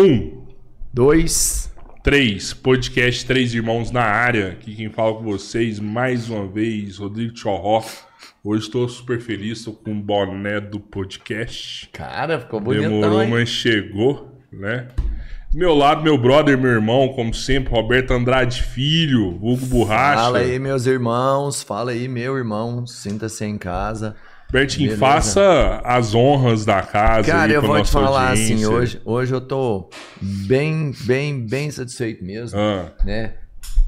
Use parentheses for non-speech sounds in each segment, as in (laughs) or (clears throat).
Um, Dois. três, podcast Três Irmãos na área. Aqui quem fala com vocês mais uma vez, Rodrigo Chorró. Hoje estou super feliz, estou com o boné do podcast. Cara, ficou bonitão, Demorou, hein? mas chegou, né? Meu lado, meu brother, meu irmão, como sempre, Roberto Andrade Filho, Hugo Borracha. Fala aí, meus irmãos. Fala aí, meu irmão. Sinta-se em casa. Bertinho, Beleza. faça as honras da casa. Cara, eu vou te falar assim, audiência. hoje, hoje eu tô bem, bem, bem satisfeito mesmo, Ah, né?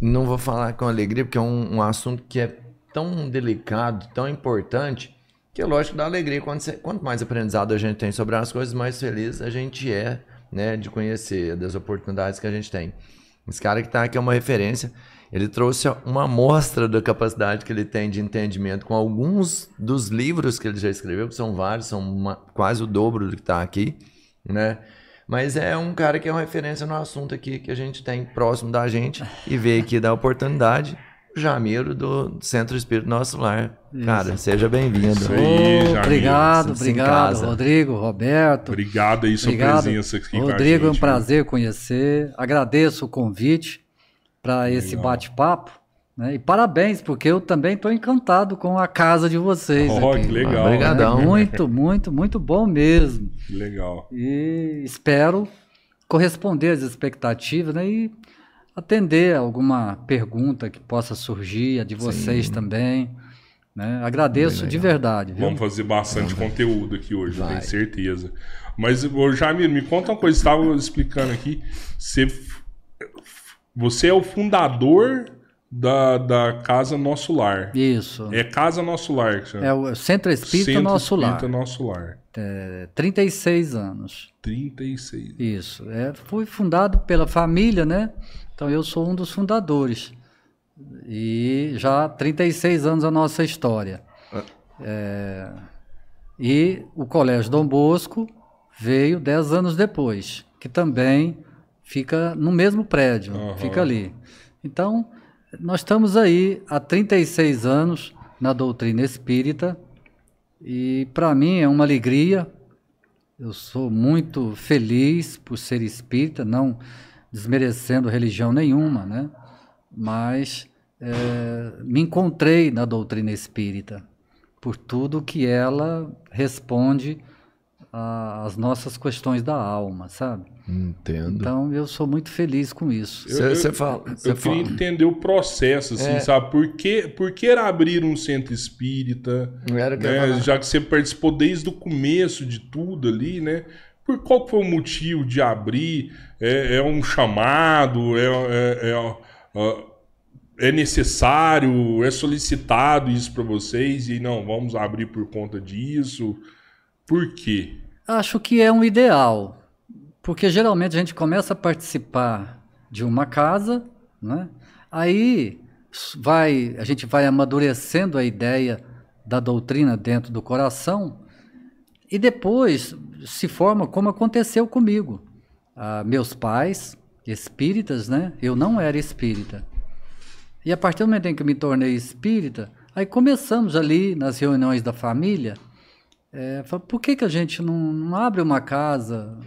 Não vou falar com alegria, porque é um, um assunto que é tão delicado, tão importante, que é lógico dá alegria. Quando você- quanto mais aprendizado a gente tem sobre as coisas, mais feliz a gente é, né? De conhecer das oportunidades que a gente tem. Esse cara que tá aqui é uma referência. Ele trouxe uma amostra da capacidade que ele tem de entendimento com alguns dos livros que ele já escreveu, que são vários, são uma- quase o dobro do que está aqui, né? Mas é um cara que é uma referência no assunto aqui que a gente tem próximo da gente e veio aqui dar oportunidade. O Jamiro do Centro Espírito Nosso Lar. Cara, seja bem-vindo. Isso Jamil. obrigado, obrigado. Rodrigo, Roberto. obrigado aí sua Obrigado. presença aqui com a Rodrigo, é um gente. prazer conhecer. Agradeço o convite para esse bate-papo. né? E parabéns, porque eu também estou encantado com a casa de vocês. Oh, aqui. que legal. Obrigadão. É muito, muito, muito bom mesmo. Que Legal. E espero corresponder às expectativas né? e atender alguma pergunta que possa surgir, a de vocês também. Né? Agradeço de verdade. Viu? Vamos fazer bastante conteúdo aqui hoje, Vai. tenho certeza. Mas, ô, Jamir, me conta uma coisa, você estava explicando aqui. Você, você é o fundador da, da Casa Nosso Lar. Isso. É Casa Nosso Lar que chama. É o Centro Espírita Centro Nosso Lar. Espírita Nosso Lar. É, 36 anos. 36. Isso. É, foi fundado pela família, né? Então eu sou um dos fundadores. E já há 36 anos a nossa história. É, e o Colégio Dom Bosco veio 10 anos depois, que também fica no mesmo prédio, Aham. fica ali. Então, nós estamos aí há 36 anos na doutrina espírita e para mim é uma alegria. Eu sou muito feliz por ser espírita, não desmerecendo religião nenhuma, né? Mas eh, me encontrei na doutrina espírita por tudo que ela responde às nossas questões da alma, sabe? Entendo. Então eu sou muito feliz com isso. Eu- eu- Você fala. Eu Você queria fala. entender o processo, assim, É. sabe? Por que, por que era abrir um centro espírita? Não era o que eu né? Já que você participou desde o começo de tudo ali, né? Por qual foi o motivo de abrir? É, é um chamado? É, é, é, é necessário? É solicitado isso para vocês? E não, vamos abrir por conta disso? Por quê? Acho que é um ideal, porque geralmente a gente começa a participar de uma casa, né? aí vai, a gente vai amadurecendo a ideia da doutrina dentro do coração e depois se forma como aconteceu comigo. Ah, meus pais, espíritas, né? eu não era espírita. E a partir do momento em que me tornei espírita, aí começamos ali nas reuniões da família é, por que, que a gente não, não abre uma casa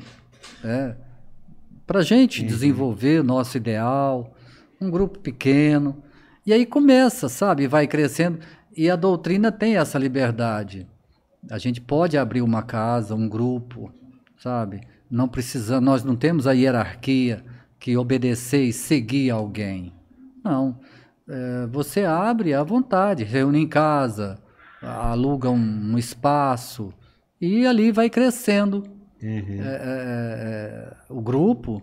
para a gente desenvolver o nosso ideal, um grupo pequeno? E aí começa, sabe? Vai crescendo. E a doutrina tem essa liberdade. A gente pode abrir uma casa, um grupo, sabe? Não precisa, nós não temos a hierarquia que obedecer e seguir alguém. Não. É, você abre à vontade, reúne em casa, aluga um, um espaço e ali vai crescendo Uhum. é, é, é, o grupo.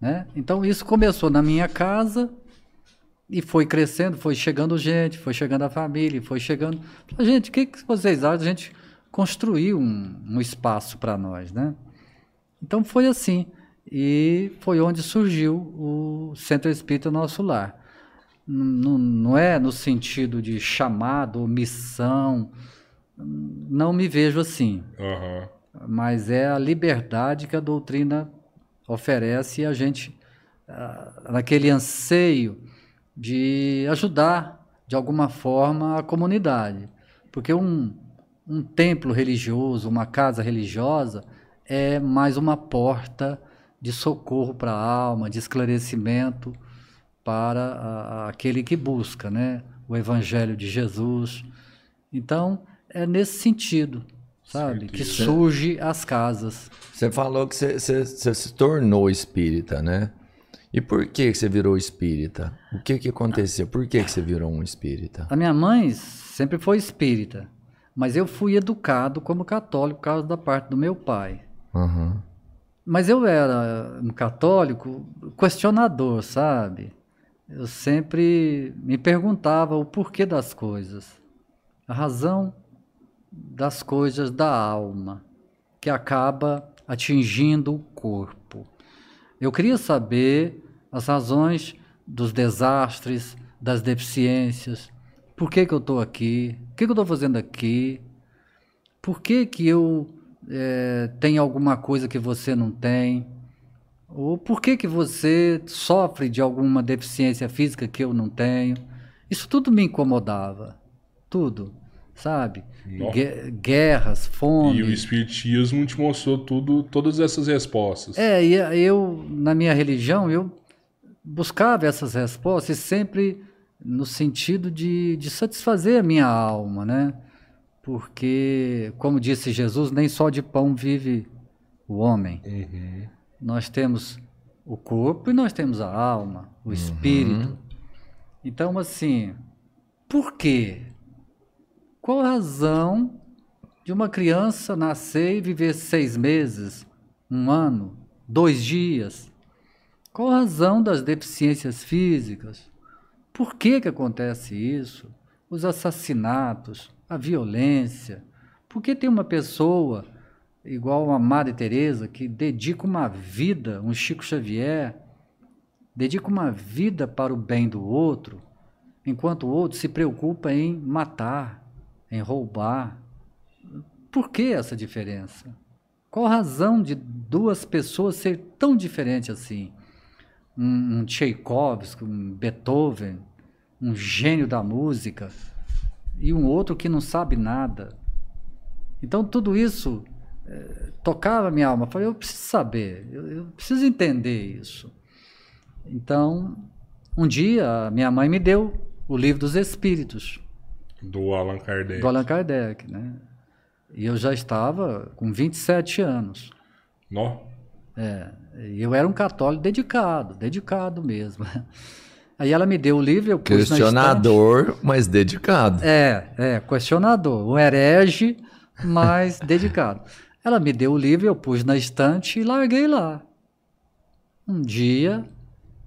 Né? Então isso começou na minha casa e foi crescendo, foi chegando gente, foi chegando a família, foi chegando. Gente, o que, que vocês acham? A gente construir um, um espaço para nós, né? Então foi assim. E foi onde surgiu o Centro Espírita Nosso Lar. N- Não é no sentido de chamado ou missão, não me vejo assim Aham. Mas é a liberdade que a doutrina oferece e a gente, ah, naquele anseio de ajudar de alguma forma a comunidade. Porque um, um templo religioso, uma casa religiosa, é mais uma porta de socorro para a alma, de esclarecimento para a, a, aquele que busca, né? O Evangelho de Jesus. Então, é nesse sentido, sabe? Que surge as casas. Você falou que você, você, você se tornou espírita, né? E por que você virou espírita? O que, que aconteceu? Por que, que você virou um espírita? A minha mãe sempre foi espírita, mas eu fui educado como católico por causa da parte do meu pai. Uhum. Mas eu era um católico questionador, sabe? Eu sempre me perguntava o porquê das coisas, a razão das coisas da alma, que acaba atingindo o corpo. Eu queria saber as razões dos desastres, das deficiências, por que, que eu estou aqui, o que, que eu estou fazendo aqui, por que, que eu é, tenho alguma coisa que você não tem, ou por que, que você sofre de alguma deficiência física que eu não tenho. Isso tudo me incomodava, tudo sabe? Guerras, fome. E o Espiritismo te mostrou tudo, todas essas respostas. É, e eu, na minha religião, eu buscava essas respostas sempre no sentido de, de satisfazer a minha alma, né? Porque, como disse Jesus, nem só de pão vive o homem. Uhum. Nós temos o corpo e nós temos a alma, o espírito. Uhum. Então, assim, por quê? Qual a razão de uma criança nascer e viver seis meses, um ano, dois dias? Qual a razão das deficiências físicas? Por que, que acontece isso? Os assassinatos, a violência. Por que tem uma pessoa igual a Madre Teresa que dedica uma vida, um Chico Xavier, dedica uma vida para o bem do outro, enquanto o outro se preocupa em matar, em roubar. Por que essa diferença? Qual a razão de duas pessoas ser tão diferentes assim? Um, um Tchaikovsky, um Beethoven, um gênio da música, e um outro que não sabe nada. Então tudo isso é, tocava minha alma. Eu falei, eu preciso saber, eu, eu preciso entender isso. Então, um dia, minha mãe me deu o livro dos Espíritos. Do Allan Kardec. Do Allan Kardec, né? E eu já estava com 27 anos. Nó. É, eu era um católico dedicado, dedicado mesmo. (laughs) Aí ela me deu o livro, eu pus Questionador, mas dedicado. É, é, questionador. Um herege, mas (laughs) dedicado. Ela me deu o livro, eu pus na estante e larguei lá. Um dia,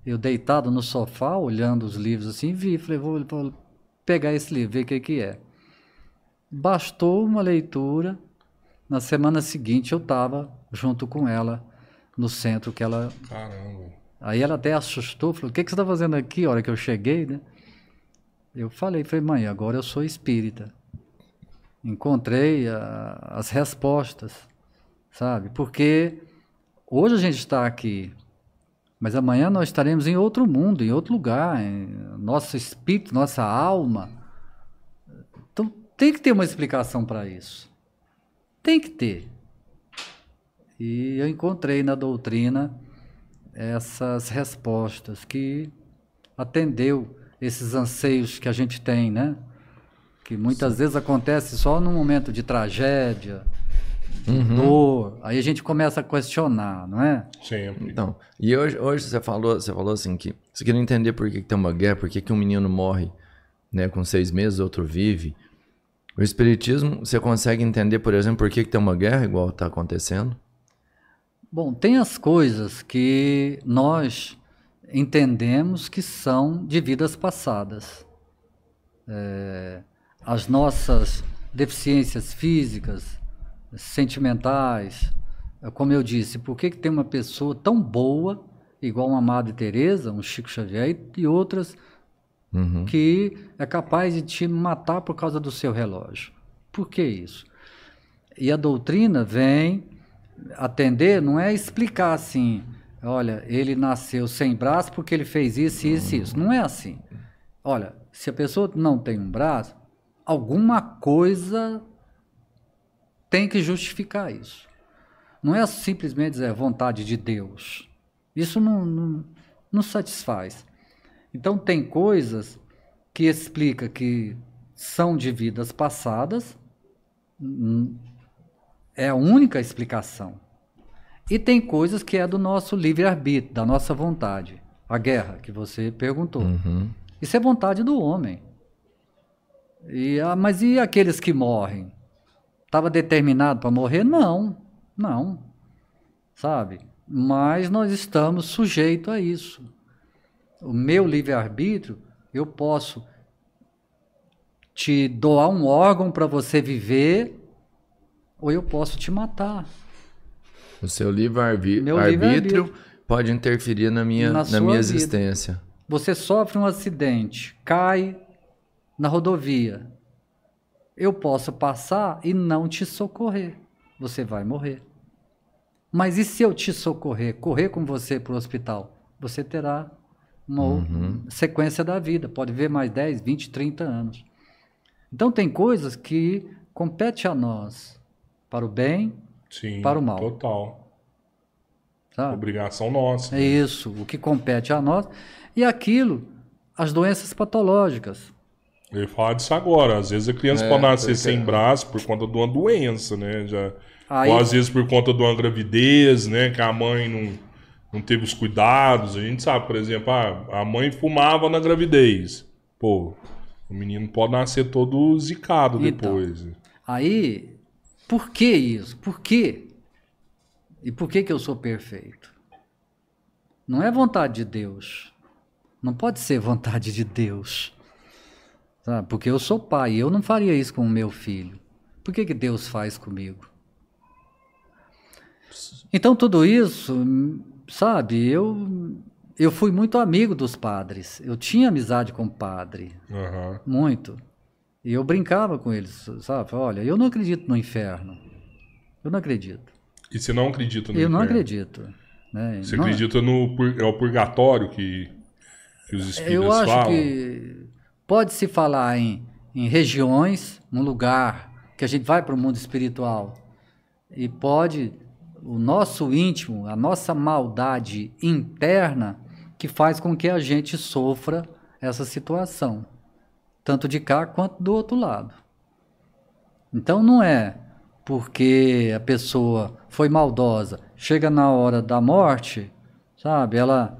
eu deitado no sofá, olhando os livros assim, vi, falei, vou, vou pegar esse livro, ver o que, que é. Bastou uma leitura. Na semana seguinte eu estava junto com ela no centro que ela. Caramba. Aí ela até assustou, falou: O que, que você está fazendo aqui? A hora que eu cheguei, né? Eu falei, falei, mãe, agora eu sou espírita. Encontrei a, as respostas, sabe? Porque hoje a gente está aqui mas amanhã nós estaremos em outro mundo, em outro lugar, em nosso espírito, nossa alma. Então tem que ter uma explicação para isso. Tem que ter. E eu encontrei na doutrina essas respostas que atendeu esses anseios que a gente tem, né? Que muitas Sim. vezes acontece só num momento de tragédia, uhum. dor. Aí a gente começa a questionar, não é? Sempre. Então, e hoje, hoje você falou, você falou assim que você queria entender por que, que tem uma guerra, por que, que um menino morre né, com seis meses, outro vive. O Espiritismo, você consegue entender, por exemplo, por que, que tem uma guerra igual está acontecendo? Bom, tem as coisas que nós entendemos que são de vidas passadas. É, as nossas deficiências físicas, sentimentais. É como eu disse, por que, que tem uma pessoa tão boa, igual uma Madre Teresa, um Chico Xavier, e outras uhum. que é capaz de te matar por causa do seu relógio? Por que isso? E a doutrina vem atender, não é explicar assim, olha, ele nasceu sem braço porque ele fez isso, isso e isso. Não é assim. Olha, se a pessoa não tem um braço, alguma coisa tem que justificar isso. não é simplesmente dizer vontade de Deus. Isso não, não, não satisfaz. Então tem coisas que explica que são de vidas passadas, hum, é a única explicação. E tem coisas que é do nosso livre-arbítrio, da nossa vontade. A guerra, que você perguntou. Uhum. Isso é vontade do homem. E, ah, mas e aqueles que morrem? Estava determinado para morrer? Não, não. Sabe? Mas nós estamos sujeitos a isso. O meu livre-arbítrio, eu posso te doar um órgão para você viver, ou eu posso te matar. O seu livre-arbítrio livre-arbítrio. pode interferir na minha, Na na, minha vida. existência. Você sofre um acidente, cai na rodovia. Eu posso passar e não te socorrer. Você vai morrer. Mas e se eu te socorrer, correr com você para o hospital? Você terá uma ou- sequência da vida. Pode ver mais 10, 20, 30 anos. Então tem coisas que compete a nós para o bem, Sim, Para o mal. Total. sabe? Obrigação nossa. É isso, o que compete a nós. E aquilo, as doenças patológicas. Eu ia falar disso agora. Às vezes a criança É, pode nascer porque- sem braço por conta de uma doença, né? Já... Aí- Ou às vezes por conta de uma gravidez, né? Que a mãe não, não teve os cuidados. A gente sabe, por exemplo, ah, a mãe fumava na gravidez. Pô, o menino pode nascer todo zicado Então. depois. Aí, por que isso? Por quê? E por que, que eu sou perfeito? Não é vontade de Deus. Não pode ser vontade de Deus. Sabe? Porque eu sou pai e eu não faria isso com o meu filho. Por que, que Deus faz comigo? Então, tudo isso, sabe, eu, eu fui muito amigo dos padres. Eu tinha amizade com o padre. Aham. Muito. E eu brincava com eles, sabe? Olha, eu não acredito no inferno. Eu não acredito. E você não acredita no eu não inferno? acredito. Né? Você Não- acredita no pur- é o purgatório que, que os espíritos Eu acho falam? que pode-se falar em, em regiões, num lugar que a gente vai para o mundo espiritual e pode o nosso íntimo, a nossa maldade interna que faz com que a gente sofra essa situação, tanto de cá quanto do outro lado. Então não é porque a pessoa foi maldosa, chega na hora da morte, sabe? Ela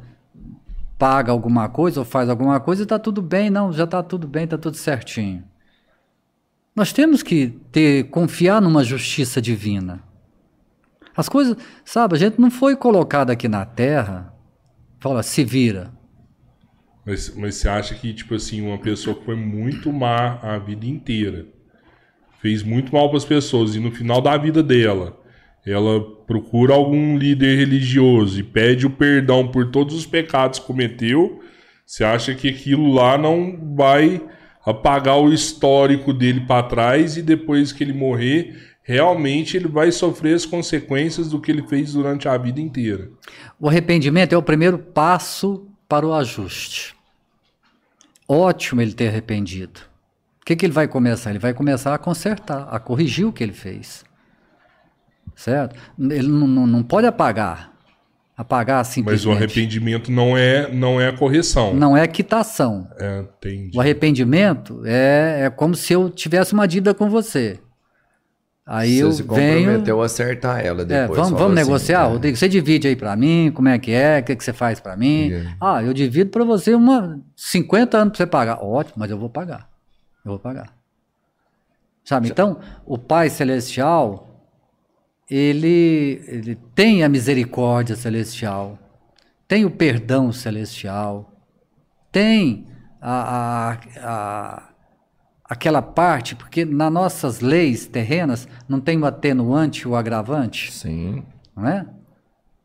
paga alguma coisa ou faz alguma coisa e está tudo bem, não, já está tudo bem, está tudo certinho. Nós temos que ter confiar numa justiça divina. As coisas, sabe, a gente não foi colocado aqui na Terra, fala, se vira. Mas, mas você acha que, tipo assim, uma pessoa que foi muito má a vida inteira, fez muito mal para as pessoas, e no final da vida dela, ela procura algum líder religioso e pede o perdão por todos os pecados que cometeu, você acha que aquilo lá não vai apagar o histórico dele para trás e depois que ele morrer, realmente ele vai sofrer as consequências do que ele fez durante a vida inteira? O arrependimento é o primeiro passo para o ajuste. Ótimo ele ter arrependido. O que, que ele vai começar? Ele vai começar a consertar, a corrigir o que ele fez. Certo? Ele não, não, não pode apagar. Apagar Mas o simplesmente. arrependimento não é, não é a correção. Não é quitação. É, entendi. O arrependimento é, é como se eu tivesse uma dívida com você. Aí Você eu se venho. comprometeu a acertar ela É, depois. vamos fala vamos assim, negociar, é. Rodrigo. Você divide aí pra mim, como é que é, o que, que você faz pra mim. É. Ah, eu divido pra você uma 50 anos pra você pagar. Ótimo, mas eu vou pagar. Eu vou pagar. Sabe? Então, o Pai Celestial, ele, ele tem a misericórdia celestial, tem o perdão celestial, tem a, a, a- aquela parte, porque nas nossas leis terrenas não tem o atenuante e o agravante, Sim. não é?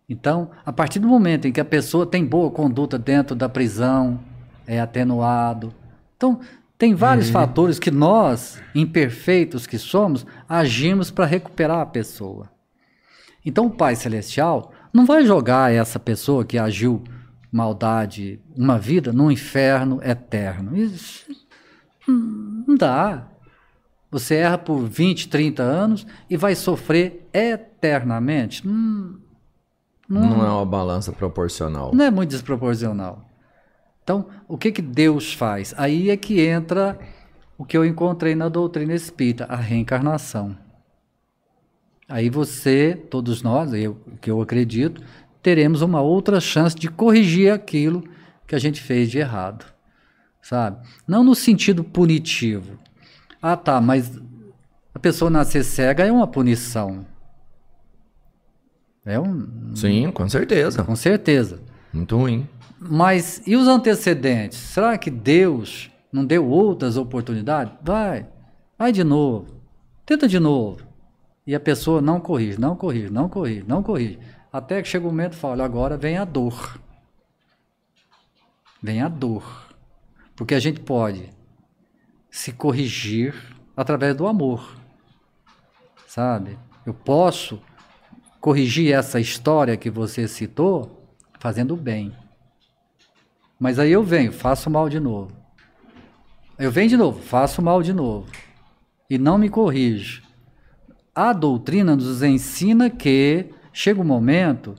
Então, a partir do momento em que a pessoa tem boa conduta dentro da prisão, é atenuado. Então, tem vários fatores que nós, imperfeitos que somos, agimos para recuperar a pessoa. Então, o Pai Celestial não vai jogar essa pessoa que agiu maldade uma vida num inferno eterno. Isso não dá. Você erra por 20, 30 anos e vai sofrer eternamente. Hum, não, não é uma balança proporcional. Não é muito desproporcional. Então, o que, que Deus faz? Aí é que entra o que eu encontrei na doutrina espírita, a reencarnação. Aí você, todos nós, eu, que eu acredito, teremos uma outra chance de corrigir aquilo que a gente fez de errado. Sabe? Não no sentido punitivo. Ah, tá, mas a pessoa nascer cega é uma punição. É um. Sim, com certeza. Com certeza. Muito ruim. Mas e os antecedentes? Será que Deus não deu outras oportunidades? Vai, vai de novo. Tenta de novo. E a pessoa não corrige, não corrige, não corrige, não corrige. Até que chega o momento e fala: agora vem a dor. Vem a dor. Porque a gente pode se corrigir através do amor. Sabe? Eu posso corrigir essa história que você citou fazendo bem. Mas aí eu venho, faço mal de novo. Eu venho de novo, faço mal de novo. E não me corrijo a doutrina nos ensina que chega um momento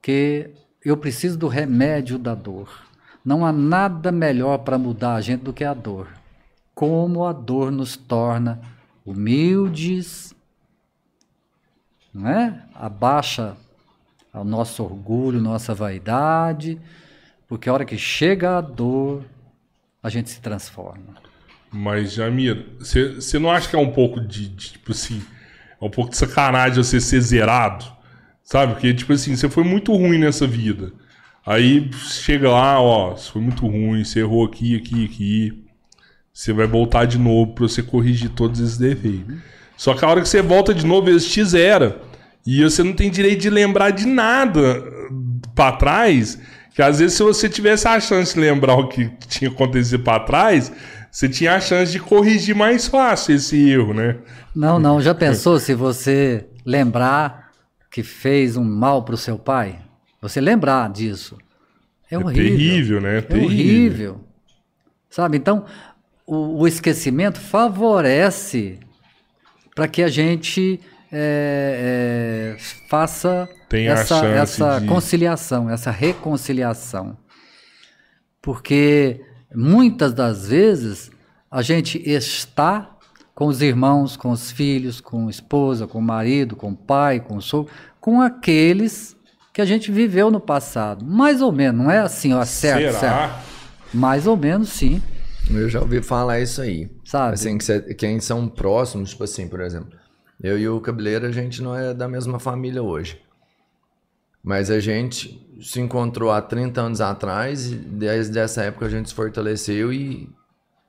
que eu preciso do remédio da dor. Não há nada melhor para mudar a gente do que a dor. Como a dor nos torna humildes, não é? Abaixa o nosso orgulho, nossa vaidade, porque a hora que chega a dor, a gente se transforma. Mas, Jamir, você não acha que é um pouco de, de tipo assim, é um pouco de sacanagem você ser zerado. Sabe? Porque, tipo assim, você foi muito ruim nessa vida. Aí chega lá, ó, você foi muito ruim, você errou aqui, aqui, aqui. Você vai voltar de novo pra você corrigir todos esses defeitos. Só que a hora que você volta de novo, eles te zera. E você não tem direito de lembrar de nada para trás. Que às vezes, se você tivesse a chance de lembrar o que tinha acontecido para trás, você tinha a chance de corrigir mais fácil esse erro, né? Não, não. Já pensou se você lembrar que fez um mal para o seu pai? Você lembrar disso. É, é horrível. Terrível, né? É terrível. horrível. Sabe? Então, o, o esquecimento favorece para que a gente é, é, faça Tem essa, essa de... conciliação, essa reconciliação. Porque muitas das vezes a gente está com os irmãos, com os filhos, com a esposa, com o marido, com o pai, com o sogro, com aqueles que a gente viveu no passado. Mais ou menos, não é assim, ó, certo, Será? certo. Mais ou menos, sim. Eu já ouvi falar isso aí. Sabe? Assim, que quem são próximos, tipo assim, por exemplo, eu e o Cabeleiro, a gente não é da mesma família hoje. Mas a gente se encontrou há 30 anos atrás e desde essa época a gente se fortaleceu e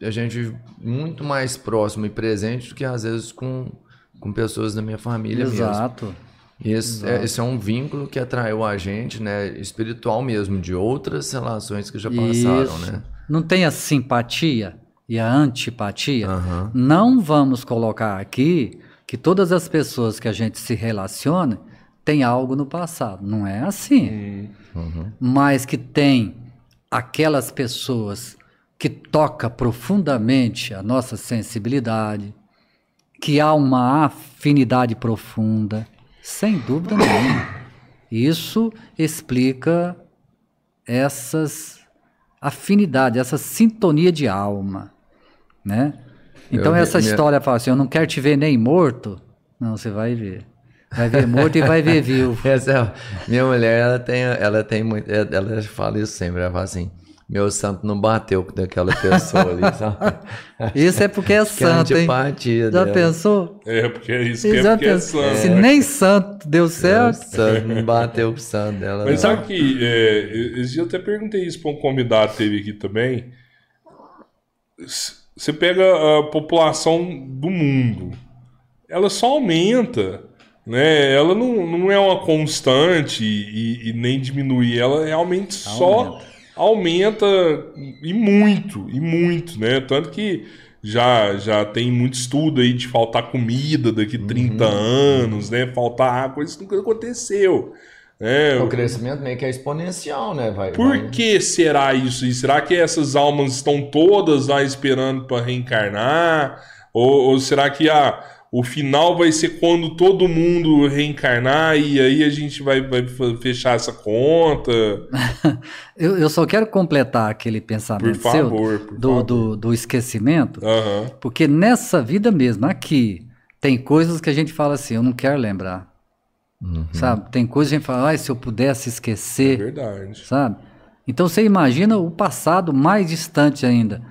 a gente muito mais próximo e presente do que às vezes com, com pessoas da minha família Exato. mesmo. E esse, é, esse é um vínculo que atraiu a gente, né, espiritual mesmo, de outras relações que já passaram, Isso. né? Não tem a simpatia e a antipatia? Uhum. Não vamos colocar aqui que todas as pessoas que a gente se relaciona tem algo no passado. Não é assim. Uhum. Mas que tem aquelas pessoas que toca profundamente a nossa sensibilidade, que há uma afinidade profunda, sem dúvida nenhuma. Isso explica essas afinidades, essa sintonia de alma, né? Então eu, essa minha... história fala assim, eu não quero te ver nem morto, não, você vai ver. Vai ver morto e vai ver (laughs) vivo. Essa é, minha mulher, ela tem, ela tem muito, ela fala isso sempre, ela fala assim, meu santo não bateu com aquela pessoa ali, (laughs) sabe? Isso é porque é santo, hein? Já dela. pensou? É, porque é isso que é porque é santo. Se nem santo deu certo. santo não bateu com o santo dela. Mas não. sabe que, é, eu até perguntei isso para um convidado que teve aqui também. Você pega a população do mundo, ela só aumenta né? Ela não, não é uma constante e, e nem diminui, ela realmente só aumenta e muito, e muito, né? Tanto que já, já tem muito estudo aí de faltar comida daqui 30 uhum. anos, né? Faltar água, isso nunca aconteceu. É, o crescimento meio que é exponencial, né? Vai, Por vai... que será isso? E será que essas almas estão todas lá esperando para reencarnar? Ou, ou será que ah, o final vai ser quando todo mundo reencarnar e aí a gente vai, vai fechar essa conta? (laughs) eu, eu só quero completar aquele pensamento por favor, seu por do, favor. do, do esquecimento, Aham. porque nessa vida mesmo, aqui, tem coisas que a gente fala assim, eu não quero lembrar. Sabe? Tem coisas que a gente fala, ai, se eu pudesse É esquecer, verdade. sabe? Então você imagina o passado mais distante ainda.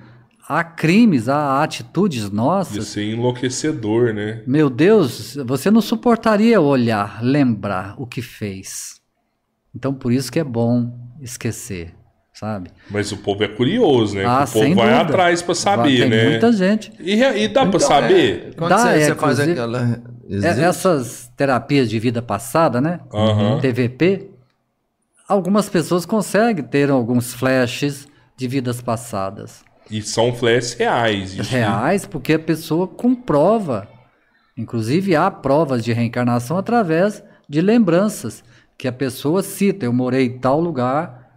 Há crimes, há atitudes nossas. ser enlouquecedor, né? Meu Deus, você não suportaria olhar, lembrar o que fez. Então por isso que é bom esquecer, sabe? Mas o povo é curioso, né? Ah, o povo vai dúvida. atrás pra saber, Vai- né? muita gente. E, e dá pra Então, saber? é, quando Dá, você, é, você faz aquela. É- existe- Essas terapias de vida passada, né? Aham. TVP, algumas pessoas conseguem ter alguns flashes de vidas passadas. E são flashes reais. isso- reais, porque a pessoa comprova. Inclusive, há provas de reencarnação através de lembranças que a pessoa cita. Eu morei em tal lugar,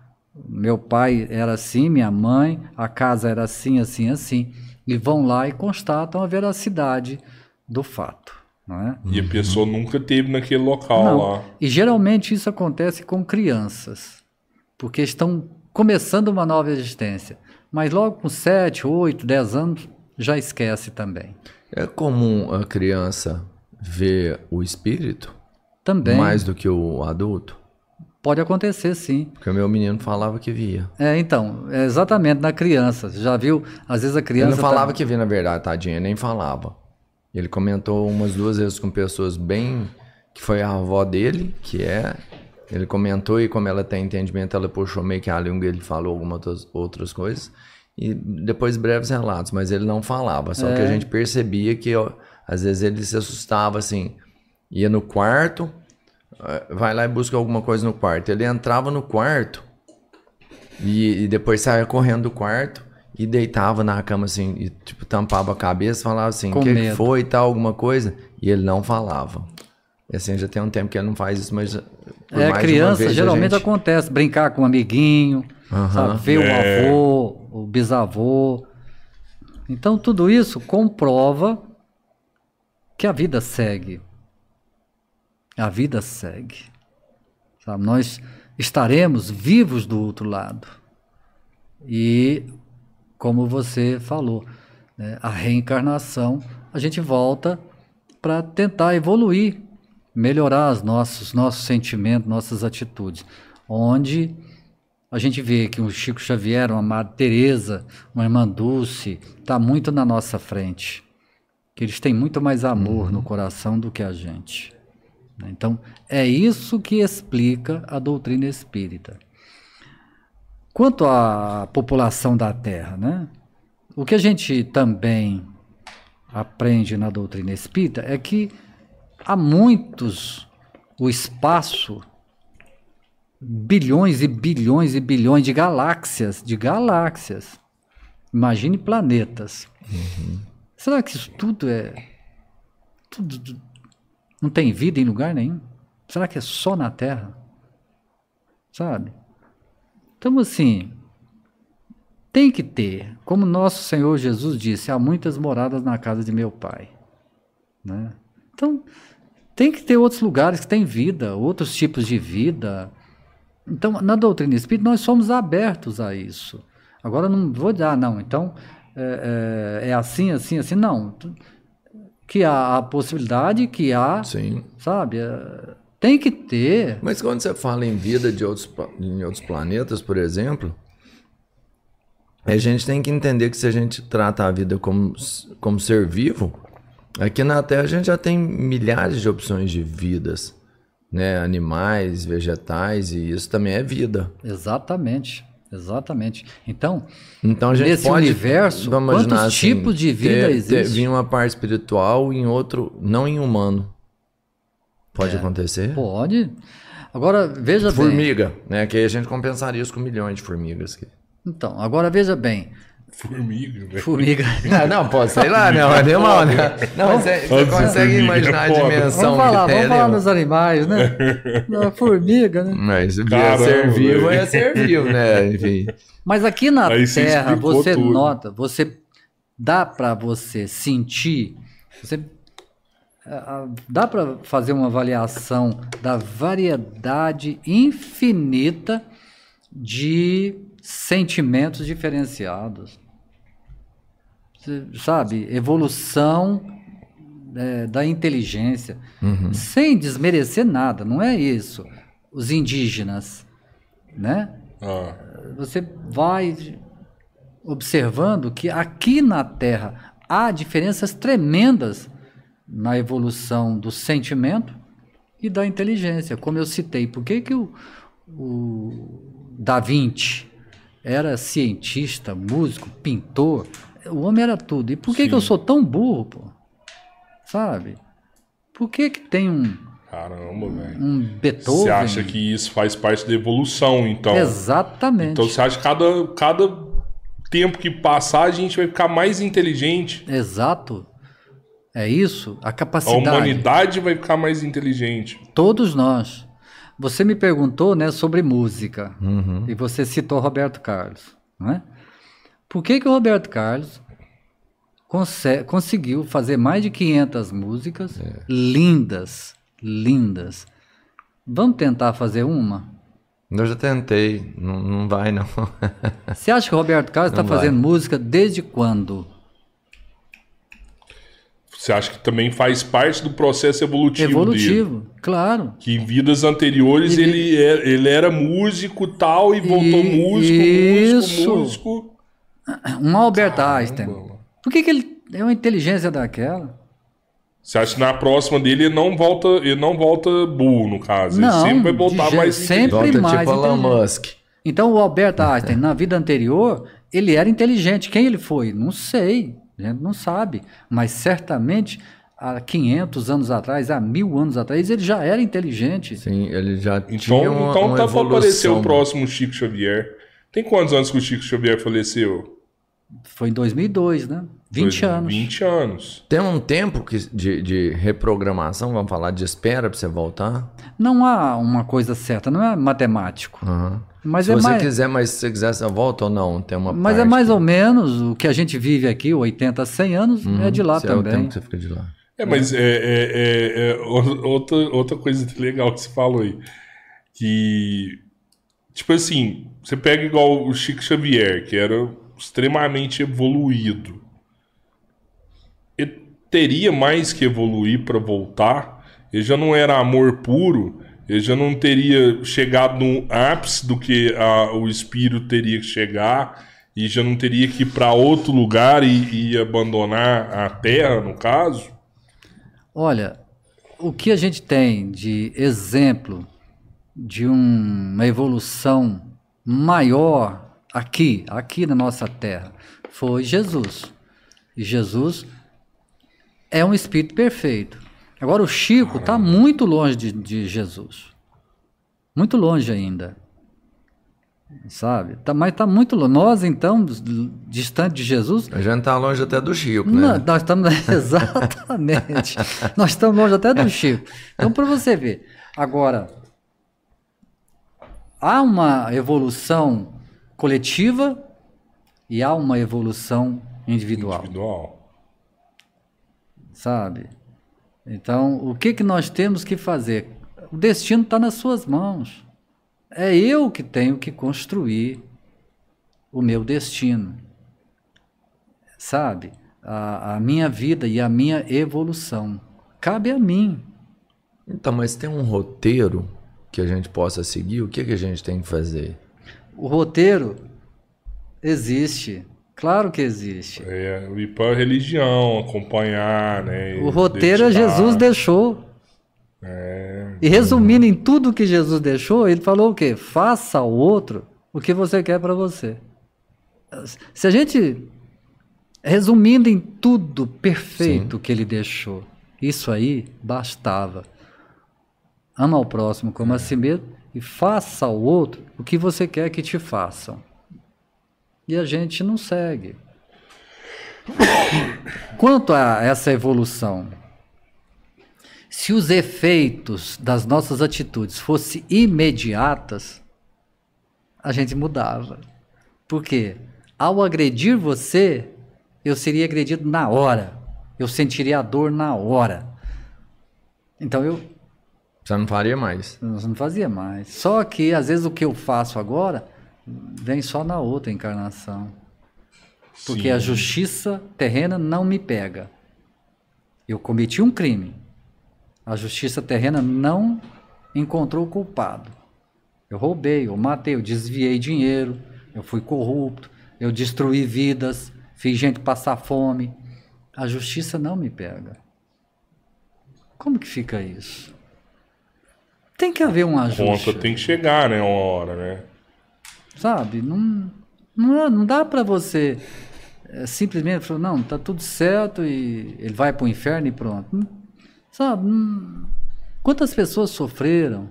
meu pai era assim, minha mãe, a casa era assim, assim, assim. E vão lá e constatam a veracidade do fato. Não é? E a pessoa nunca teve naquele local Não. lá. E geralmente isso acontece com crianças, porque estão começando uma nova existência. Mas logo com 7, 8, 10 anos já esquece também. É comum a criança ver o espírito Também mais do que o adulto? pode acontecer, sim. Porque o meu menino falava que via. É, então, é exatamente na criança. Você já viu? Às vezes a Ele criança. não falava tá- que via, na verdade, tadinha, ele nem falava. Ele comentou umas duas vezes com pessoas bem. que foi a avó dele, que é. Ele comentou e, como ela tem entendimento, ela puxou meio que a língua ele falou algumas outras, outras coisas. E depois breves relatos, mas ele não falava. Só que É. a gente percebia que, ó, às vezes, ele se assustava assim. Ia no quarto, eh, vai lá e busca alguma coisa no quarto. Ele entrava no quarto. E, e depois saía correndo do quarto e deitava na cama assim, e tipo, tampava a cabeça, falava assim, o que, que foi e tal, alguma coisa, e ele não falava. E assim, já tem um tempo que ele não faz isso, mas É, criança vez geralmente gente- acontece, brincar com um amiguinho, sabe? ver É. o avô, o bisavô. Então tudo isso comprova que a vida segue. A vida segue. Sabe? Nós estaremos vivos do outro lado. E, como você falou, né, a reencarnação, a gente volta para tentar evoluir, melhorar os nossos, nossos sentimentos, nossas atitudes. Onde a gente vê que o Chico Xavier, uma Madre Teresa, uma Irmã Dulce, está muito na nossa frente. Que eles têm muito mais amor no coração do que a gente. né? Então, é isso que explica a doutrina espírita. Quanto à população da Terra, né? o que a gente também aprende na doutrina espírita é que há muitos o espaço, bilhões e bilhões e bilhões de galáxias, de galáxias. Imagine planetas. Será que isso tudo é. Tudo, não tem vida em lugar nenhum? Será que é só na Terra? Sabe? Então, assim, tem que ter, como nosso Senhor Jesus disse, há muitas moradas na casa de meu Pai. Né? Então, tem que ter outros lugares que têm vida, outros tipos de vida. Então, na doutrina espírita, nós somos abertos a isso. Agora, não vou dizer, ah, não, então é, é, é assim, assim, assim. Não. Que há a possibilidade, que há, Sim. sabe? é, tem que ter. Mas quando você fala em vida de outros, em outros planetas, por exemplo, a gente tem que entender que se a gente trata a vida como, como ser vivo, aqui na Terra a gente já tem milhares de opções de vidas, né? Animais, vegetais, e isso também é vida. Exatamente. Exatamente. Então, Então a gente Nesse pode, universo, quantos assim, tipos de vida ter, ter, existe? vir uma parte espiritual em outro, não em humano. Pode acontecer? É. pode. Agora, veja bem. Formiga, né? Que aí a gente compensaria isso com milhões de formigas. Então, agora veja bem. Formiga, velho. Formiga. (laughs) Ah, não, pô, sei lá, né? Mas deu mal, né? Não, mas você, você consegue imaginar a é dimensão Vamos falar, que tem vamos falar nos animais, né? (laughs) Na formiga, né? Mas Caramba, ser vivo velho. é ser vivo, né? Enfim. Mas aqui na Aí você Terra, você tudo. nota, você dá para você sentir, você dá para fazer uma avaliação da variedade infinita de sentimentos diferenciados. Sabe? Evolução é, da inteligência. Uhum. Sem desmerecer nada, não é isso. Os indígenas, né? Ah. Você vai observando que aqui na Terra há diferenças tremendas na evolução do sentimento e da inteligência. Como eu citei, por que, que o, o Da Vinci era cientista, músico, pintor? O homem era tudo. E por que, que eu sou tão burro, pô? Sabe? Por que, que tem um. Caramba, velho. Um Beethoven. Você acha que isso faz parte da evolução, então? Exatamente. Então você acha que cada, cada tempo que passar a gente vai ficar mais inteligente? Exato. É isso, a capacidade. A humanidade vai ficar mais inteligente. Todos nós. Você me perguntou, né, sobre música uhum. e você citou Roberto Carlos, não é? Por que que o Roberto Carlos conseguiu fazer mais de 500 músicas é. lindas, lindas? Vamos tentar fazer uma? Eu já tentei, não, não vai não. (laughs) Você acha que o Roberto Carlos está fazendo música desde quando? Você acha que também faz parte do processo evolutivo, evolutivo dele? claro. Que em vidas anteriores ele, ele, era, é, ele era músico tal e voltou e, músico, isso. músico, músico. Um Albert Caramba. Einstein. Por que, que ele é uma inteligência daquela? Você acha que na próxima dele ele não volta, ele não volta burro, no caso. Não, ele sempre vai voltar mais sempre volta mais tipo Elon Musk. Então o Albert Einstein, na vida anterior, ele era inteligente. Quem ele foi? Não sei. A gente não sabe. Mas certamente há 500 anos atrás, há mil anos atrás, ele já era inteligente. Sim, ele já então, tinha uma, Então uma tá para aparecer o próximo Chico Xavier. Tem quantos anos que o Chico Xavier faleceu? Foi em 2002, né? 20 anos. 20 anos. Tem um tempo que, de, de reprogramação, vamos falar de espera para você voltar? Não há uma coisa certa, não é matemático. Uhum. Mas se é você mais... quiser, mas se você quiser, você volta ou não? Tem uma mas é mais que... ou menos o que a gente vive aqui, 80, 100 anos, uhum. é de lá também. É o tempo que você fica de lá. É, mas é, é, é, é outra, outra coisa legal que você falou aí. Que, tipo assim, você pega igual o Chico Xavier, que era extremamente evoluído. Ele teria mais que evoluir para voltar. Ele já não era amor puro. Ele já não teria chegado no ápice do que a, o espírito teria que chegar e já não teria que ir para outro lugar e, e abandonar a terra, no caso? Olha, o que a gente tem de exemplo de um, uma evolução maior aqui, aqui na nossa terra, foi Jesus. E Jesus é um espírito perfeito. Agora o Chico está muito longe de, de, Jesus. Muito longe ainda. Sabe? Tá, mas está muito longe. Nós, então, distante de Jesus. A gente está longe até do Chico, né? Não, nós estamos. (laughs) Exatamente. nós estamos longe até do Chico. Então, para você ver. Agora, há uma evolução coletiva e há uma evolução individual. Individual. Sabe? Então, o que, que nós temos que fazer? O destino está nas suas mãos. É eu que tenho que construir o meu destino. Sabe? A, a minha vida e a minha evolução. Cabe a mim. Então, mas tem um roteiro que a gente possa seguir? O que, que a gente tem que fazer? O roteiro existe. Claro que existe. É, ir para a religião, acompanhar, né? O roteiro dedicar. Jesus deixou. É. E resumindo em tudo que Jesus deixou, ele falou o quê? Faça ao outro o que você quer para você. Se a gente resumindo em tudo perfeito Sim. que ele deixou, isso aí bastava. Ama ao próximo como é. a si mesmo e faça ao outro o que você quer que te façam. E a gente não segue. (coughs) Quanto a essa evolução, se os efeitos das nossas atitudes fossem imediatas, a gente mudava. Por quê? Ao agredir você, eu seria agredido na hora. Eu sentiria a dor na hora. Então eu Você não faria mais. eu não fazia mais. Só que às vezes o que eu faço agora vem só na outra encarnação. Porque Sim. a justiça terrena não me pega. Eu cometi um crime. A justiça terrena não encontrou o culpado. Eu roubei, eu matei, eu desviei dinheiro, eu fui corrupto, eu destruí vidas, fiz gente passar fome. A justiça não me pega. Como que fica isso? Tem que haver um ajuste. Conta tem que chegar, né? Uma hora, né? Sabe? Não, não, não dá para você é, simplesmente falar, não, tá tudo certo e ele vai para o inferno e pronto. Sabe? Quantas pessoas sofreram?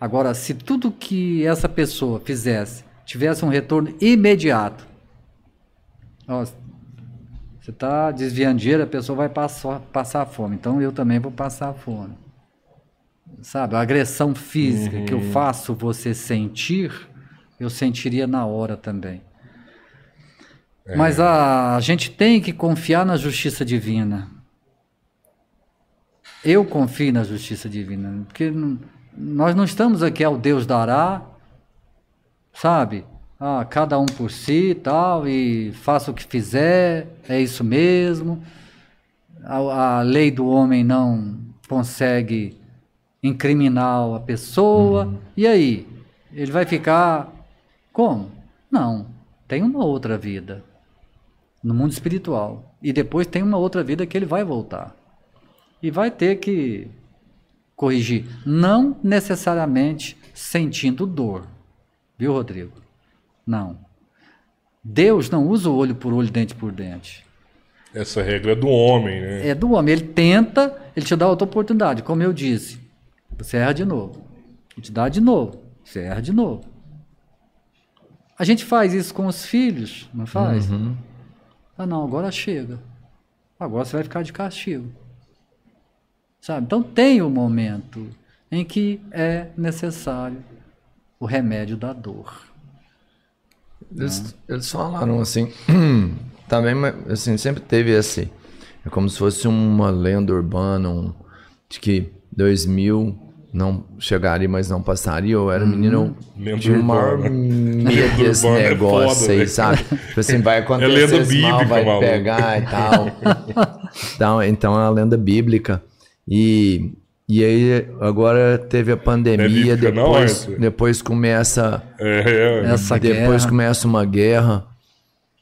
Agora, se tudo que essa pessoa fizesse tivesse um retorno imediato, ó, você está desviando dinheiro, a pessoa vai passar, passar fome, então eu também vou passar fome. Sabe, a agressão física que eu faço você sentir, eu sentiria na hora também. Mas a, a gente tem que confiar na justiça divina. Eu confio na justiça divina, porque não- nós não estamos aqui ao Deus dará, sabe? Ah, cada um por si e tal, e faça o que fizer, é isso mesmo. A, a lei do homem não consegue incriminar a pessoa. E aí? Ele vai ficar como? Não, tem uma outra vida no mundo espiritual. E depois tem uma outra vida que ele vai voltar. E vai ter que corrigir. Não necessariamente sentindo dor. Viu, Rodrigo? Não. Deus não usa o olho por olho, dente por dente. Essa regra é do homem, né? É do homem. Ele tenta, ele te dá outra oportunidade. Como eu disse, você erra de novo. Ele te dá de novo. Você erra de novo. A gente faz isso com os filhos, não faz? Ah, não, agora chega. Agora você vai ficar de castigo. Sabe? Então tem o momento em que é necessário o remédio da dor. Eles, eles falaram assim, (clears throat) também, assim, sempre teve esse, é como se fosse uma lenda urbana, um, de que 2000 não chegaria, mas não passaria, eu era menino, Lenda tinha uma urbana. medo (laughs) desse é negócio foda, aí, velho. sabe? Tipo (laughs) assim, vai acontecer, lenda esse mal bíblica, vai maluco. pegar e tal. (laughs) então, então é uma lenda bíblica. E, e aí agora teve a pandemia, bíblica não, depois, Arthur? depois começa É, é. Essa depois guerra. começa uma guerra,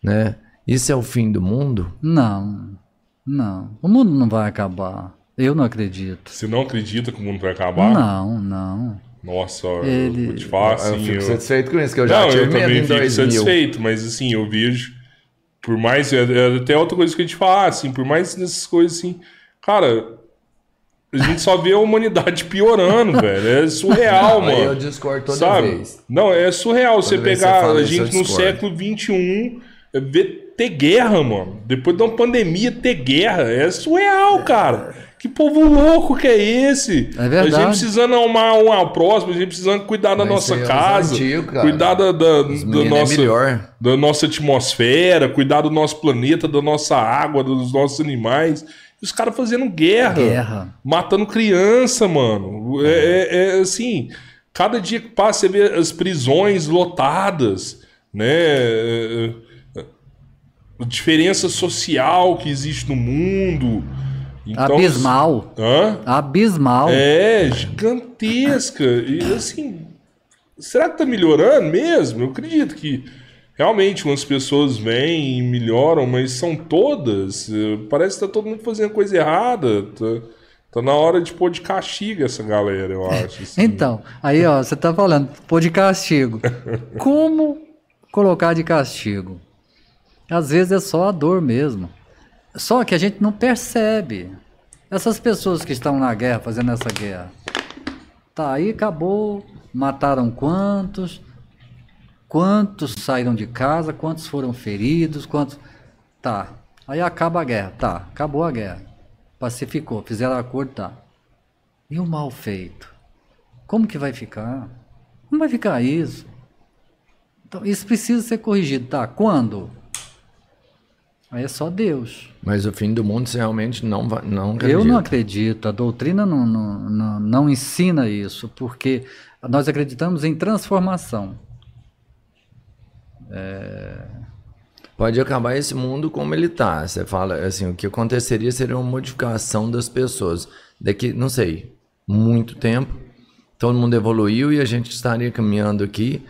né? Isso é o fim do mundo? Não, não. O mundo não vai acabar. Eu não acredito. Você não acredita que o mundo vai acabar? Não, não. Nossa, eu Ele- vou te falar eu assim. fico eu- satisfeito com isso, que eu já não, tive eu medo também em fico 2000. satisfeito, mas assim, eu vejo. Por mais. É, é até outra coisa que eu te falar, assim, por mais nessas coisas assim. Cara, a gente só vê a humanidade (laughs) piorando, velho. É surreal, Aí mano. eu discordo toda sabe? vez. Não, é surreal você vez pegar você a eu gente no século XXI, é, ver ter guerra, mano. Depois de uma pandemia, ter guerra. É surreal, cara. Que povo louco que é esse? É verdade. A gente precisando arrumar um ao próximo, a gente precisando cuidar da Mas nossa é casa, antigos, cara. cuidar da, da, da é nossa, melhor. da nossa atmosfera, cuidar do nosso planeta, da nossa água, dos nossos animais. E os caras fazendo guerra, Guerra. matando criança, mano. É, é- é assim, cada dia que passa você vê as prisões lotadas, né? É, é, a diferença social que existe no mundo. Então, Abismal. Hã? Abismal. É, gigantesca. E assim, será que tá melhorando mesmo? Eu acredito que realmente umas pessoas vêm e melhoram, mas são todas. Eh, Parece que tá todo mundo fazendo coisa errada. Tá, tá na hora de pôr de castigo essa galera, eu acho. assim. Então, aí ó, você tá falando, pôr de castigo. (laughs) Como colocar de castigo? Às vezes é só a dor mesmo. Só que a gente não percebe. Essas pessoas que estão na guerra, fazendo essa guerra. Tá, aí acabou, mataram quantos? Quantos saíram de casa? Quantos foram feridos? Quantos. Tá. Aí acaba a guerra. Tá, acabou a guerra. Pacificou, fizeram acordo, tá. E o mal feito? Como que vai ficar? Não vai ficar isso. Então, isso precisa ser corrigido, tá? Quando? Aí é só Deus. Mas o fim do mundo você realmente não vai, não acredita. Eu não acredito. A doutrina não, não, não, não ensina isso, porque nós acreditamos em transformação. Pode acabar esse mundo como ele tá. Você fala assim, o que aconteceria seria uma modificação das pessoas. Daqui, não sei, muito tempo, todo mundo evoluiu e a gente estaria caminhando aqui,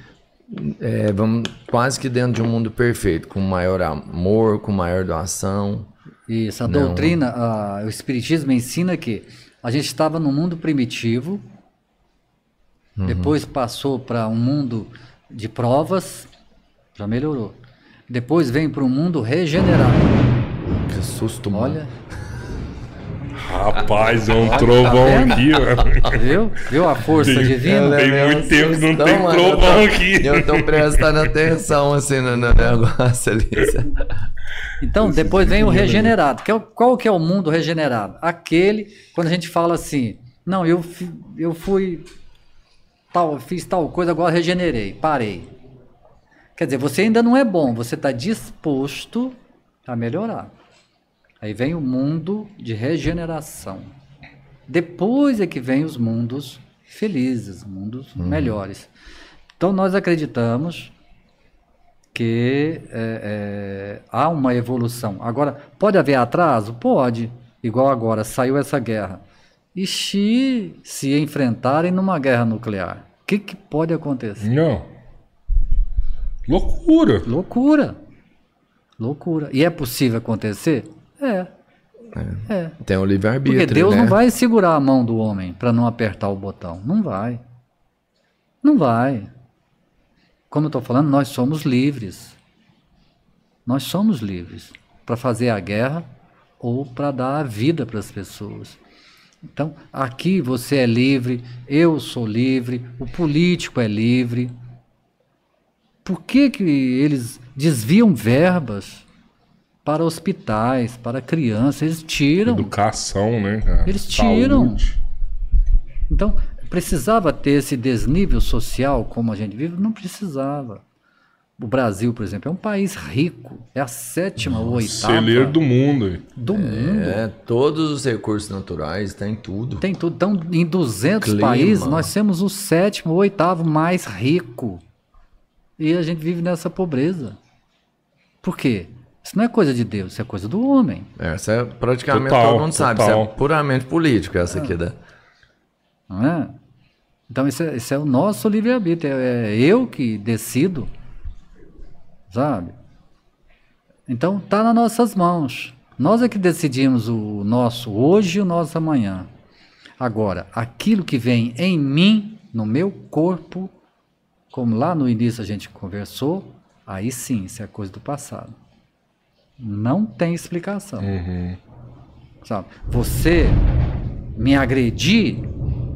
é, vamos quase que dentro de um mundo perfeito, com maior amor, com maior doação. Isso, a doutrina, a- o Espiritismo ensina que a gente estava num mundo primitivo, depois passou para um mundo de provas, já melhorou. Depois vem para um mundo regenerado. Que susto, mano. Olha, Rapaz, é um trovão vendo? aqui, mano. viu? Viu a força Tem- divina? Tem levei muito um tempo que não tem mano. trovão Eu tô- aqui. Eu tô prestando atenção assim no, no negócio ali. Então, depois vem o regenerado. Que é qual que é o mundo regenerado? Aquele, quando a gente fala assim, não, eu, eu fui tal, fiz tal coisa, agora regenerei, parei. Quer dizer, você ainda não é bom, você está disposto a melhorar. Aí vem o mundo de regeneração. Depois é que vem os mundos felizes, mundos melhores. Então nós acreditamos que é, é, há uma evolução. Agora, pode haver atraso? Pode. Igual agora, saiu essa guerra. E se se enfrentarem numa guerra nuclear? O que, que pode acontecer? Não. Loucura. Loucura. Loucura. E é possível acontecer? É. É. Tem o livre-arbítrio, Porque Deus né? não vai segurar a mão do homem para não apertar o botão. Não vai. Não vai. Como eu estou falando, nós somos livres. Nós somos livres para fazer a guerra ou para dar a vida para as pessoas. Então, aqui você é livre, eu sou livre, o político é livre. Por que, que eles desviam verbas para hospitais, para crianças? Eles tiram. Educação, né, cara? Eles tiram. Saúde. Então, precisava ter esse desnível social como a gente vive? Não precisava. O Brasil, por exemplo, é um país rico. É a sétima ou oitava Celeiro do mundo. do mundo. É, todos os recursos naturais, tem tudo. Tem tudo. Então, em 200 Clima. países, nós temos o sétimo ou oitavo mais rico. E a gente vive nessa pobreza. Por quê? Isso não é coisa de Deus, isso é coisa do homem. Essa é praticamente Total, todo mundo sabe. Isso é puramente político, essa aqui da. Não é? Então, isso é, isso é o nosso livre-arbítrio. É, é eu que decido, sabe? Então, está nas nossas mãos. Nós é que decidimos o nosso hoje e o nosso amanhã. Agora, aquilo que vem em mim, no meu corpo, como lá no início a gente conversou, aí sim, isso é coisa do passado. Não tem explicação. Uhum. Sabe? Você me agredir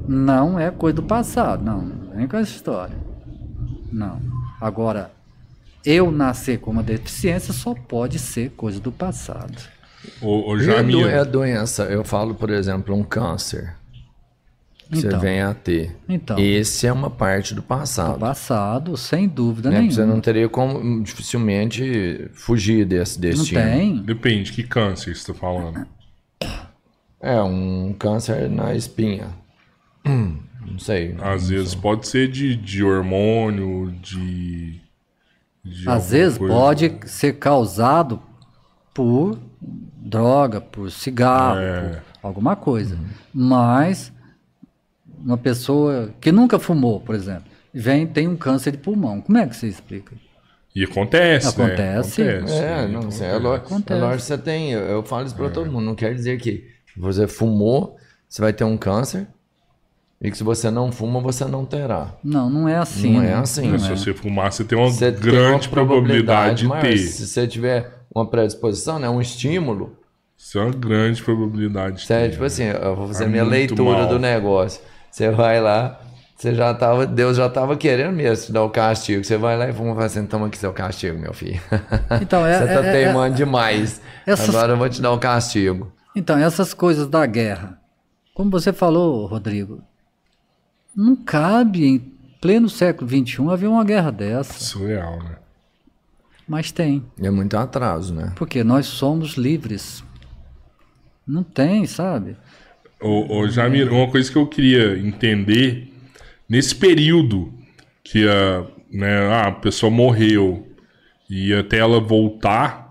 não é coisa do passado, não. Não vem com essa história. Não. Agora, eu nascer com uma deficiência só pode ser coisa do passado. Ô E a, do- é a doença, eu falo, por exemplo, um câncer. Que você Então. vem a ter. Então. Esse é uma parte do Do passado. passado, sem dúvida né? nenhuma. Você não teria como dificilmente fugir desse Não destino. tem. depende, que câncer você tá falando? É, um câncer na espinha. Hum, não sei. Às vezes pode ser de, de hormônio, de. de Às vezes coisa. pode ser causado por droga, por cigarro, É. por alguma coisa. Mas uma pessoa que nunca fumou, por exemplo, vem tem um câncer de pulmão. Como é que você explica? E acontece. Acontece. Né? Acontece. É, né? não, assim, é Acontece. lógico, é Acontece. lógico que você tem. Eu, eu falo isso pra todo mundo. Não quer dizer que você fumou, você vai ter um câncer. E que se você não fuma, você não terá. Não, não é assim. Não é né? assim. Não Se é. você fumar, você tem uma Você tem grande uma probabilidade de maior. ter. Se você tiver uma predisposição, né, um estímulo, Isso é uma grande probabilidade de ter. tipo assim, eu vou fazer É minha leitura mal. do negócio. Você vai lá, você já tava, Deus já tava querendo mesmo te dar o castigo. Você vai lá e fuma e fala assim, toma aqui seu castigo, meu filho. (laughs) Então, é- você tá é- é- teimando demais. essas- Agora eu vou te dar o castigo. Então, essas coisas da guerra, como você falou, Rodrigo, não cabe em pleno século XXI haver uma guerra dessa. Surreal, né? Mas tem. É muito atraso, né? Porque nós somos livres. Não tem, sabe? Ô, ô, Jamir, uma coisa que eu queria entender, nesse período que a, né, a pessoa morreu e até ela voltar,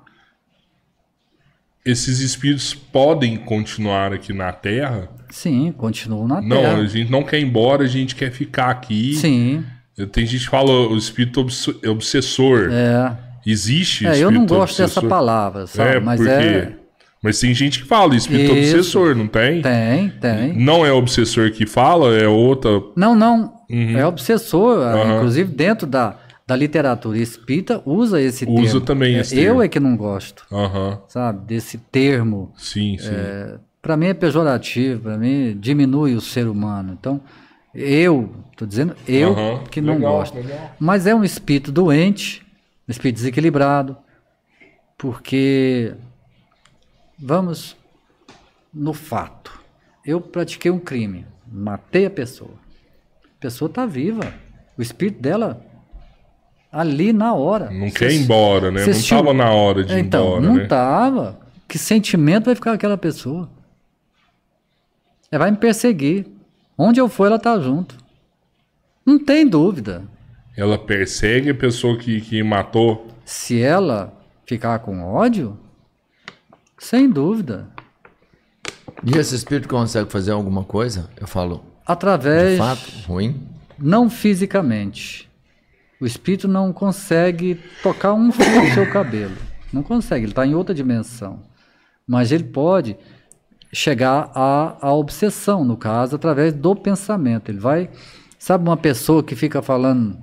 esses espíritos podem continuar aqui na Terra? Sim, continuam na Não, Terra. a gente não quer ir embora, a gente quer ficar aqui. Sim. Tem gente que fala o espírito obs- obsessor. É. Existe É, eu não gosto dessa obsessor? palavra, sabe? É, Mas porque... é. Mas tem gente que fala espírito Isso. obsessor, não tem? Tem, tem. Não é obsessor que fala, é outra. Não, não. É obsessor. Uhum. Inclusive, dentro da, da literatura espírita, usa esse termo. Usa também É, esse Eu termo. é que não gosto, Aham. sabe? Desse termo. Sim, sim. Para mim é pejorativo, para mim diminui o ser humano. Então, eu, tô dizendo eu que não Legal, gosto. legal. Mas é um espírito doente, um espírito desequilibrado, porque vamos no fato. Eu pratiquei um crime, matei a pessoa. A pessoa está viva. O espírito dela ali na hora. Não quer ir embora, né? você Não assistiu- tava na hora de ir então, embora, não né? tava. Que sentimento vai ficar aquela pessoa? Ela vai me perseguir. Onde eu for, ela tá junto. Não tem dúvida. Ela persegue a pessoa que, que matou. Se ela ficar com ódio, sem dúvida. E esse espírito consegue fazer alguma coisa? Eu falo, de Através, fato, ruim? não fisicamente. O espírito não consegue tocar um fio do seu cabelo. Não consegue, ele está em outra dimensão. Mas ele pode chegar à, à obsessão, no caso, através do pensamento. Ele vai. Sabe uma pessoa que fica falando.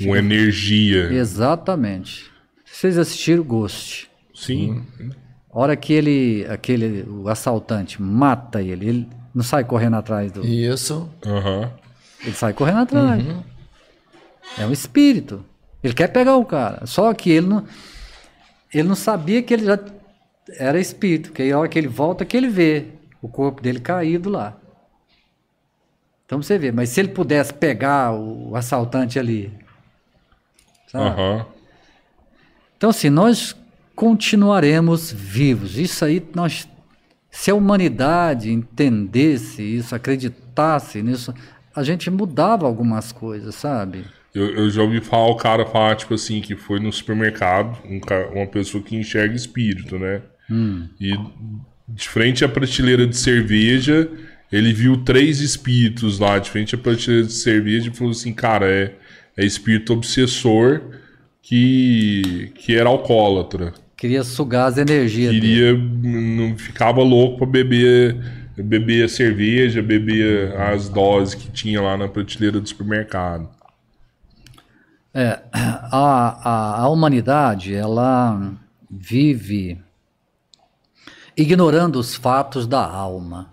Uma energia. Exatamente. Vocês assistiram Ghost. Sim. A hora que ele, aquele, o assaltante mata ele, ele não sai correndo atrás do. Isso. Aham. Ele sai correndo atrás. É um espírito. Ele quer pegar o cara. Só que ele não, ele não sabia que ele já era espírito. Porque aí a hora que ele volta, que ele vê o corpo dele caído lá. Então você vê. Mas se ele pudesse pegar o assaltante ali. sabe? Aham. Então, assim, nós continuaremos vivos. Isso aí, nós, se a humanidade entendesse isso, acreditasse nisso, a gente mudava algumas coisas, sabe? Eu, eu já ouvi falar o cara falar, tipo assim, que foi no supermercado, um uma pessoa que enxerga espírito, né? E de frente à prateleira de cerveja, ele viu três espíritos lá, de frente à prateleira de cerveja, e falou assim, cara, é, é espírito obsessor que, que era alcoólatra. Queria sugar as energias dele. Queria, não ficava louco pra beber, beber a cerveja, beber as doses que tinha lá na prateleira do supermercado. É, a, a, a humanidade, ela vive ignorando os fatos da alma.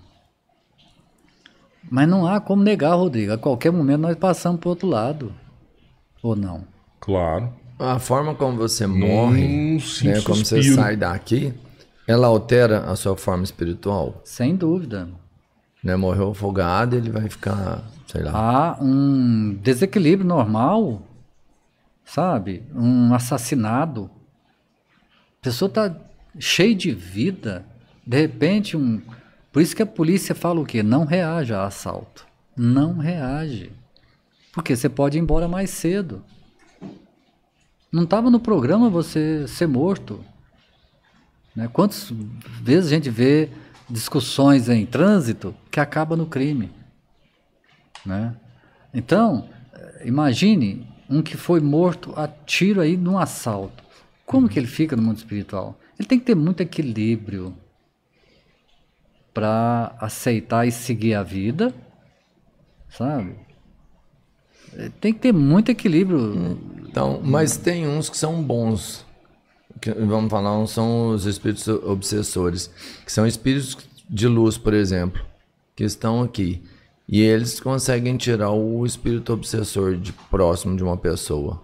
Mas não há como negar, Rodrigo. A qualquer momento nós passamos para o outro lado. Ou não? Claro. A forma como você morre, Num sim, né, como você sai daqui, ela altera a sua forma espiritual. Sem dúvida. Né? Morreu afogado, ele vai ficar, sei lá. Há um desequilíbrio normal, sabe? Um assassinado. A pessoa está cheia de vida. De repente, um. Por isso que a polícia fala o quê? Não reage a assalto. Não reage. Porque você pode ir embora mais cedo. Não estava no programa você ser morto. Né? Quantas vezes a gente vê discussões em trânsito que acaba no crime? Né? Então, eh, imagine um que foi morto a tiro aí num assalto. Como que ele fica no mundo espiritual? Ele tem que ter muito equilíbrio para aceitar e seguir a vida, sabe? Eh, Tem que ter muito equilíbrio. Então, mas tem uns que são bons. Que, vamos falar, uns são os espíritos obsessores, que são espíritos de luz, por exemplo, que estão aqui. E eles conseguem tirar o espírito obsessor de próximo de uma pessoa.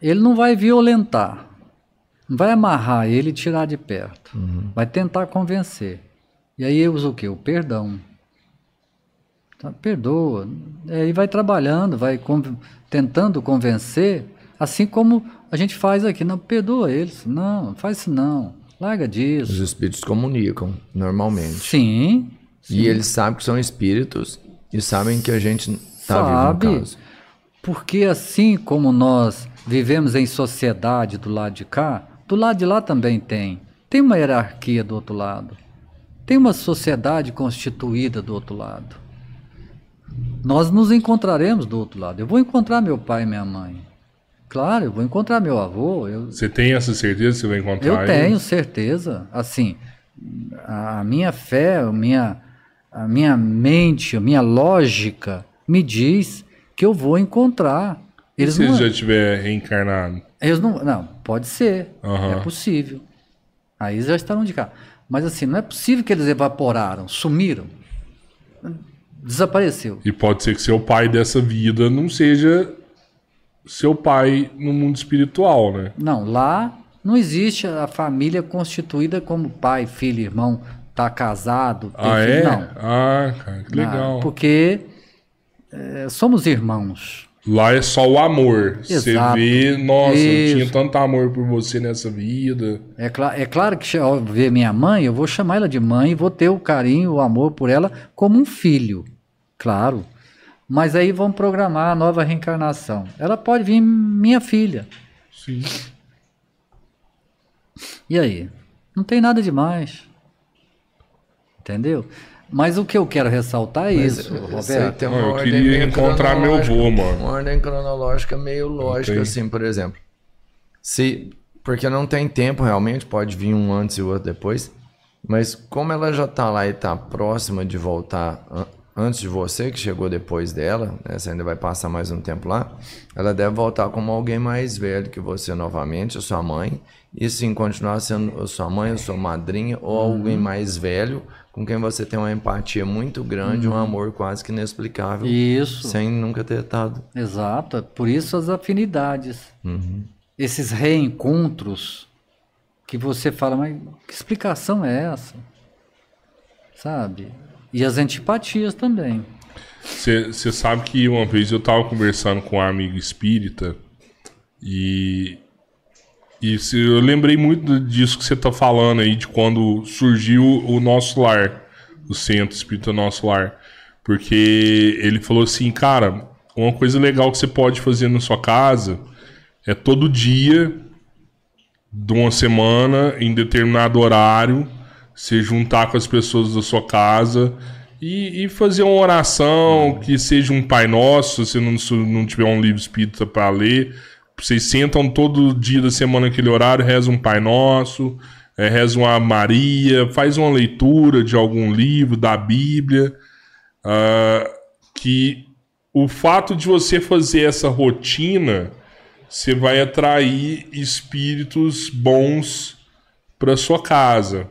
Ele não vai violentar, não vai amarrar ele e tirar de perto. Vai tentar convencer. E aí usa o quê? O perdão. Tá, perdoa. Aí vai trabalhando, vai tentando convencer Assim como a gente faz aqui, não perdoa eles, não, faz isso não, larga Os disso. espíritos comunicam normalmente. Sim, E eles sabem que são espíritos e sabem que a gente tá Sabe. vivo no caso. porque assim como nós vivemos em sociedade do lado de cá, do lado de lá também tem. Tem uma hierarquia do outro lado. Tem uma sociedade constituída do outro lado. Nós nos encontraremos do outro lado. Eu vou encontrar meu pai e minha mãe. Claro, eu vou encontrar meu avô. Eu, Você tem essa certeza que você vai encontrar eu ele? tenho certeza. Assim, a minha fé, a minha, a minha mente, a minha lógica me diz que eu vou encontrar. E Eles se não, já tiver reencarnado? eles não, não, pode ser, Aham. é possível. Aí eles já estarão de cá. Mas assim, não é possível que eles evaporaram, sumiram, desapareceu. E pode ser que seu pai dessa vida não seja seu pai no mundo espiritual, né? Não, lá não existe a família constituída como pai, filho, irmão, tá casado, Ah, filho, é? não. Ah, cara, que legal. Ah, porque é, somos irmãos. Lá é só o amor. Você Exato. vê, nossa, eu Isso. tinha tanto amor por você nessa vida. É, cla é claro que ao ver minha mãe, eu vou chamar ela de mãe e vou ter o carinho, o amor por ela como um filho. Claro. Mas aí vamos programar a nova reencarnação. Ela pode vir minha filha. Sim. E aí? Não tem nada demais. Entendeu? Mas o que eu quero ressaltar é Mas, isso, eh, Roberto. tem Não, uma eu ordem queria encontrar meu cronológica. avô, mano. Uma ordem cronológica meio lógica, tem. assim, por exemplo. Se, porque não tem tempo realmente, pode vir um antes e o outro depois. Mas como ela já tá lá e tá próxima de voltar an- antes de você, que chegou depois dela, né, você ainda vai passar mais um tempo lá, ela deve voltar como alguém mais velho que você novamente, a sua mãe, e sim continuar sendo a sua mãe, a sua madrinha, ou alguém mais velho, com quem você tem uma empatia muito grande, um amor quase que inexplicável, Isso. sem nunca ter estado. Exato. é Por isso as afinidades. Uhum. Esses reencontros que você fala, mas que explicação é essa? Sabe? E as antipatias também. Você sabe que uma vez eu tava conversando com um amigo espírita e. E eu lembrei muito disso que você tá falando aí, de quando surgiu o nosso lar, o Centro Espírita Nosso Lar. Porque ele falou assim, cara, uma coisa legal que você pode fazer na sua casa é todo dia de uma semana, em determinado horário, se juntar com as pessoas da sua casa e, e fazer uma oração que seja um Pai Nosso, se não, se não tiver um livro espírita para ler. Vocês sentam todo dia da semana aquele horário, rezam um Pai Nosso, eh, rezam uma Maria, faz uma leitura de algum livro, da Bíblia. ah, que o fato de você fazer essa rotina você vai atrair espíritos bons para sua casa.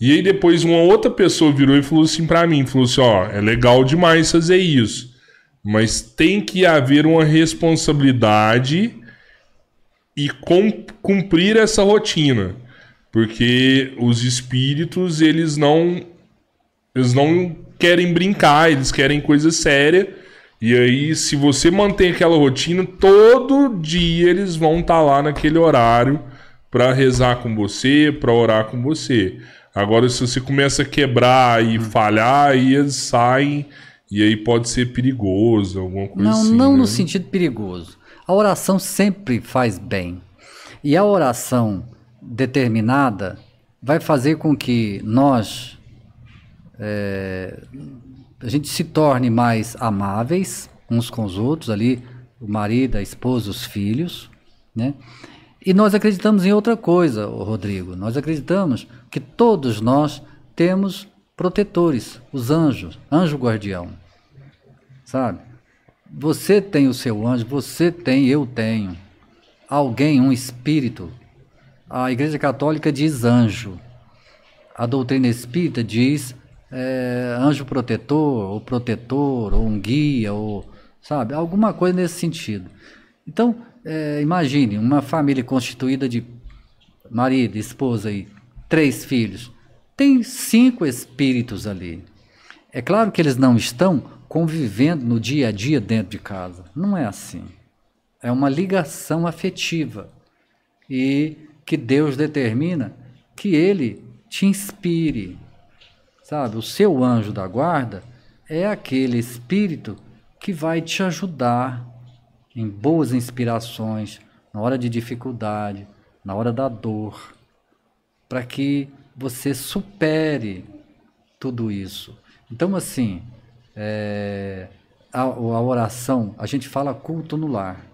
E aí depois uma outra pessoa virou e falou assim para mim, falou assim, ó, é legal demais fazer isso, mas tem que haver uma responsabilidade e cum- cumprir essa rotina, porque os espíritos eles não eles não querem brincar, eles querem coisa séria. E aí, se você mantém aquela rotina, todo dia eles vão estar lá naquele horário para rezar com você, para orar com você. Agora, se você começa a quebrar e falhar, aí eles saem e aí pode ser perigoso, alguma coisa Não, assim. não né? no sentido perigoso. A oração sempre faz bem. E a oração determinada vai fazer com que nós é, a gente se torne mais amáveis uns com os outros ali, o marido, a esposa, os filhos, né? E nós acreditamos em outra coisa, Rodrigo. Nós acreditamos que todos nós temos protetores, os anjos, anjo guardião. Sabe? Você tem o seu anjo, você tem, eu tenho. Alguém, um espírito. A Igreja Católica diz anjo. A doutrina espírita diz é, anjo protetor, ou protetor, ou um guia, ou sabe, alguma coisa nesse sentido. Então, é, imagine uma família constituída de marido, esposa e três filhos. Tem cinco espíritos ali. É claro que eles não estão convivendo no dia a dia dentro de casa. Não é assim. é uma ligação afetiva e que Deus determina que ele te inspire. Sabe, o seu anjo da guarda é aquele espírito que vai te ajudar em boas inspirações, na hora de dificuldade, na hora da dor, para que você supere tudo isso. Então, assim, é, a, a, oração, a gente fala culto no lar,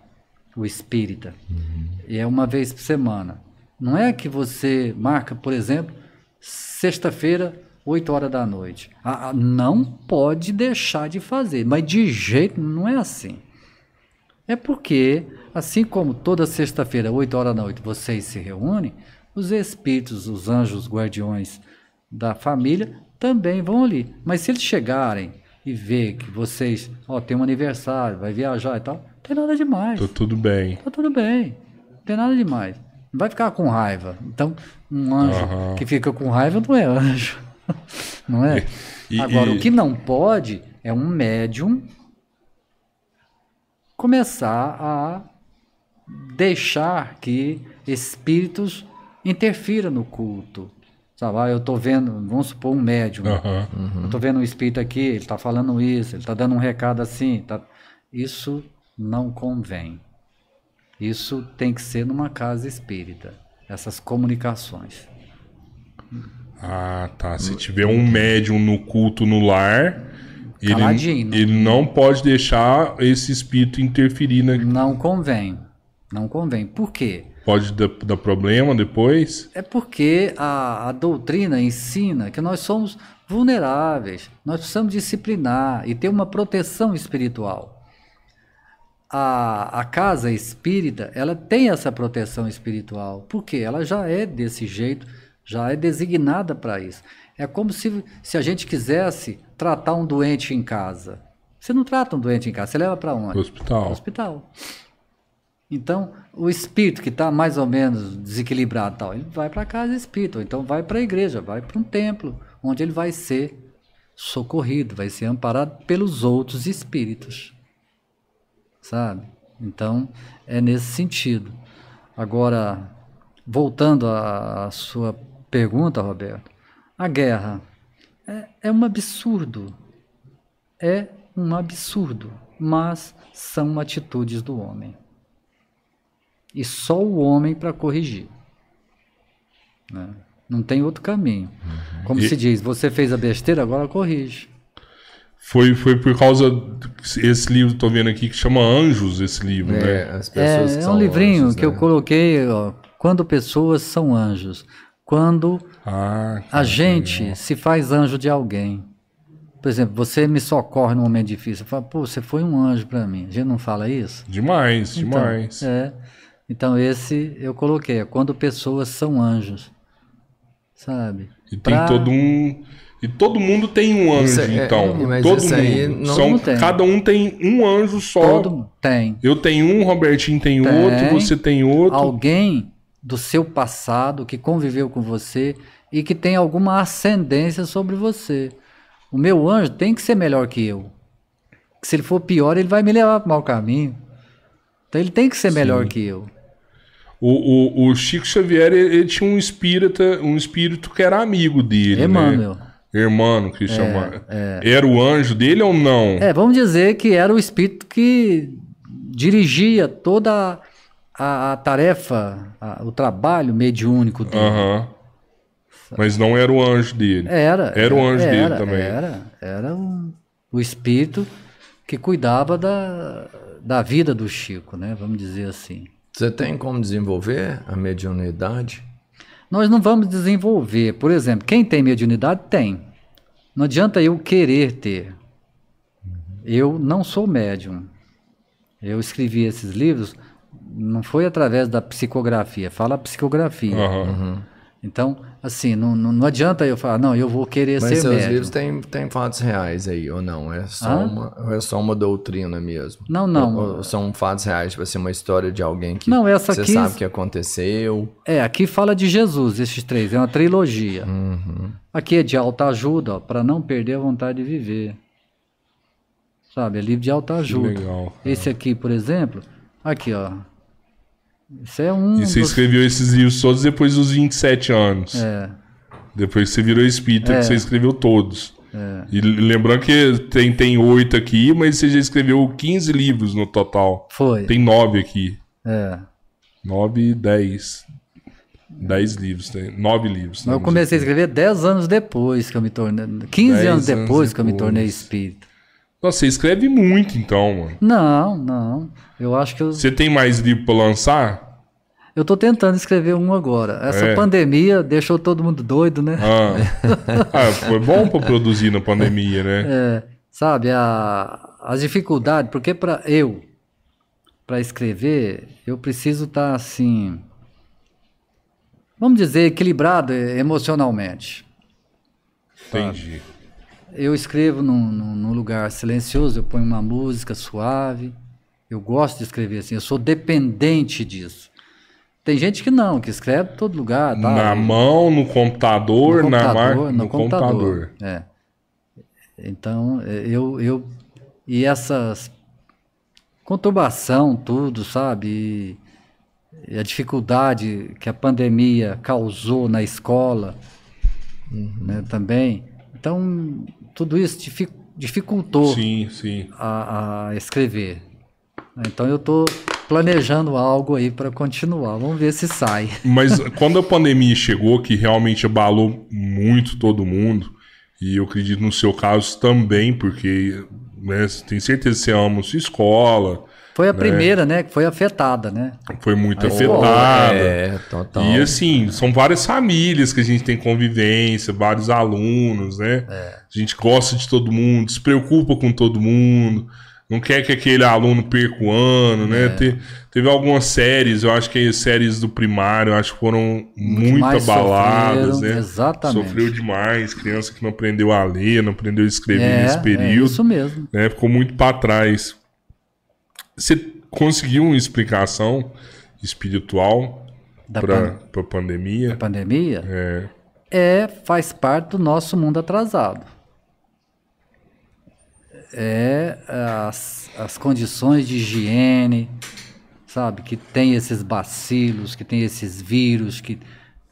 o espírita, uhum. e é uma vez por semana. Não é que você marca, por exemplo, sexta-feira, 8 horas da noite. Ah, não pode deixar de fazer, mas de jeito não é assim. É porque, assim como toda sexta-feira, 8 horas da noite, vocês se reúnem, os espíritos, os anjos guardiões da família também vão ali. Mas se eles chegarem e ver que vocês, ó, tem um aniversário, vai viajar e tal, não tem nada demais. Tá tudo bem. Tá tudo bem. Não tem nada demais. Não vai ficar com raiva. Então, um anjo uhum. que fica com raiva não é anjo. (laughs) não é? E, Agora, e... o que não pode é um médium começar a deixar que espíritos interfiram no culto. Sabe, ah, eu estou vendo, vamos supor, um médium. Uhum. Eu estou vendo um espírito aqui, ele está falando isso, ele está dando um recado assim. Tá... Isso não convém. Isso tem que ser numa casa espírita, essas comunicações. Ah, tá. Se tiver um médium no culto no lar, ele, ele não pode deixar esse espírito interferir na. Não convém. Não convém. Por quê? Pode dar, dar problema depois? É porque a, a doutrina ensina que nós somos vulneráveis, nós precisamos disciplinar e ter uma proteção espiritual a, a casa espírita, ela tem essa proteção espiritual, porque ela já é desse jeito, já é designada para isso. É como se, se a gente quisesse tratar um doente em casa. Você não trata um doente em casa, você leva para onde? Hospital. Hospital. Então, o espírito que está mais ou menos desequilibrado, tal, ele vai para casa espírita, ou então vai para a igreja, vai para um templo, onde ele vai ser socorrido, vai ser amparado pelos outros espíritos sabe? Então, é nesse sentido. Agora, voltando à sua pergunta, Roberto, a guerra é, é um absurdo. É um absurdo, mas são atitudes do homem. E só o homem para corrigir. Né? Não tem outro caminho. Uhum. Como e... se diz, você fez a besteira, agora corrige. Foi, foi por causa esse livro, estou vendo aqui, que chama Anjos, esse livro, é, né? As pessoas é, é um livrinho anjos, que né? eu coloquei, ó, Quando Pessoas São Anjos. Quando ah, a gente legal. se faz anjo de alguém. Por exemplo, você me socorre num momento difícil. Fala, pô, você foi um anjo para mim. A gente não fala isso? Demais, então, demais. É. Então, esse eu coloquei, é quando pessoas são anjos. Sabe? E pra... tem todo um e todo mundo tem um anjo, é, então. Mas todo mundo. Não, São, não cada um tem um anjo só. Todo tem. Eu tenho um, Robertinho tem, tem outro, você tem outro. Alguém do seu passado que conviveu com você e que tem alguma ascendência sobre você. O meu anjo tem que ser melhor que eu. Se ele for pior, ele vai me levar para o mau caminho. Então ele tem que ser Sim. melhor que eu. O, o, o Chico Xavier ele, ele, tinha um espírita, um espírito que era amigo dele. Emmanuel. Né? Irmão, que é, chama. É. Era o anjo dele ou não? É, vamos dizer que era o espírito que dirigia toda a, a tarefa, a, o trabalho mediúnico dele. Uhum. Mas não era o anjo dele. Era. Era o anjo era, dele também. Era. Era um, o espírito que cuidava da, da vida do Chico, né? Vamos dizer assim. Você tem como desenvolver a mediunidade? nós não vamos desenvolver. Por exemplo, quem tem mediunidade tem. Não adianta eu querer ter. Eu não sou médium. Eu escrevi esses livros, não foi através da psicografia, fala psicografia. Uhum. Então, assim, não, não, não, adianta eu falar, não, eu vou querer Mas ser seus médium. livros têm, têm fatos reais aí, ou não? É só, uma, é só uma doutrina mesmo? Não, não. Ou, ou são fatos reais, tipo assim, uma história de alguém que não, essa você aqui, sabe que aconteceu? É, aqui fala de Jesus, esses três, é uma trilogia. Uhum. Aqui é de alta ajuda, para não perder a vontade de viver. Sabe, é livro de alta ajuda. Legal, Esse aqui, por exemplo, Aqui, ó. Isso é um. E você dos- escreveu esses livros todos depois dos 27 anos. É, Depois que você virou espírita, É. você escreveu todos. é. E lembrando que tem, tem oito aqui, mas você já escreveu 15 livros no total. Foi. Tem nove aqui. É. Nove e dez. Dez livros, tem. Nove livros. Mas eu comecei a escrever 10 anos depois que eu me tornei. 15 10 anos anos depois que eu me depois. tornei espírita. Nossa, você escreve muito então, mano. Não, não. Eu acho que eu. Você tem mais livro pra lançar? Eu tô tentando escrever um agora. Essa É. pandemia deixou todo mundo doido, né? Ah, (laughs) Ah, foi bom pra produzir na pandemia, né? É, sabe, a, as dificuldades, porque para eu, para escrever, eu preciso estar assim, vamos dizer, equilibrado emocionalmente. Entendi. Eu escrevo num, num- num lugar silencioso, eu ponho uma música suave. Eu gosto de escrever assim, eu sou dependente disso. Tem gente que não, que escreve em todo lugar. Tá? Na mão, no computador, no na mar... computador, no, computador. É. Então, é, eu, eu. E essas. Conturbação, tudo, sabe? E, a dificuldade que a pandemia causou na escola né, também. Então, tudo isso difi- dificultou Sim, sim. a, a escrever. Então, eu estou planejando algo aí para continuar. Vamos ver se sai. (laughs) Mas quando a pandemia chegou, que realmente abalou muito todo mundo, e eu acredito no seu caso também, porque né, tem certeza que você ama sua escola, Foi a primeira, né, que foi afetada, né? foi muito A afetada. É, total. E assim, são várias famílias que a gente tem convivência, vários alunos, né? É. A gente gosta de todo mundo, se preocupa com todo mundo, não quer que aquele aluno perca o ano, né? É. Te- teve algumas séries, eu acho que as séries do primário, eu acho que foram muito abaladas, sofreram, né? exatamente. Sofreu demais, criança que não aprendeu a ler, não aprendeu a escrever É, nesse é período, isso mesmo. né? Ficou muito para trás. Você conseguiu uma explicação espiritual para pan- a pandemia? A pandemia É, é faz parte do nosso mundo atrasado. É as, as condições de higiene, sabe, que tem esses bacilos, que tem esses vírus, que,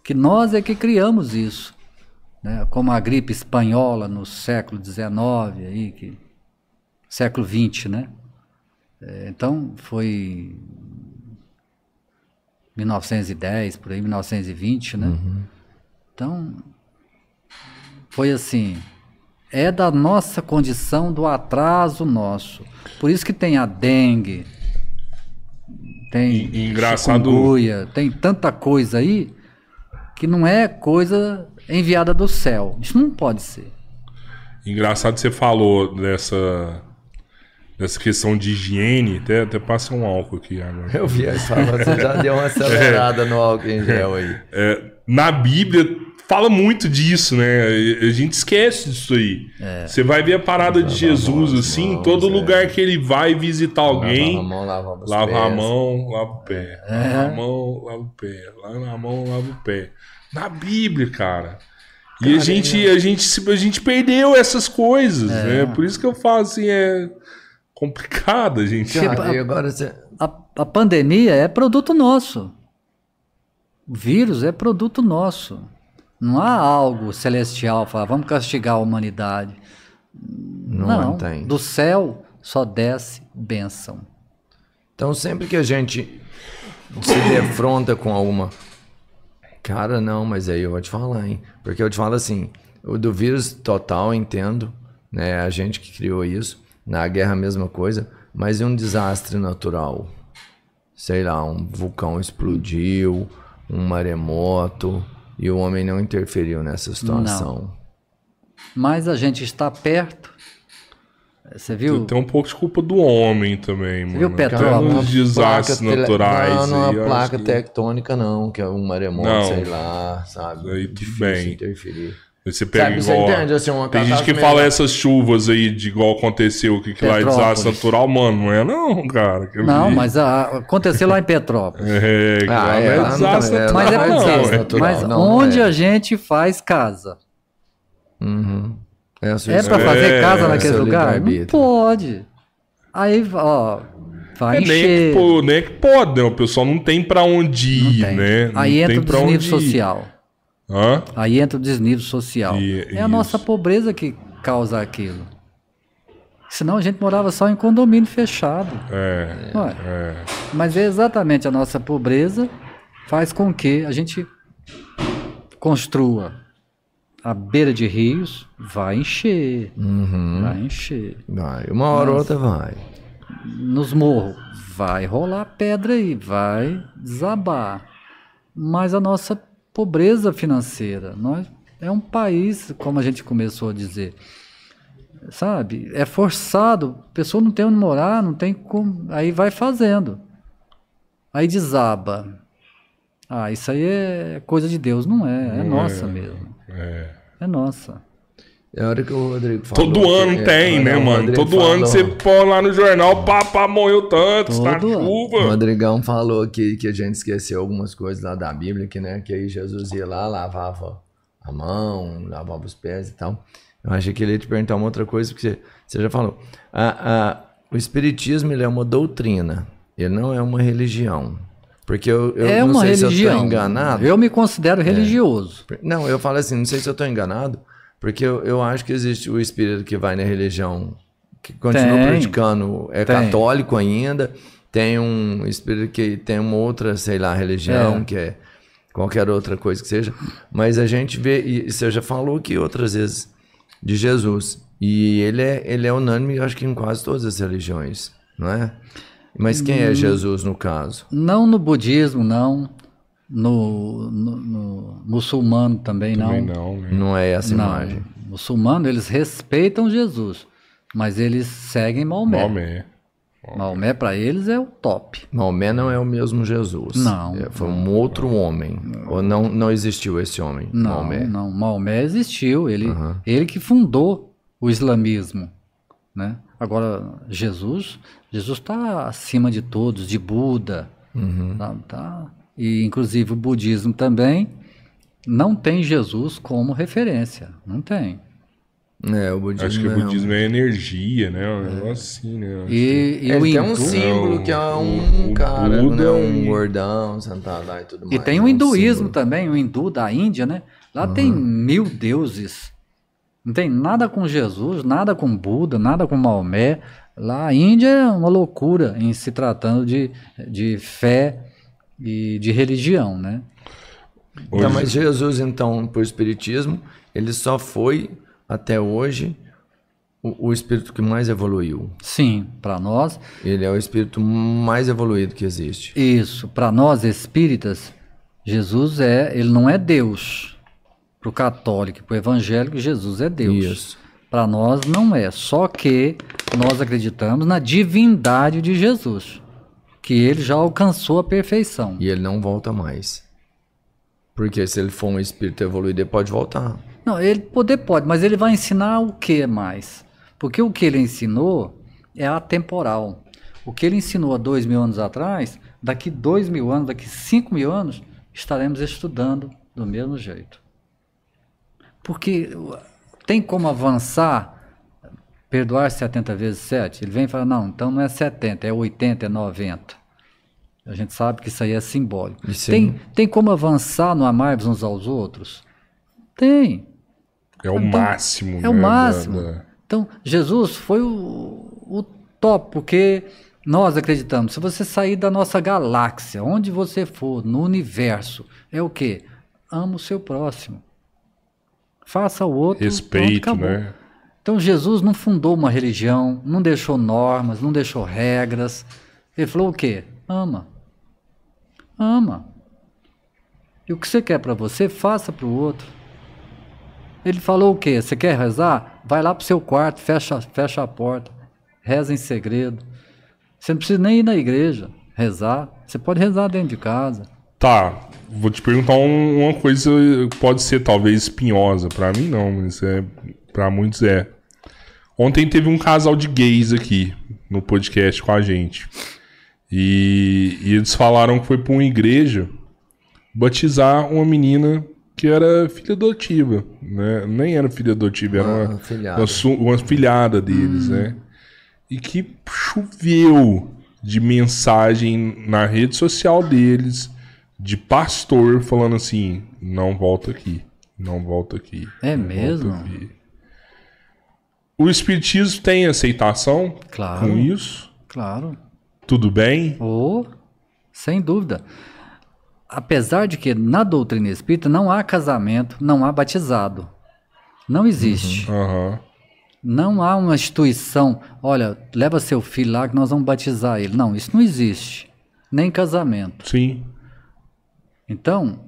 que nós é que criamos isso. Né? Como a gripe espanhola no século XIX, aí, que, século XX, né? É, Então, foi 1910, por aí, 1920, né? Então, foi assim. É da nossa condição, do atraso nosso. Por isso que tem a dengue, tem E- engraçado- chikungunya, tem tanta coisa aí que não é coisa enviada do céu. Isso não pode ser. engraçado que você falou dessa, dessa questão de higiene, até, até passa um álcool aqui agora. Eu vi falando, você já deu uma (laughs) acelerada no álcool em gel aí. É, na Bíblia fala muito disso, né? A gente esquece disso aí. Você vai ver a parada de Jesus, as assim, mãos, todo é. lugar que ele vai visitar alguém, Lava a mão, lava os lava a pés. mão, lava o pé. Lava a mão, lava o pé. Lava a mão, lava o pé. Na Bíblia, cara. E a gente, a, gente, a gente perdeu essas coisas, né? Por isso que eu falo assim, é complicado a gente. Tipo, Cara, e agora você... A, a pandemia é produto nosso. O vírus é produto nosso. Não há algo celestial, falar, vamos castigar a humanidade. Não, tem. Do céu só desce bênção. Então, sempre que a gente se defronta com alguma. Cara, não, mas aí eu vou te falar, hein? Porque eu te falo assim: o do vírus total, entendo, né? A gente que criou isso. Na guerra, a mesma coisa. Mas e um desastre natural? Sei lá, um vulcão explodiu, um maremoto, e o homem não interferiu nessa situação. Mas a gente está perto. Você viu? Tem um pouco de culpa do homem também, mano. viu Petrópolis? Tem uns desastres placa tele- naturais. Não, não é placa que- tectônica, não, que é um maremoto, Não. sei lá, sabe? Aí tudo Difícil bem. interferir. Você pega Sabe, você igual. entende, assim, uma tem gente que catástrofe fala essas chuvas aí de igual aconteceu, que, que lá é Petrópolis. desastre natural, mano. Não é não, cara. Não, vi. mas a- aconteceu lá em Petrópolis. É, que lá Ah, não é, é lá não desastre é- natural, Mas é não, porque, desastre é. natural. mas não, onde é. a gente faz casa? Uhum. É, É para fazer casa É, naquele lugar? Não pode. Aí, ó, vai É, nem, é que, pô, nem é que pode, né? O pessoal não tem pra onde Não ir, tem. né? Não Aí entra o ir. social. Hã? Aí entra o desnível social. E- é a isso. nossa pobreza que causa aquilo. Senão a gente morava só em condomínio fechado. É, é. Mas é exatamente a nossa pobreza faz com que a gente construa à beira de rios, vai encher, Uhum. vai encher. Vai. Uma hora ou outra vai. Nos morros, vai rolar pedra aí, vai desabar. Mas a nossa pobreza financeira, nós é um país, como a gente começou a dizer, sabe? É forçado, a pessoa não tem onde morar, não tem como, aí vai fazendo. Aí desaba. Ah, isso aí é coisa de Deus, não é, é nossa mesmo. É. É nossa. É a hora que o Rodrigo falou. Todo ano que- tem, é, né, mano? Rodrigo Todo ano falou- você põe lá no jornal, pá, pá, morreu tanto, tá Todo ano. O chuva. Rodrigão falou que, que a gente esqueceu algumas coisas lá da Bíblia, que, né, que aí Jesus ia lá, lavava a mão, lavava os pés e tal. Eu achei que ele ia te perguntar uma outra coisa, porque você, você já falou. A, a- o Espiritismo ele é uma doutrina, ele não é uma religião. Porque eu, eu é não uma sei se eu religião. estou enganado. Eu me considero religioso. Não, eu falo assim, não sei se eu estou enganado, porque eu, eu acho que existe o espírito que vai na religião, que continua Tem. praticando, é Tem. católico ainda, tem um espírito que tem uma outra, sei lá, religião, É. que é qualquer outra coisa que seja, mas a gente vê, e você já falou aqui outras vezes, de Jesus, e ele é, ele é unânime, eu acho que em quase todas as religiões, não é? Mas quem Hum. é Jesus no caso? Não no budismo, não. No, no- no muçulmano também, Também não. não, né? Não é essa Não. imagem. Muçulmano, eles respeitam Jesus, mas eles seguem Maomé. Maomé. Maomé, para eles, é o top. Maomé não é o mesmo Jesus. Não, É, foi um outro homem. Ou não, não existiu esse homem, Não, Maomé? não. Maomé existiu. Ele, ele que fundou o islamismo. Né? Agora, Jesus, Jesus está acima de todos, de Buda. Uhum. Tá, tá. E, inclusive, o budismo também não tem Jesus como referência. Não tem. É, o budismo. Acho que o é um- budismo é energia, né? Um negócio assim, né? E, e É, o ele tem um símbolo É, que é o- um o cara, Buda né, um e- gordão sentado lá e tudo mais. E tem é o um hinduísmo símbolo. também, o hindu da Índia, né? Lá tem mil deuses. Não tem nada com Jesus, nada com Buda, nada com Maomé. Lá a Índia é uma loucura em se tratando de, de fé e de religião, né? Hoje- Tá, mas Jesus, então, por espiritismo, ele só foi, até hoje, o, o espírito que mais evoluiu. Sim, para nós, Ele é o espírito mais evoluído que existe. isso, para nós espíritas, Jesus é, ele não é Deus. Para o católico, para o evangélico, Jesus é Deus. Isso. Para nós não é, só que nós acreditamos na divindade de Jesus, que ele já alcançou a perfeição. E ele não volta mais. Porque se ele for um espírito evoluído, ele pode voltar. Não, ele poder pode, mas ele vai ensinar o que mais? Porque o que ele ensinou é atemporal. O que ele ensinou há dois mil anos atrás, daqui dois mil anos, daqui cinco mil anos, estaremos estudando do mesmo jeito. Porque tem como avançar, perdoar 70 vezes 7? Ele vem e fala, não, então não é 70, é 80, é 90. A gente sabe que isso aí é simbólico. Sim. Tem, tem como avançar no amarmos uns aos outros? Tem. É o Então, máximo. É o né, máximo. da- da- Então, Jesus foi o, o top, porque nós acreditamos, se você sair da nossa galáxia, onde você for, no universo, é o quê? Ama o seu próximo. Faça o outro. Respeito, né? Então Jesus não fundou uma religião, não deixou normas, não deixou regras. Ele falou o quê? Ama. Ama. E o que você quer para você, faça para o outro. Ele falou o quê? Você quer rezar? Vai lá para o seu quarto, fecha, fecha a porta, reza em segredo. Você não precisa nem ir na igreja rezar. Você pode rezar dentro de casa. Tá, vou te perguntar um- uma coisa pode ser talvez espinhosa. Pra mim não, mas é para muitos é. Ontem teve um casal de gays aqui no podcast com a gente. E, e eles falaram que foi pra uma igreja batizar uma menina que era filha adotiva, né? Nem era filha adotiva, era Uma uma, afilhada. uma, uma filhada deles, né? E que choveu de mensagem na rede social deles, de pastor falando assim: não volta aqui, não volta aqui. É mesmo? aqui." O Espiritismo tem aceitação Claro. com isso? Claro. Tudo bem? Oh, sem dúvida. Apesar de que na doutrina espírita não há casamento, não há batizado. Não existe. Aham. Não há uma instituição, olha, leva seu filho lá que nós vamos batizar ele. Não, isso não existe. Nem casamento. Sim. Então,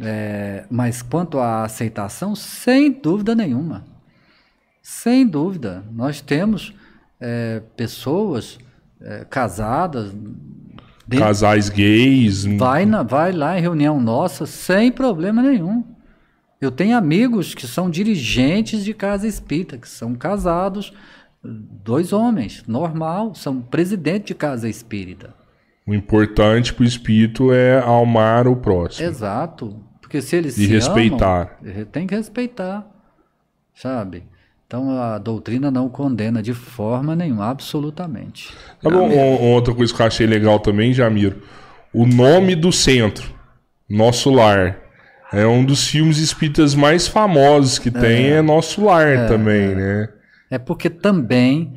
é, mas quanto à aceitação, sem dúvida nenhuma. Sem dúvida. Nós temos é, pessoas é, casadas. dentro- Casais gays. vai, na, vai lá em reunião nossa sem problema nenhum. Eu tenho amigos que são dirigentes de casa espírita, que são casados, dois homens, normal, são presidente de casa espírita. O importante pro espírito é amar o próximo. Exato. Porque se eles E se respeitar. amam, tem que respeitar. Sabe? Então a doutrina não condena de forma nenhuma, absolutamente. Tá bom, outra coisa que eu achei legal também, Jamiro. O nome do centro, Nosso Lar. É um dos filmes espíritas mais famosos que tem, é Nosso Lar também, né? É porque também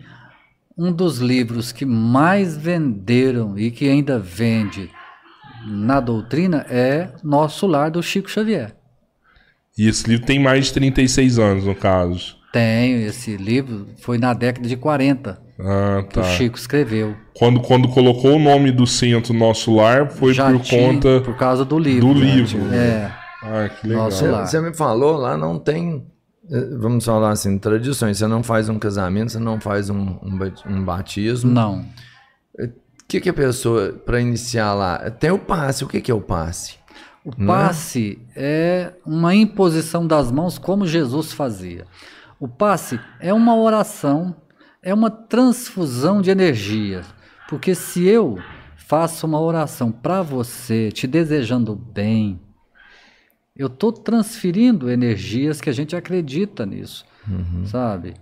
um dos livros que mais venderam e que ainda vende na doutrina é Nosso Lar do Chico Xavier. E esse livro tem mais de 36 anos, no caso. Tem esse livro, foi na década de 40 Ah, que tá. o Chico escreveu. Quando, quando colocou o nome do centro Nosso Lar, foi Já por tinha- conta por causa do livro. do né? livro. É. Ah, que legal. Nosso Você, Lá. você me falou, lá não tem, eh, vamos falar assim, tradições. Você não faz um casamento, você não faz um, um, ba- batismo. Não. O que, que a pessoa, para iniciar lá, tem o passe. O que, que é o passe? O Não é? passe é uma imposição das mãos como Jesus fazia. O passe é uma oração, é uma transfusão de energia. Porque se eu faço uma oração para você, te desejando bem, eu estou transferindo energias que a gente acredita nisso, sabe?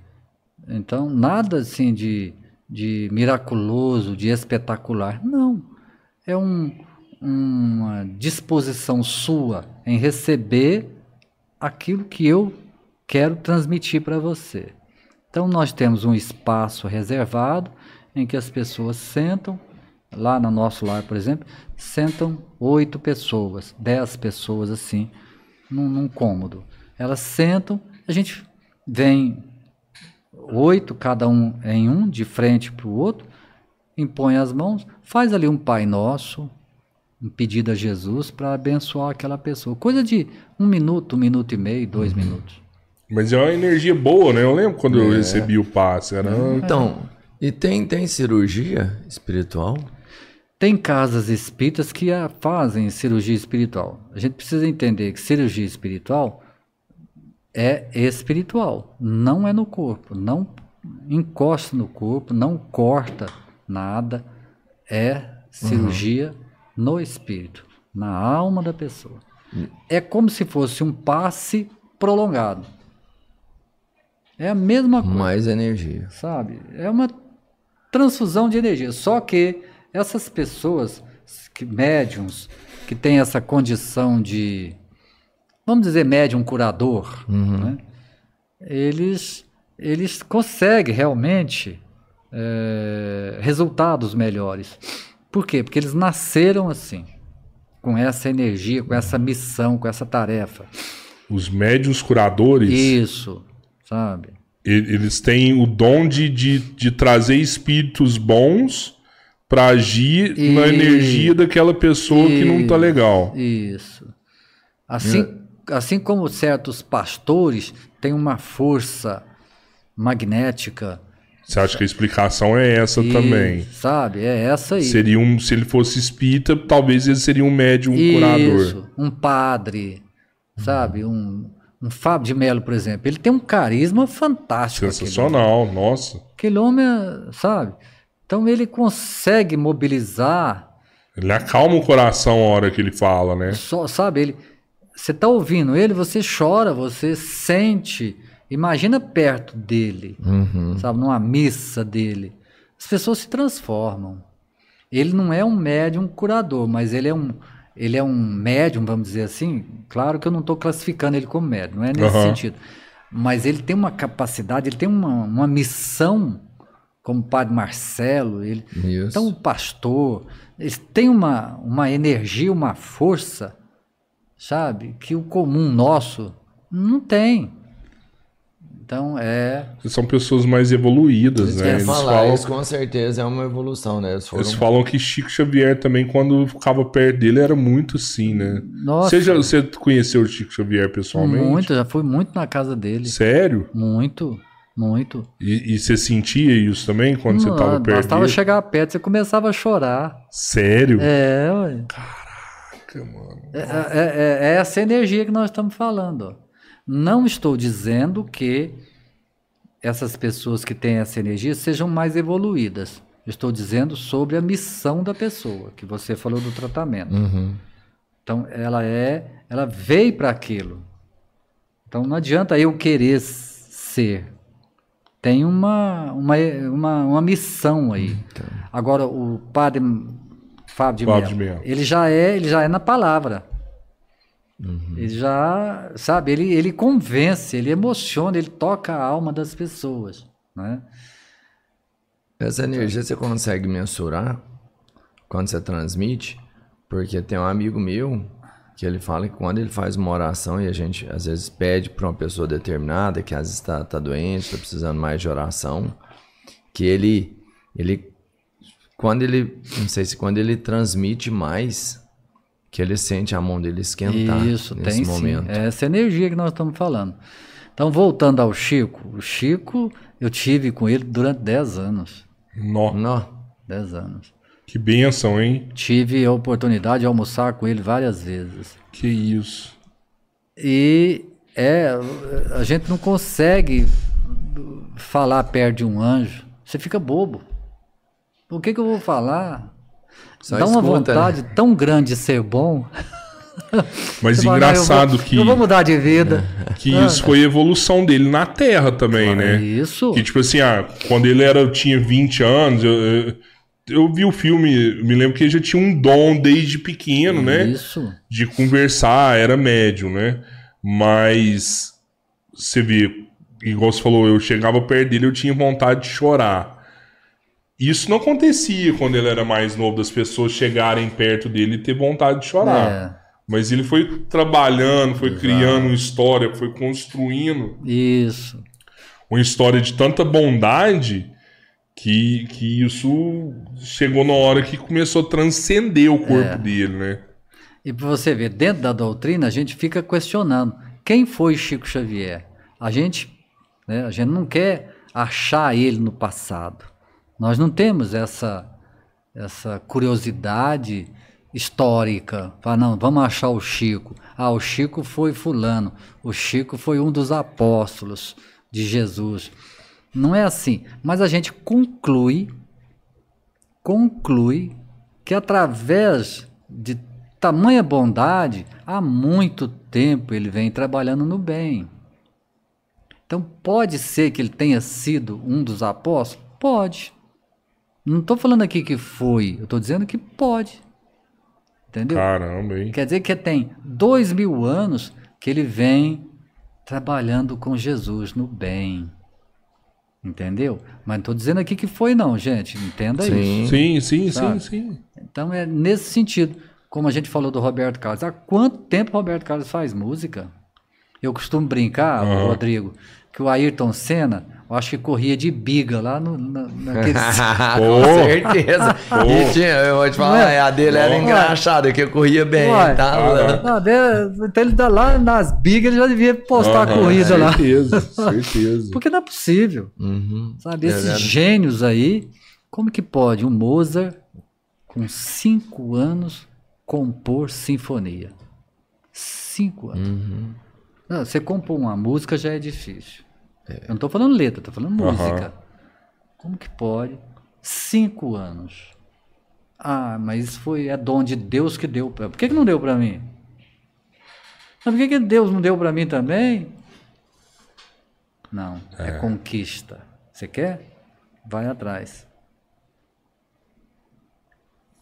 Então, nada assim de, de miraculoso, de espetacular. Não. É um, uma disposição sua em receber aquilo que eu quero transmitir para você. Então, nós temos um espaço reservado em que as pessoas sentam, lá no nosso lar, por exemplo, sentam oito pessoas, dez pessoas assim, num, num cômodo. Elas sentam, a gente vem oito, cada um em um, de frente para o outro, impõe as mãos, faz ali um Pai Nosso, um pedido a Jesus para abençoar aquela pessoa. Coisa de um minuto, um minuto e meio, dois minutos. Mas é uma energia boa, né? Eu lembro quando É. eu recebi o passe. Era... Então, e tem, tem cirurgia espiritual? Tem casas espíritas que a- fazem cirurgia espiritual. A gente precisa entender que cirurgia espiritual é espiritual, não é no corpo, não encosta no corpo, não corta nada, é cirurgia no espírito, na alma da pessoa. É como se fosse um passe prolongado. É a mesma coisa Mais energia. sabe? É uma transfusão de energia. Só que essas pessoas, que, médiums, que têm essa condição de, vamos dizer, médium curador, né? eles, eles conseguem realmente eh, resultados melhores. Por quê? Porque eles nasceram assim, com essa energia, com essa missão, com essa tarefa. Os médios curadores, Isso, sabe? eles têm o dom de, de, de trazer espíritos bons para agir na energia daquela pessoa que não tá legal. Isso. Assim, assim como certos pastores têm uma força magnética. Você acha que a explicação é essa e, também? Sabe? É essa aí. Seria um, se ele fosse espírita, talvez ele seria um médium curador. Isso. Um padre, sabe? Um, um Fábio de Mello, por exemplo. Ele tem um carisma fantástico. Sensacional, nossa. Aquele homem, sabe? Então ele consegue mobilizar Ele acalma o coração a hora que ele fala, né? Só, sabe, ele. Você está ouvindo ele, você chora, você sente. Imagina perto dele, Uhum. sabe, numa missa dele. As pessoas se transformam. Ele não é um médium curador, mas ele é um, ele é um médium, vamos dizer assim. Claro que eu não estou classificando ele como médium, não é nesse Aham. sentido. Mas ele tem uma capacidade, ele tem uma, uma missão, como o padre Marcelo, ele, Isso. então o pastor, eles têm uma, uma energia, uma força, sabe, que o comum nosso não tem. Então é. São pessoas mais evoluídas, Eles né? Eles falar, falam, isso com certeza é uma evolução, né? Eles foram... eles falam que Chico Xavier também, quando ficava perto dele, era muito assim, né? Nossa, Você, já, você conheceu o Chico Xavier pessoalmente? muito, já fui muito na casa dele. Sério? Muito, muito. E, e você sentia isso também quando você Não, estava perto Bastava dele? chegar perto, você começava a chorar. Sério? É, ué. Caraca, mano. É, é- é- é essa energia que nós estamos falando. ó. Não estou dizendo que essas pessoas que têm essa energia sejam mais evoluídas. Estou dizendo sobre a missão da pessoa, que você falou do tratamento. Uhum. Então, ela é, ela veio para aquilo. Então, não adianta eu querer ser. Tem uma, uma, uma, uma missão aí. Agora, o padre Fábio de Mello. ele já é, ele já é na palavra. Ele já, sabe, ele, ele convence, ele emociona, ele toca a alma das pessoas, né? Essa energia você consegue mensurar quando você transmite? Porque tem um amigo meu que ele fala que quando ele faz uma oração e a gente às vezes pede para uma pessoa determinada que às vezes está tá doente, está precisando mais de oração, que ele, ele, quando ele, não sei se quando ele transmite mais, que ele sente a mão dele esquentar Isso, nesse tem momento. sim. É essa energia que nós estamos falando. Então, voltando ao Chico, o Chico, eu tive com ele durante 10 anos. Nó, Não, 10 anos. que benção, hein? Tive a oportunidade de almoçar com ele várias vezes. Que isso. E é, a gente não consegue falar perto de um anjo. Você fica bobo. O que, que eu vou falar? Só Dá uma escuta, né? vontade tão grande de ser bom. (laughs) Mas Você fala, "Não, eu engraçado vou- que, Eu vou mudar de vida. (laughs) que isso foi a evolução dele na Terra também, É né? isso. Que tipo assim, ah, quando ele era, tinha 20 anos, eu, eu, eu vi o filme, me lembro que ele já tinha um dom desde pequeno, né? Isso. de conversar, era médium, né? Mas você vê, igual você falou, eu chegava perto dele, eu tinha vontade de chorar. Isso não acontecia quando ele era mais novo, das pessoas chegarem perto dele e ter vontade de chorar. É, Mas ele foi trabalhando, foi criando uma história, foi construindo isso. uma história de tanta bondade que, que isso chegou na hora que começou a transcender o corpo dele, né? E para você ver, dentro da doutrina, a gente fica questionando quem foi Chico Xavier. A gente, né, a gente não quer achar ele no passado. Nós não temos essa, essa curiosidade histórica. Falar, não, vamos achar o Chico. Ah, o Chico foi fulano. O Chico foi um dos apóstolos de Jesus. Não é assim. Mas a gente conclui conclui que através de tamanha bondade, há muito tempo ele vem trabalhando no bem. Então pode ser que ele tenha sido um dos apóstolos? Pode. Não estou falando aqui que foi, eu estou dizendo que pode. Entendeu? Caramba, hein? Quer dizer que tem dois mil anos que ele vem trabalhando com Jesus no bem. Entendeu? Mas não estou dizendo aqui que foi, não, gente. Entenda Sim. isso. Sim, sim, sim, Sabe? sim. Então é nesse sentido. Como a gente falou do Roberto Carlos. Há quanto tempo o Roberto Carlos faz música? Eu costumo brincar, Aham. Rodrigo, que o Ayrton Senna, eu acho que corria de biga lá no, na, naquele. (laughs) Com (laughs) certeza. E tinha, eu vou te falar, é? a dele era Ué. engraçada, que eu corria bem, Ué. tá? Ah, Não, então ele tá lá nas bigas, ele já devia postar a Aham, corrida lá. Certeza, (laughs) certeza. Porque não é possível. Uhum. Sabe, É esses verdade. gênios aí, como que pode um Mozart, com cinco anos, compor sinfonia? Cinco anos. Uhum. Não, você compor uma música já é difícil. Eu não estou falando letra, estou falando Aham. música. Como que pode? Cinco anos. Ah, mas isso foi é dom de Deus que deu para. Por que, que não deu para mim? Mas por que, que Deus não deu para mim também? Não, é. conquista. Você quer? Vai atrás.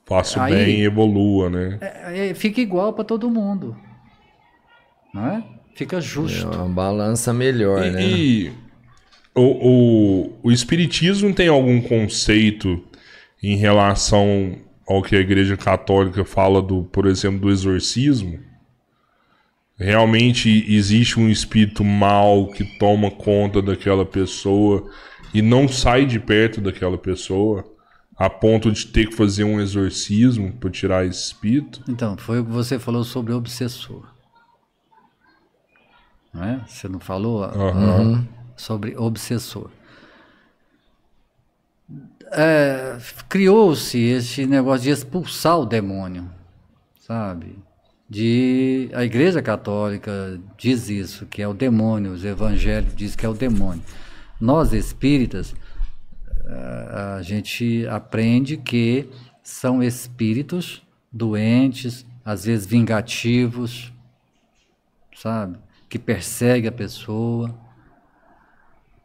Faça bem e evolua, né? É, é, fica igual para todo mundo. Não é? Fica É justo. uma balança melhor, E, né? e o, o, o Espiritismo tem algum conceito em relação ao que a Igreja Católica fala, do, por exemplo, do exorcismo? Realmente existe um espírito mal que toma conta daquela pessoa e não sai de perto daquela pessoa a ponto de ter que fazer um exorcismo para tirar esse espírito? Então, foi o que você falou sobre obsessor. Não é? Você não falou ah, Aham. sobre obsessor. É, Criou-se esse negócio de expulsar o demônio, sabe? De, a Igreja Católica diz isso, que é o demônio, os evangelhos dizem que é o demônio. Nós espíritas, a a gente aprende que são espíritos doentes, às vezes vingativos, sabe? Que persegue a pessoa.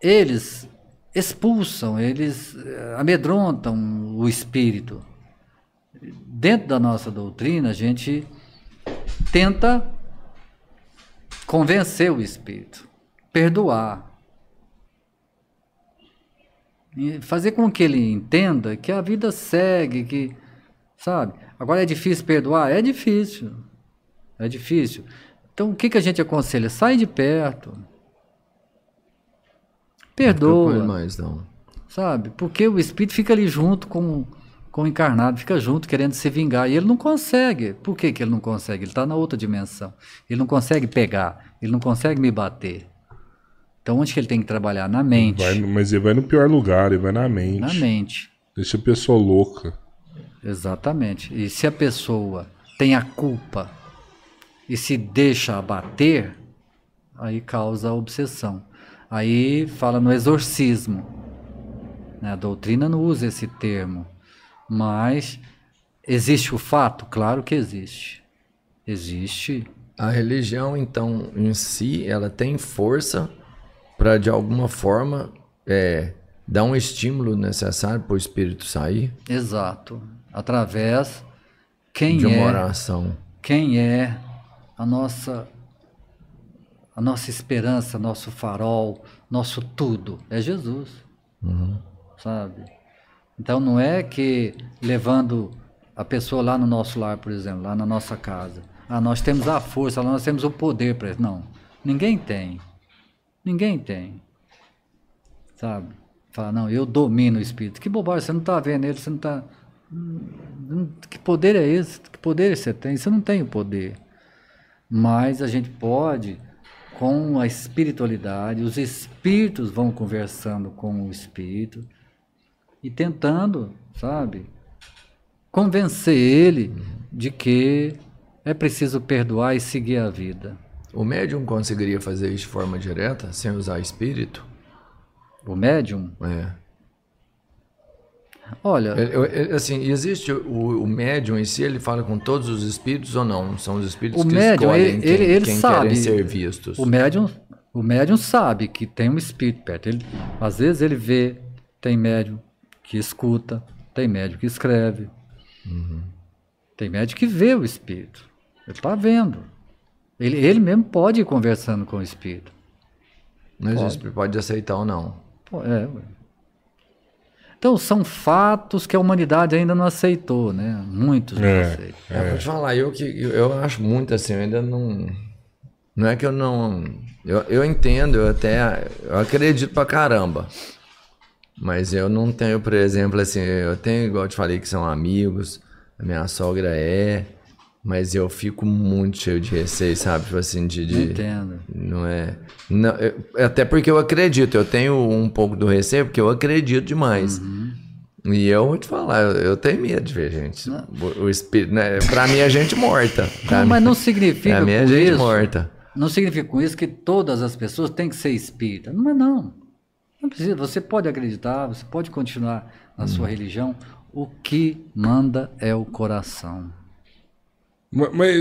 Eles expulsam, eles eh, amedrontam o espírito. Dentro da nossa doutrina, a gente tenta convencer o espírito, perdoar, fazer com que ele entenda que a vida segue, que sabe? Agora é difícil perdoar, é difícil, é difícil. Então o que que a gente aconselha? Sai de perto, Não perdoa, preocupe mais, não. sabe? Porque o espírito fica ali junto com, com o encarnado, fica junto querendo se vingar. E ele não consegue. Por que, que ele não consegue? Ele está na outra dimensão. Ele não consegue pegar, ele não consegue me bater. Então onde que ele tem que trabalhar? Na mente. Vai mas ele vai no pior lugar, ele vai na mente. Na mente. Deixa a pessoa louca. Exatamente. E se a pessoa tem a culpa e se deixa abater, aí causa obsessão. Aí fala no exorcismo. né? A doutrina não usa esse termo, mas existe o fato? Claro que existe. Existe. A religião, então, em si, ela tem força para, de alguma forma, é, dar um estímulo necessário para o espírito sair Exato. Através quem de uma é oração. quem é a nossa a nossa esperança, nosso farol, nosso tudo é Jesus, sabe? Então não é que levando a pessoa lá no nosso lar, por exemplo, lá na nossa casa, ah, nós temos a força, nós temos o poder para isso. Não, ninguém tem, ninguém tem, sabe? Fala, não, eu domino o espírito. Que bobagem, você não está vendo ele, você não está que poder é esse? Que poder você tem? Você não tem o poder. Mas a gente pode, com a espiritualidade, os espíritos vão conversando com o espírito e tentando, sabe, convencer ele de que é preciso perdoar e seguir a vida. O médium conseguiria fazer isso de forma direta, sem usar espírito? O médium, É. olha, Ele- ele- assim, existe o, o médium em si, ele fala com todos os espíritos ou não? São os espíritos O que médium, escolhem ele- quem, ele- ele quem sabe. querem ser vistos. O médium, o médium sabe que tem um espírito perto. Ele, às vezes ele vê, tem médium que escuta, tem médium que escreve. Tem médium que vê o espírito. Ele está vendo. Ele, ele mesmo pode ir conversando com o espírito. Mas o espírito pode aceitar ou não. É. Então são fatos que a humanidade ainda não aceitou, né? Muitos não É. aceitam. Eu vou te falar, eu que eu, eu acho muito assim, eu ainda não. Não é que eu não. Eu, eu entendo, eu até. Eu acredito pra caramba. Mas eu não tenho, por exemplo, assim, eu tenho, igual eu te falei, que são amigos, a minha sogra é, mas eu fico muito cheio de receio, sabe? Tipo assim, de. de Entendo. não é. Não, eu- até porque eu acredito, eu tenho um pouco do receio, porque eu acredito demais. E eu vou te falar, eu, eu tenho medo de ver gente. O, o espírito, né? Pra mim é gente morta. (laughs) Não, mas não (laughs) significa Pra mim é com gente isso- morta. Não significa com isso que todas as pessoas têm que ser espírita. Não é não. Não precisa. Você pode acreditar, você pode continuar na Hum. sua religião. O que manda é o coração. Ma- Mas,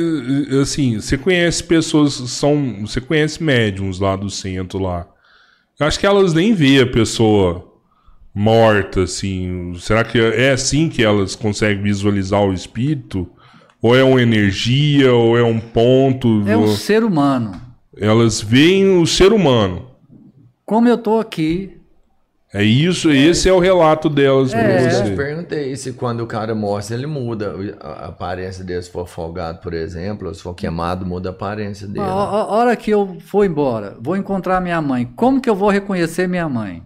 assim, você conhece pessoas, são, você conhece médiums lá do centro lá. Eu acho que elas nem vê a pessoa morta, assim? Será que é assim que elas conseguem visualizar o espírito? Ou é uma energia, ou é um ponto? É ou... o ser humano. Elas veem o ser humano. Como eu tô aqui, É isso, esse é o relato delas pra É. Eu já te você. perguntei se quando o cara mostra, ele muda a aparência dele. Se for afogado, por exemplo, ou se for queimado, muda a aparência dele. a, a- a hora que eu for embora, vou encontrar minha mãe, como que eu vou reconhecer minha mãe?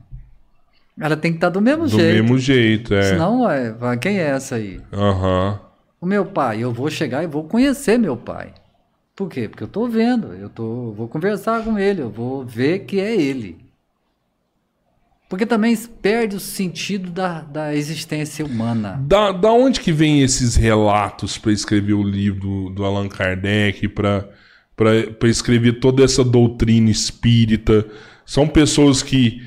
Ela tem que estar do mesmo Do jeito. mesmo jeito, é. Senão, ué, quem é essa aí? Aham. O meu pai, eu vou chegar e vou conhecer meu pai. Por quê? Porque eu tô vendo, eu tô, vou conversar com ele, eu vou ver que é ele. Porque também perde o sentido da, da existência humana. Da, da onde que vem esses relatos para escrever o livro do, Allan Kardec, para escrever toda essa doutrina espírita? São pessoas que,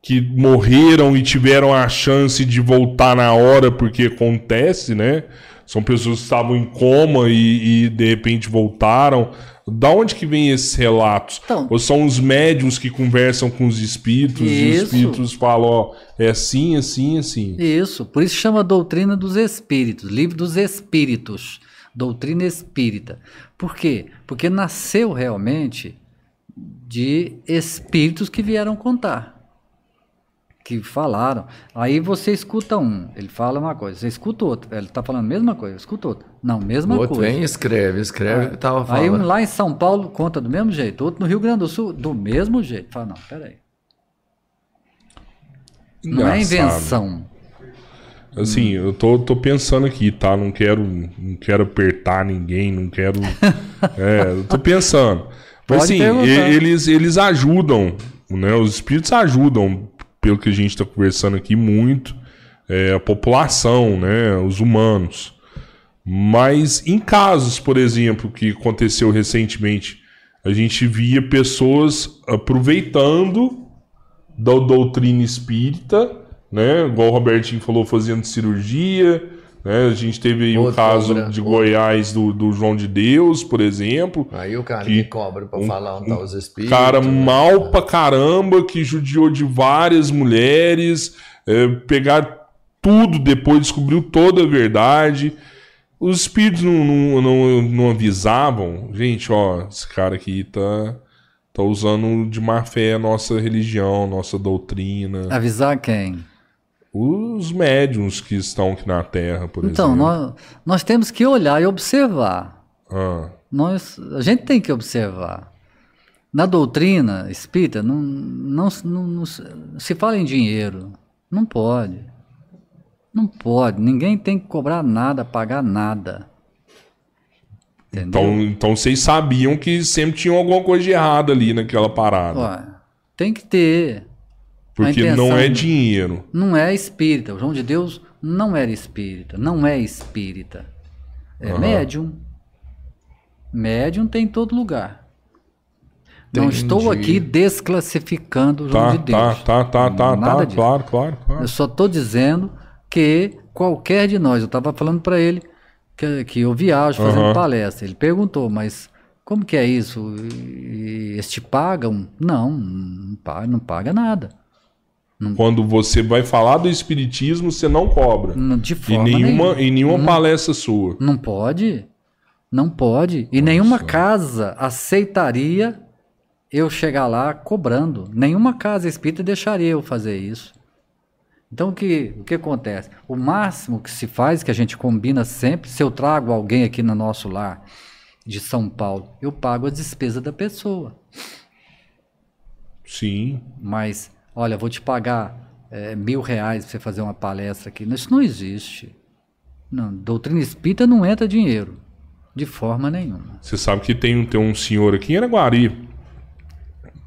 que morreram e tiveram a chance de voltar na hora, porque acontece, né? São pessoas que estavam em coma e, e de repente voltaram. Da onde que vem esses relatos? Então- Ou são os médiums que conversam com os espíritos e os Isso. espíritos falam, ó, é assim, assim, assim. Isso, por isso chama doutrina dos espíritos, livro dos espíritos, doutrina espírita. Por quê? Porque nasceu realmente de espíritos que vieram contar, que falaram. Aí você escuta um, ele fala uma coisa, você escuta outro, ele está falando a mesma coisa, escuta outro. Não, mesma o outro coisa. vem e escreve, escreve o que tava Aí um falando. lá em São Paulo conta do mesmo jeito, outro no Rio Grande do Sul do mesmo jeito. Fala, não, peraí. Não é Engraçado. invenção. Assim, eu tô, tô pensando aqui, tá? Não quero, não quero apertar ninguém, não quero. (laughs) é, eu tô pensando. Mas Pode assim, perguntar. e- eles, eles ajudam, né? Os espíritos ajudam, pelo que a gente tá conversando aqui, muito é, a população, né? Os humanos. Mas em casos, por exemplo, que aconteceu recentemente, a gente via pessoas aproveitando da doutrina espírita, né? Igual o Robertinho falou, fazendo cirurgia. Né? A gente teve aí o Outro caso cobra, de outro. Goiás do, do João de Deus, por exemplo. Aí o cara que que cobra pra um- falar onde tá os espíritos. Cara né? mal pra caramba, que judiou de várias mulheres, é, pegar tudo depois, descobriu toda a verdade. Os espíritos não, não, não, não avisavam. Gente, ó, esse cara aqui tá, tá usando de má fé a nossa religião, nossa doutrina. Avisar quem? Os médiums que estão aqui na Terra, por Então, exemplo. nós, nós temos que olhar e observar. Ah, Nós, a gente tem que observar. Na doutrina espírita, não, não, não- não se- fala em dinheiro. Não pode. Não pode. Ninguém tem que cobrar nada, pagar nada. Entendeu? então, então vocês sabiam que sempre tinha alguma coisa de errado ali naquela parada. Ué, tem que ter. Porque não é dinheiro. Não é espírita. O João de Deus não era espírita. Não é espírita. É Aham. médium. Médium tem em todo lugar. Não Entendi. estou aqui desclassificando o João Tá, de Deus. tá, tá, tá, tá, Nada tá, claro, claro, claro. Eu só estou dizendo que qualquer de nós, eu estava falando para ele que, que eu viajo fazendo Aham. palestra. Ele perguntou, mas como que é isso? Eles te pagam? Não, não paga, não paga nada. Quando você vai falar do espiritismo, você não cobra. Não- De Em forma nenhuma, nenhuma. em nenhuma palestra sua. Não pode. Não pode. E nenhuma casa aceitaria eu chegar lá cobrando. Nenhuma casa espírita deixaria eu fazer isso. Então o que, o que acontece? O máximo que se faz, que a gente combina sempre, se eu trago alguém aqui no nosso lar de São Paulo, eu pago a despesa da pessoa. Sim. Mas, olha, vou te pagar eh, mil reais para você fazer uma palestra aqui. Isso não existe. Não, doutrina espírita não entra dinheiro. De forma nenhuma. Você sabe que tem, um- tem um senhor aqui em Araguari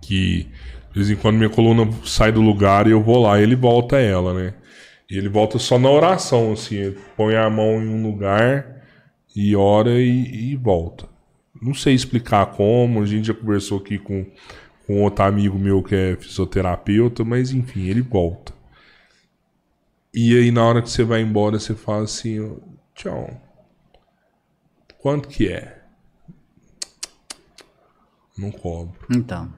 que de vez em quando minha coluna sai do lugar e eu vou lá ele volta ela, né? E ele volta só na oração, assim, ele põe a mão em um lugar e ora e, e volta. Não sei explicar como, a gente já conversou aqui com, com outro amigo meu que é fisioterapeuta, mas enfim, ele volta. E aí na hora que você vai embora, você fala assim, tchau. Quanto que é? Não cobro. Então.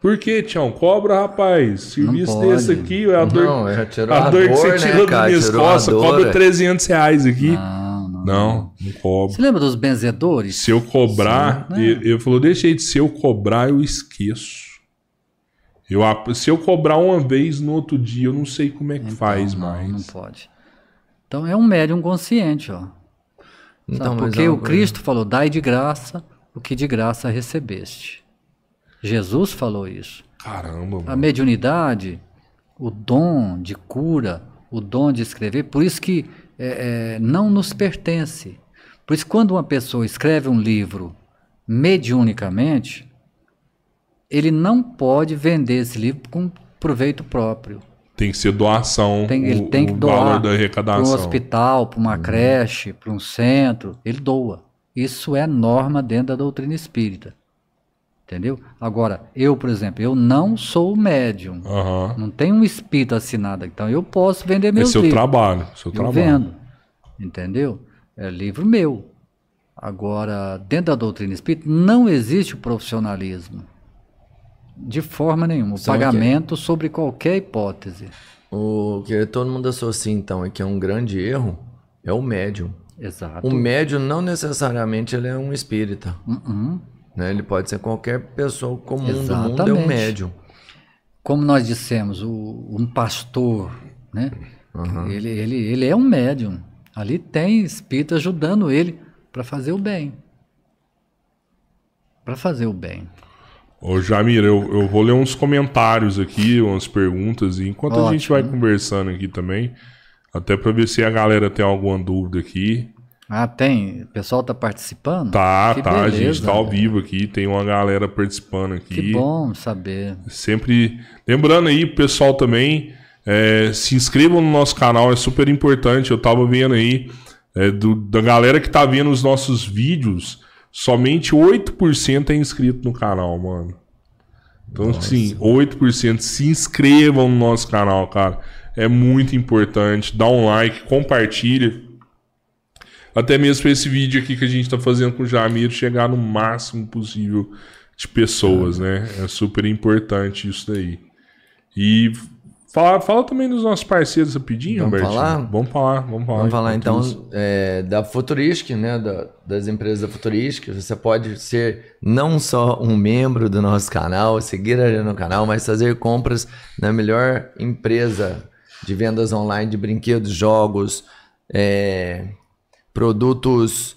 Por que, Tião? Cobra, rapaz. Serviço desse aqui, a dor, Não, é, tirou a a dor que dor, você né, tirou cara? das minhas costas, dor, cobra é. 300 reais aqui. Não, não. Não, cobro. Você lembra dos benzedores? Se eu cobrar, Sim, né? ele, ele falou, deixa aí de se eu cobrar, eu esqueço. Eu, se eu cobrar uma vez no outro dia, eu não sei como é que Então, faz não, mais. Não pode. Então é um médium consciente, ó. Então, Porque é o coisa- Cristo falou: dai de graça o que de graça recebeste. Jesus falou isso. Caramba, A mano. mediunidade, o dom de cura, o dom de escrever, por isso que é, é, não nos pertence. Por isso, quando uma pessoa escreve um livro mediunicamente, ele não pode vender esse livro com proveito próprio. Tem que ser doação. Tem- ele o, tem que doar para um hospital, para uma creche, para um centro, ele doa. Isso é norma dentro da doutrina espírita. Entendeu? Agora, eu, por exemplo, eu não sou médium. Aham. Não tenho um espírito assinado. Então eu posso vender É meus seu livros. trabalho. Seu Eu trabalho. vendo. Entendeu? É livro meu. Agora, dentro da doutrina espírita, não existe o profissionalismo. De forma nenhuma. O pagamento sobre qualquer hipótese. O que todo mundo associa, então, é que é um grande erro, é o médium. Exato. O médium não necessariamente ele é um espírita. Uh-uh. Né? Ele pode ser qualquer pessoa comum do mundo, é um Exatamente. médium. Como nós dissemos, o- um pastor, né? Ele, ele, ele é um médium. Ali tem espírito ajudando ele para fazer o bem. Para fazer o bem. Ô, Jamir, eu, eu vou ler uns comentários aqui, umas perguntas, e enquanto a gente vai Ótimo. conversando aqui também, até pra ver se a galera tem alguma dúvida aqui. Ah, tem? O pessoal tá participando? Tá, Que tá, a beleza, gente tá ao vivo aqui, tem uma galera participando aqui. Que bom saber. Sempre. Lembrando aí, pessoal, também, é, se inscrevam no nosso canal, é super importante. Eu tava vendo aí, é, do- da galera que tá vendo os nossos vídeos, somente 8% é inscrito no canal, mano. Então, assim, 8% se inscrevam no nosso canal, cara. É muito importante. Dá um like, compartilha. Até mesmo esse vídeo aqui que a gente tá fazendo com o Jamir chegar no máximo possível de pessoas, né? É super importante isso daí. E fala, fala também dos nossos parceiros rapidinho, Vamos falar? Vamos falar, vamos falar. Vamos falar então é, da Futuristic, né? da- das empresas da Futuristic. Você pode ser não só um membro do nosso canal, seguir a gente no canal, mas fazer compras na melhor empresa de vendas online de brinquedos, jogos, é, produtos.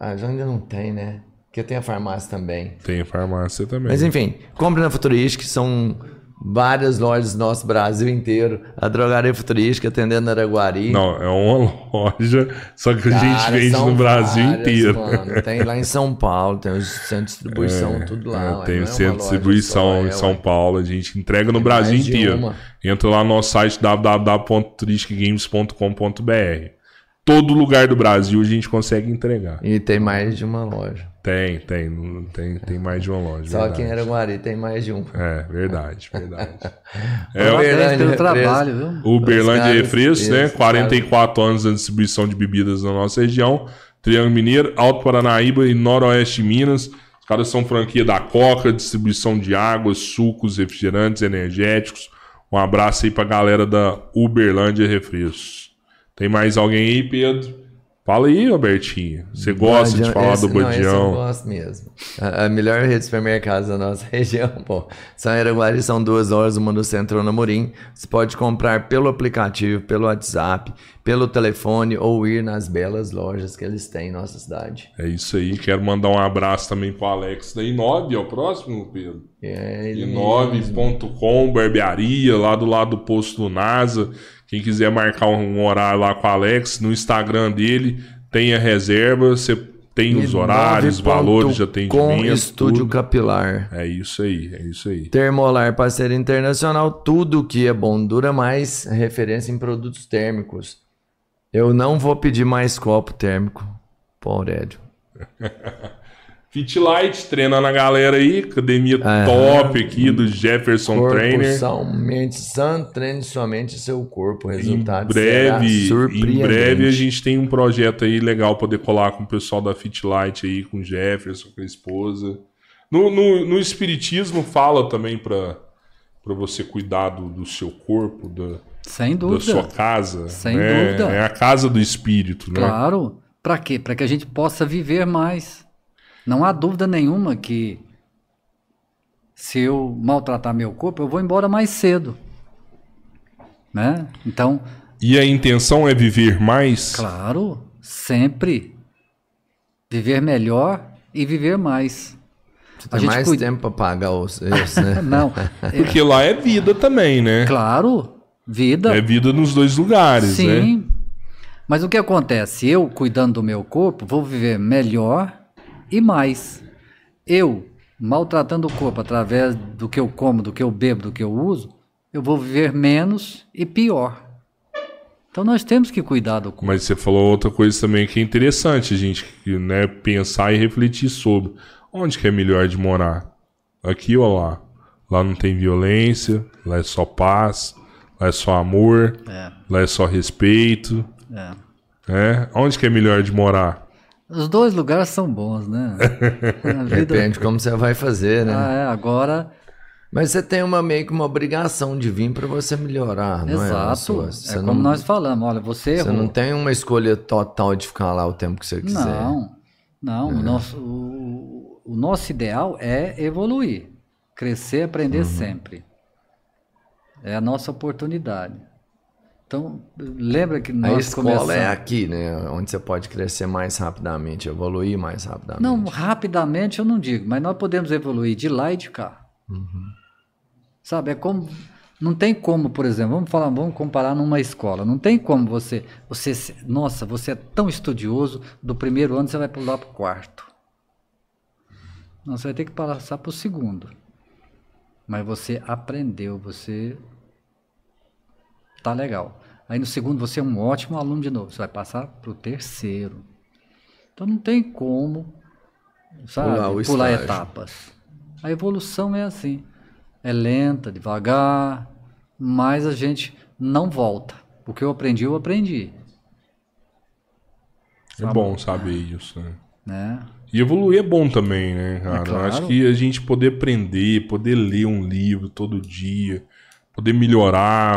Ah, já ainda não tem, né? Porque tem a farmácia também. Tem farmácia também. Mas enfim, compre na Futurística, são várias lojas do nosso Brasil inteiro. A Drogaria Futurística atendendo Araguari. Não, é uma (laughs) loja, só que a gente Cara, vende no Brasil várias, inteiro. mano. Tem lá em São Paulo, tem os centros de distribuição, tudo lá. É, tem o é centro de distribuição só, em é, São ué. Paulo. A gente entrega no Tem Brasil mais de inteiro. uma. Entra lá no nosso site www.turisticgames.com.br. Todo lugar do Brasil a gente consegue entregar. E tem mais de uma loja. Tem, tem. Tem, tem mais de uma loja. Só verdade. aqui em Araguari tem mais de um. É, verdade, verdade. (laughs) É, o Uberlândia pelo trabalho, viu? o Uberlândia Refrescos, né? isso, 44 anos da distribuição de bebidas na nossa região. Triângulo Mineiro, Alto Paranaíba e Noroeste Minas. Os caras são franquia da Coca, distribuição de águas, sucos, refrigerantes, energéticos. Um abraço aí pra galera da Uberlândia Refrescos. Tem mais alguém aí, Pedro? Fala aí, Robertinho. Você gosta de Badião- falar esse- do Não, esse eu Badião? gosto mesmo. A, a melhor rede de supermercados da nossa (laughs) região, pô. São Araguari, são duas horas, uma no centro ou no Morim. Você pode comprar pelo aplicativo, pelo WhatsApp, pelo telefone ou ir nas belas lojas que eles têm em nossa cidade. É isso aí. Quero mandar um abraço também pro Alex da Inove, é o próximo, Pedro. É, ele Inove.com, barbearia, lá do lado do posto do NASA. Quem quiser marcar um horário lá com o Alex, no Instagram dele, tem a reserva, você tem os horários, valores de Com atendimento. estúdio tudo. capilar. É isso aí, é isso aí. Termolar parceiro internacional, tudo que é bom dura mais, referência em produtos térmicos. Eu não vou pedir mais copo térmico. Pô, Aurélio. (laughs) Fit Light, treinando a galera aí, academia Aham. top aqui do Jefferson Corpo Trainer. são mente sã, treine somente seu corpo. O Em resultado breve, em breve a gente tem um projeto aí legal para decolar com o pessoal da Fit Light aí, com o Jefferson, com a esposa. No, no, no Espiritismo fala também para você cuidar do, do seu corpo, da, Sem da dúvida. sua casa. Sem né? dúvida. É a casa do espírito, né? Claro. Para quê? Para que a gente possa viver mais. Não há dúvida nenhuma que se eu maltratar meu corpo, eu vou embora mais cedo. Né? Então, E a intenção é viver mais? claro, sempre viver melhor e viver mais. Você A tem gente mais cuida- tempo para pagar os (laughs) seus, né? Não, Porque lá é vida também, né? claro, vida. É vida nos dois lugares, né? Sim. Mas o que acontece? Eu, cuidando do meu corpo, vou viver melhor e mais. Eu, maltratando o corpo através do que eu como, do que eu bebo, do que eu uso, eu vou viver menos e pior. Então nós temos que cuidar do corpo. Mas você falou outra coisa também que é interessante gente né, pensar e refletir sobre. Onde que é melhor de morar? Aqui ou lá? Lá não tem violência, lá é só paz, lá é só amor, É, lá é só respeito. é. Né? Onde que é melhor de morar? Os dois lugares são bons, né? (laughs) Vida- Depende como você vai fazer, né? Ah, é, agora Mas você tem uma meio que uma obrigação de vir para você melhorar, não é? Exato. É como não, nós falamos, olha, você Você não tem uma escolha total de ficar lá o tempo que você quiser. Não, não. O, nosso, o, o nosso ideal é evoluir, crescer, aprender Uhum. sempre. É a nossa oportunidade. Então, lembra que A nós escola começamos... é aqui, né? Onde você pode crescer mais rapidamente, evoluir mais rapidamente. Não, rapidamente eu não digo, mas nós podemos evoluir de lá e de cá. Uhum. Sabe, é como... Não tem como, por exemplo, vamos falar, vamos comparar numa escola. Não tem como você, você, nossa, você é tão estudioso, do primeiro ano você vai pular para o quarto. Não, você vai ter que passar para o segundo. Mas você aprendeu, você tá legal. Aí no segundo você é um ótimo aluno de novo. Você vai passar para o terceiro. Então não tem como, sabe, Pular pular etapas. A evolução é assim. É lenta, devagar, mas a gente não volta. O que eu aprendi, eu aprendi. É bom saber isso, né? Né? E evoluir é bom também, né, cara? Eu claro. acho que a gente poder aprender, poder ler um livro todo dia, poder melhorar,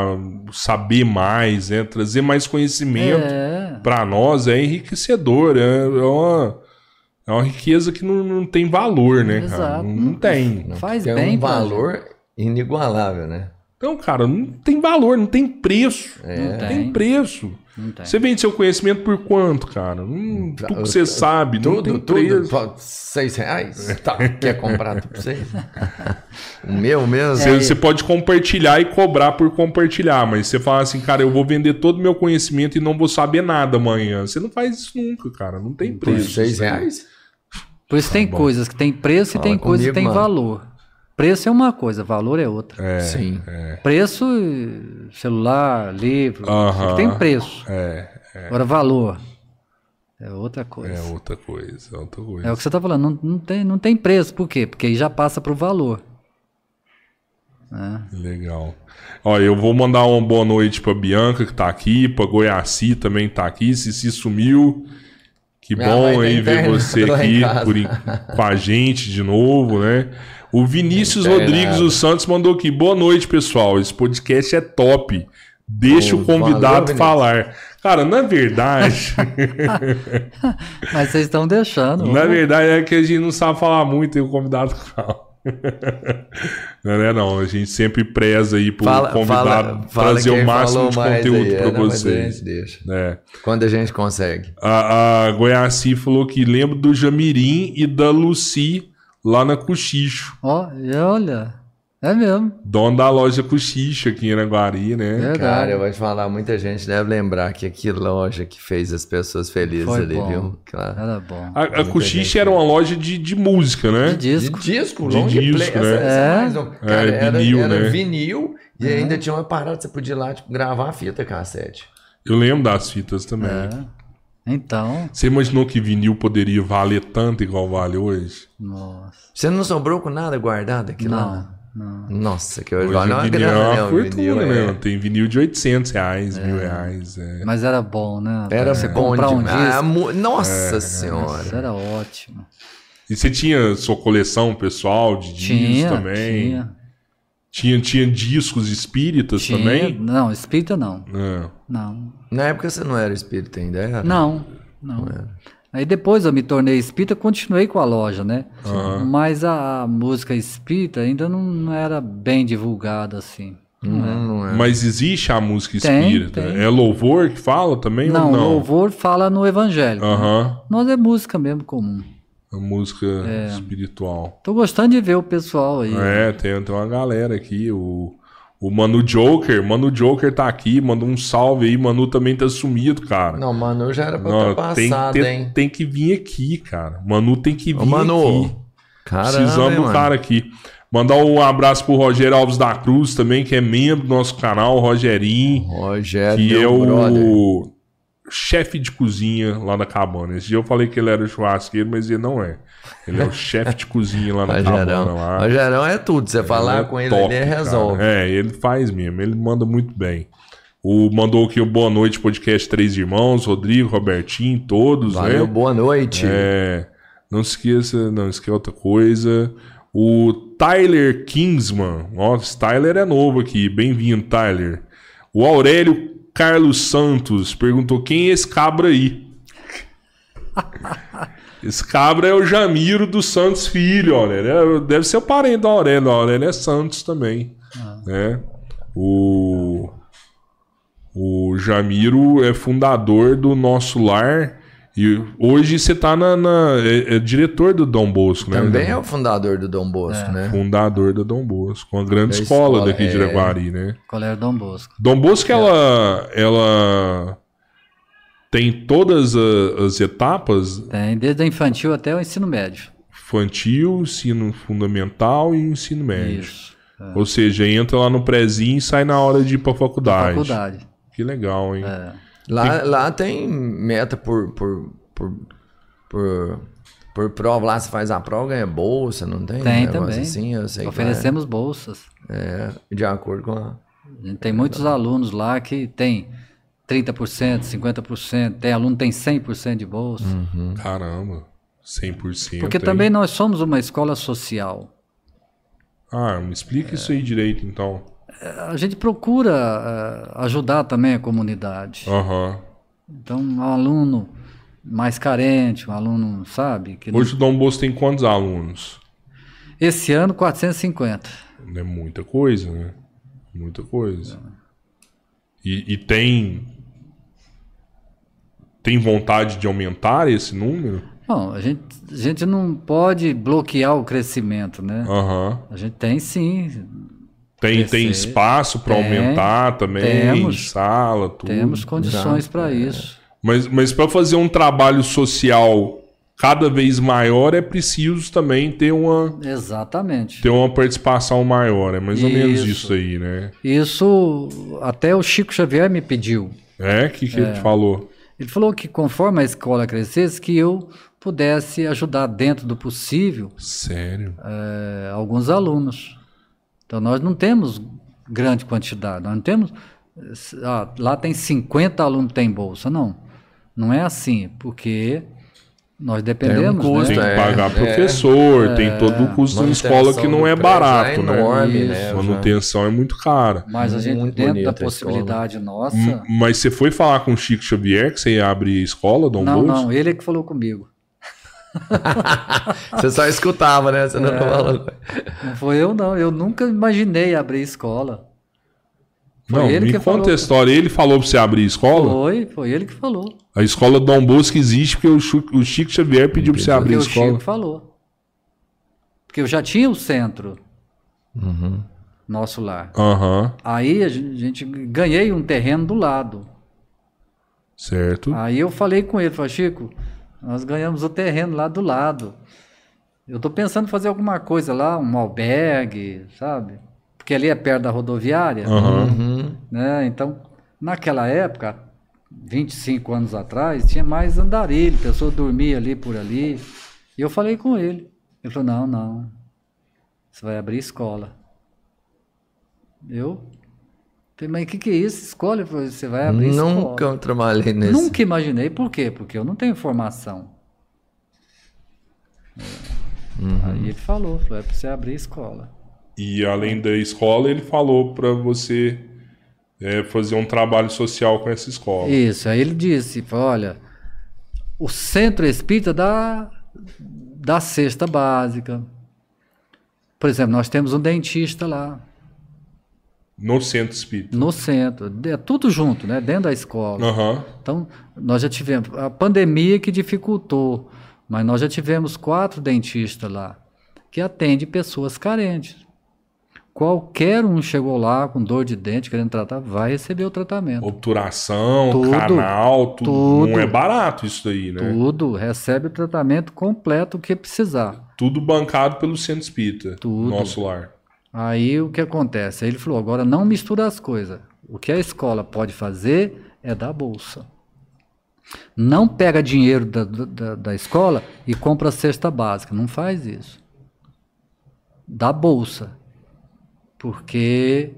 saber mais, né? Trazer mais conhecimento É, pra nós é enriquecedor. É, é uma, é uma riqueza que não, não tem valor, né, cara? Exato. Não, não tem. faz tem bem um valor inigualável, né? Então, cara, não tem valor, não tem preço. Não Não tem tem. preço. Não tem. Você vende seu conhecimento por quanto, cara? Hum, tudo que você sabe, não Tudo, tem tudo. preço. só Seis reais? Tá, quer comprar tudo pra você? (laughs) o meu mesmo? Você, você pode compartilhar e cobrar por compartilhar, mas você fala assim, cara, eu vou vender todo o meu conhecimento e não vou saber nada amanhã. Você não faz isso nunca, cara. Não tem Por preço. seis reais? Por isso tem bom. coisas que tem preço e Fala tem coisas que tem mano. valor. Preço é uma coisa, valor é outra. É, Sim. Preço, eh, celular, livro, Aham. tem preço. é, Agora, valor é outra coisa. é outra coisa, é outra coisa. É o que você está falando, não, não, tem, não tem preço. Por quê? Porque aí já passa para o valor. né? Legal. Ó, eu vou mandar uma boa noite pra Bianca, que tá aqui, pra Goiaci também tá aqui, se se sumiu. Que Minha bom mãe tá aí ver (laughs) você aqui por com a gente de novo, né? O Vinícius. Rodrigues dos Santos mandou aqui. Boa noite, pessoal. Esse podcast é top. Deixa Ô, o convidado valeu, falar. Cara, na verdade, (laughs) Mas vocês estão deixando. na vamos- verdade é que a gente não sabe falar muito e o convidado (laughs) fala. Não é não, a gente sempre preza aí pro Fala, fala trazer o máximo de conteúdo pra é, a vocês. deixa. É. Quando a gente consegue. A, a falou que lembra do Jamirim e da Lucy lá na Cochicho. Ó, e olha, é mesmo. Dona da loja Cochicho aqui em Araguari, né? Verdade. Cara, eu vou te falar, muita gente deve lembrar que que loja que fez as pessoas felizes Foi ali, bom. viu? Claro. Era bom. A, a Cochicho era uma loja de, de música, né? De disco. De disco, De long disco, play. né? essa- essa É. mais um- Cara, É, era, vinil, era né? vinil e ainda tinha uma parada, você podia ir lá tipo, gravar a fita cassete. Eu lembro das fitas também. É. Então, Você imaginou que vinil poderia valer tanto igual vale hoje? nossa. Você não sobrou com nada guardado aqui Não, lá? não. Nossa, que hoje Hoje vale o uma vinil grana, é né? uma o fortuna, vinil, é. né? Tem vinil de 800 reais, mil reais. É. Mas era bom, né? Era Você bom comprar um. Ah, disco. mu- Nossa Nossa, senhora. era ótimo. E você tinha sua coleção pessoal de discos também? tinha. Tinha, tinha discos espíritas tinha. também? Não, espírita não. É. Não. Na época você não era espírita ainda, era? Não, não. Aí depois eu me tornei espírita, continuei com a loja, né? Mas a, a música espírita ainda não, não era bem divulgada assim. Não, não é. Mas existe a música Tem, espírita? tem. É louvor que fala também Não, ou não? louvor fala no evangelho. Aham. Nós é música mesmo comum. A música É. espiritual. Tô gostando de ver o pessoal aí. É, tem, tem uma galera aqui. O, o Manu Joker. Manu Joker tá aqui. Manda um salve aí. Manu também tá sumido, cara. Não, Manu já era pra Não, estar tem, passado, tem, hein? tem que vir aqui, cara. Manu tem que vir Ô, Manu, aqui. caramba, Precisamos hein, do mano? cara aqui. Mandar um abraço pro Rogério Alves da Cruz também, que é membro do nosso canal, o Rogerinho, Rogério, que é meu brother. Chefe de cozinha lá da cabana. Esse dia eu falei que ele era churrasqueiro, mas ele não é. Ele é o (laughs) chefe de cozinha lá na cabana Rogerão. lá. Rogerão é tudo. Você falar é com ele, top, ele cara. resolve. É, ele faz mesmo, ele manda muito bem. O, mandou aqui o Boa Noite Podcast Três Irmãos, Rodrigo, Robertinho, todos, Valeu, né? boa noite. É, não se esqueça, não esqueça outra coisa. O Tyler Kingsman, esse Tyler é novo aqui, bem-vindo, Tyler. O Aurélio Carlos Santos perguntou quem é esse cabra aí. (laughs) esse cabra é o Jamiro dos Santos Filho, olha, ele é- deve ser o parente do Aurélio, o Aurélio é Santos também, né? O o Jamiro é fundador do Nosso Lar e hoje você tá na, na- é, é diretor do Dom Bosco, né? Também é o fundador do Dom Bosco, né? fundador do Dom Bosco, uma grande Da escola, escola, daqui de é. Iraguari, né? Colégio Dom Bosco. Dom Bosco, ela, ela tem todas as etapas, Tem desde a infantil até o ensino médio. infantil, ensino fundamental e ensino médio. Isso. Ou seja, entra lá no prezinho e sai na hora de ir pra faculdade. Faculdade. Que legal, hein? É. Lá, lá tem meta por, por, por, por, por prova. Lá você faz a prova, ganha bolsa, não tem? Tem um também. Assim, eu sei que Oferecemos bolsas. É, é, de acordo com a... Tem muitos alunos lá que tem 30%, 50%, tem aluno que tem 100% de bolsa. Caramba, 100%. Porque hein? também nós somos uma escola social. Ah, me explica isso aí direito, então. A gente procura eh, ajudar também a comunidade. Aham. Então, um aluno mais carente, um aluno, sabe? Que não- Hoje o Dom Bosco tem quantos alunos? Esse ano, 450. É muita coisa, né? Muita coisa. E, e tem. Tem vontade de aumentar esse número? Bom, a gente, a gente não pode bloquear o crescimento, né? Aham. A gente tem sim, Tem, tem espaço para aumentar também? Temos. Sala, tudo. temos condições para é. isso. Mas, mas para fazer um trabalho social cada vez maior, é preciso também ter uma, Exatamente. ter uma participação maior. É mais ou menos Isso. isso aí, né? Isso até o Chico Xavier me pediu. É? O que, que ele falou? Ele falou que conforme a escola crescesse, que eu pudesse ajudar dentro do possível Sério? eh, alguns alunos. Então nós não temos grande quantidade, nós não temos. ah, lá tem 50 alunos que têm bolsa, não. Não é assim, porque nós dependemos. custo, Tem que né? é, pagar é. professor, tem todo o custo da escola que não é prédio barato, é né? enorme, Isso. né? Já- Manutenção é muito cara. Mas a gente, Muito dentro da possibilidade nossa. Mas você foi falar com o Chico Xavier que você ia abrir escola, Dom Não, Bosco? não, ele é que falou comigo. (laughs) Você só escutava, né? Você não É. Não foi eu, não. Eu nunca imaginei abrir escola. Foi Não, ele me que conta falou. a história. Ele falou pra você abrir escola? Foi, foi ele que falou. A escola Dom Bosco existe porque o o Chico Xavier pediu pra você abrir Porque o escola. Chico falou. Porque eu já tinha o centro, Uhum. nosso lar. Aham, Aí a gente, a gente ganhei um terreno do lado. certo. Aí eu falei com ele, falei, Chico, nós ganhamos o terreno lá do lado. Eu tô pensando em fazer alguma coisa lá, um albergue, sabe? Porque ali é perto da rodoviária. Uhum. né? Então, naquela época, 25 anos atrás, tinha mais andarilho, pessoa dormia ali por ali. E eu falei com ele. Ele falou, não, não, você vai abrir escola. Eu falei, mas o que, que é isso? Escola? Falou, você vai abrir escola. Nunca eu trabalhei nesse. Nunca imaginei. Por quê? Porque eu não tenho formação. É. Aí ele falou, falou, é pra você abrir escola. E além da escola, ele falou para você é, fazer um trabalho social com essa escola. Isso, aí ele disse, falou, olha, o centro espírita dá, dá cesta básica. Por exemplo, nós temos um dentista lá, No centro espírita. no centro, é tudo junto, né? Dentro da escola. Aham. Então, nós já tivemos a pandemia que dificultou, mas nós já tivemos quatro dentistas lá que atendem pessoas carentes. Qualquer um chegou lá com dor de dente, querendo tratar, vai receber o tratamento. Obturação, Tudo, canal, tudo. tudo. Não é barato isso daí, né? Tudo, recebe o tratamento completo que precisar. Tudo bancado pelo centro espírita. Tudo. Nosso lar. Aí o que acontece? Aí ele falou: agora não mistura as coisas. O que a escola pode fazer é dar bolsa. Não pega dinheiro da, da, da escola e compra a cesta básica. Não faz isso. Dá bolsa. Porque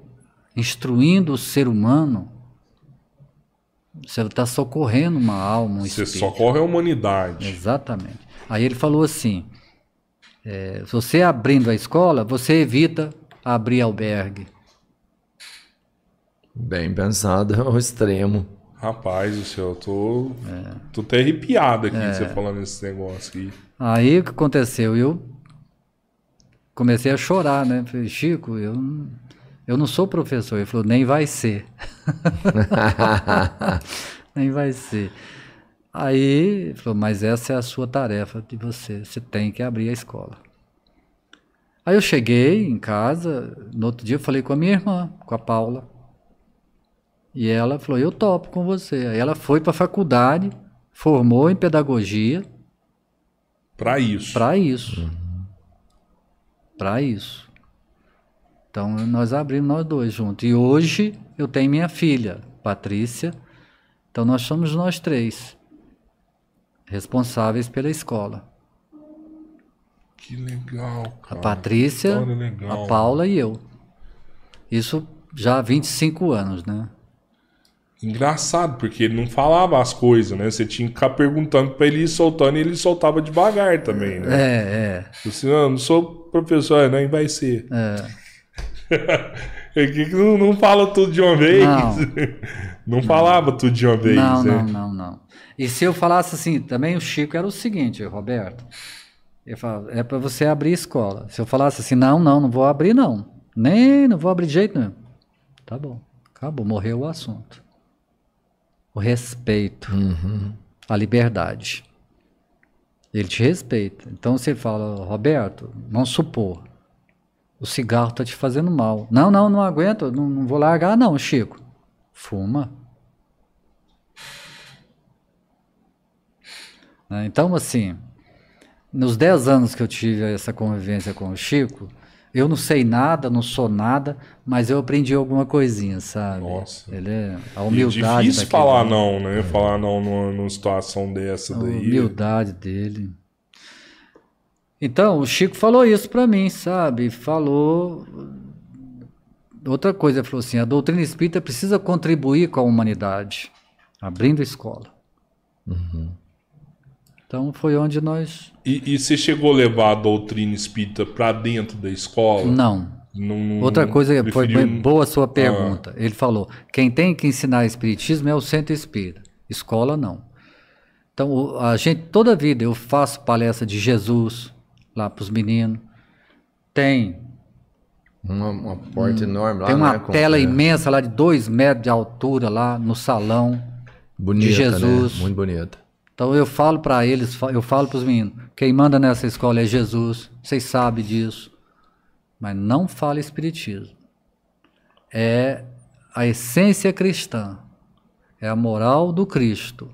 instruindo o ser humano, você está socorrendo uma alma, um Você espírito. socorre a humanidade. Exatamente. Aí ele falou assim: é, você abrindo a escola, você evita abrir albergue. Bem pensado ao extremo. Rapaz do céu, eu tô, É. tô até arrepiado aqui você falando esse negócio aqui. Aí o que aconteceu? Eu comecei a chorar, né? Falei, Chico, eu, não- eu não sou professor. Ele falou, nem vai ser. (laughs) nem vai ser. Aí ele falou, mas essa é a sua tarefa de você. Você tem que abrir a escola. Aí eu cheguei em casa, no outro dia eu falei com a minha irmã, com a Paula. E ela falou, eu topo com você. Aí ela foi para a faculdade, formou em pedagogia, Pra isso. para isso. Para isso. Então nós abrimos nós dois juntos. E hoje eu tenho minha filha, Patrícia. Então nós somos nós três responsáveis pela escola. Que legal, A cara. Patrícia, história legal. a Paula e eu. Isso já há 25 anos, né? Engraçado, porque ele não falava as coisas, né? Você tinha que ficar perguntando pra ele ir soltando e ele soltava devagar também, né? É, é. Você, não, não sou professor, nem vai ser. É (laughs) que que não, não fala tudo de uma vez. Não. (laughs) Não, falava tudo de uma vez, Não, né? não, não, não. E se eu falasse assim, também o Chico era o seguinte, Roberto. Eu falava, é para você abrir escola. Se eu falasse assim, não, não, não vou abrir, não. Nem, não vou abrir de jeito nenhum. Tá bom. Acabou, morreu o assunto. O respeito. A liberdade. Ele te respeita. Então você fala, Roberto, vamos supor, o cigarro tá te fazendo mal. Não, não, não aguento, não, não vou largar, não, Chico. Fuma. Né? Então, assim, nos 10 anos que eu tive essa convivência com o Chico, eu não sei nada, não sou nada, mas eu aprendi alguma coisinha, sabe? Nossa. Ele é a E é humildade difícil daquele falar homem, não, né? Falar não numa, numa situação dessa a daí. humildade dele. Então, o Chico falou isso pra mim, sabe? Falou outra coisa, ele falou assim: a doutrina espírita precisa contribuir com a humanidade, abrindo escola. Então foi onde nós. E, e você chegou a levar a doutrina espírita pra dentro da escola? Não. Não- não- Outra coisa, foi preferiu- bem boa a sua pergunta. Ele falou: quem tem que ensinar espiritismo é o centro espírita, escola não. Então, a gente, toda vida eu faço palestra de Jesus lá para os meninos. Tem, Uma, uma porta enorme lá, tem uma né? tela é, imensa lá de dois metros de altura lá no salão. bonita, de Jesus. Né? Muito bonita. Então eu falo para eles, eu falo para os meninos, quem manda nessa escola é Jesus, vocês sabem disso, mas não fala espiritismo. É a essência cristã, é a moral do Cristo.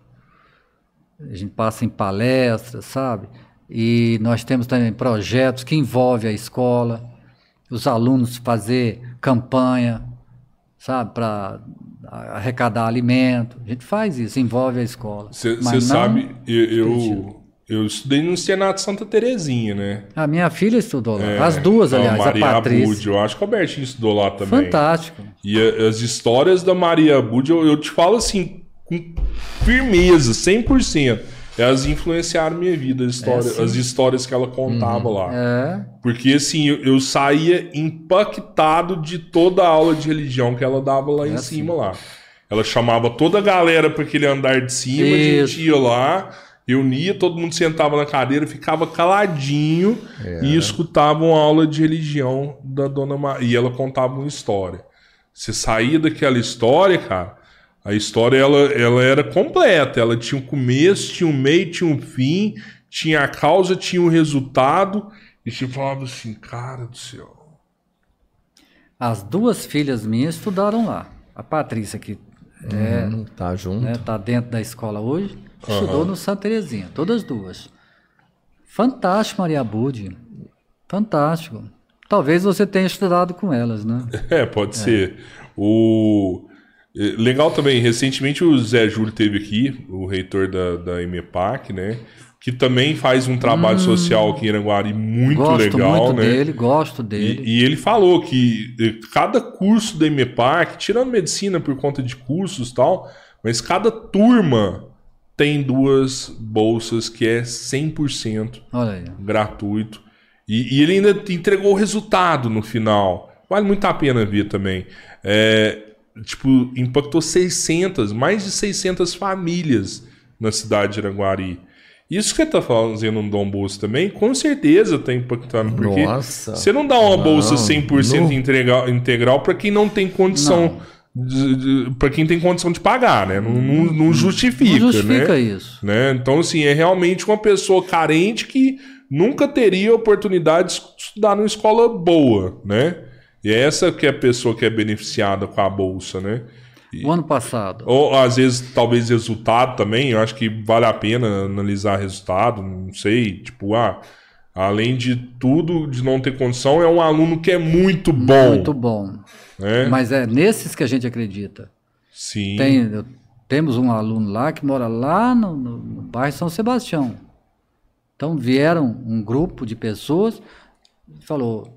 A gente passa em palestras, sabe? E nós temos também projetos que envolvem a escola, os alunos fazer campanha, sabe, para arrecadar alimento. A gente faz isso, envolve a escola. Você sabe, eu, eu, eu estudei no Senato Santa Terezinha, né? A minha filha estudou lá. É, As duas, a aliás, a Maria Patrícia. Abud, eu acho que o Albertinho estudou lá também. Fantástico. E a- as histórias da Maria Abud, eu, eu te falo assim, com firmeza, 100%. Elas influenciaram minha vida, as, história, sim. as histórias que ela contava lá. É. Porque assim, eu, eu saía impactado de toda a aula de religião que ela dava lá em assim. cima lá. Ela chamava toda a galera para aquele andar de cima, a Isso. gente ia lá, reunia, todo mundo sentava na cadeira, ficava caladinho e escutava uma aula de religião da dona Maria. E ela contava uma história. Você saía daquela história, cara, a história ela, ela era completa. Ela tinha um começo, tinha um meio, tinha um fim, tinha a causa, tinha o resultado. E você falava assim, cara do céu. As duas filhas minhas estudaram lá. A Patrícia, que é, Hum, tá junto. né, tá dentro da escola hoje, estudou no Santa Terezinha, todas duas. Fantástico, Maria Budi. Fantástico. Talvez você tenha estudado com elas, né? (laughs) É, pode ser. O... eh, Legal também, recentemente o Zé Júlio teve aqui, o reitor da, da EMEPAC, né? Que também faz um trabalho social aqui em Iranguari muito gosto legal, muito né? dele, gosto dele. E, e ele falou que eh, cada curso da EMEPAC, tirando medicina por conta de cursos e tal, mas cada turma tem duas bolsas que é 100% Olha aí. gratuito. E, e ele ainda entregou o resultado no final. Vale muito a pena ver também. É, tipo, impactou 600, mais de 600 famílias na cidade de Iranguari. Isso que você tá fazendo no Dom Bolsa também, com certeza tá impactando. Porque Nossa. você não dá uma bolsa Não, 100% não. integral, integral para quem não tem condição. para quem tem condição de pagar, né? Não, não, não justifica, Não justifica né? isso. né? Então, assim, é realmente uma pessoa carente que nunca teria oportunidade de estudar numa escola boa, né? E é essa que é a pessoa que é beneficiada com a bolsa, né? O ano passado, Ou às vezes, talvez resultado também, eu acho que vale a pena analisar resultado, não sei, tipo, ah, além de tudo, de não ter condição, é um aluno que é muito bom. muito bom. né? Mas é nesses que a gente acredita. Sim. Tem, temos um aluno lá que mora lá no, no- no bairro São Sebastião. Então vieram um grupo de pessoas e falou: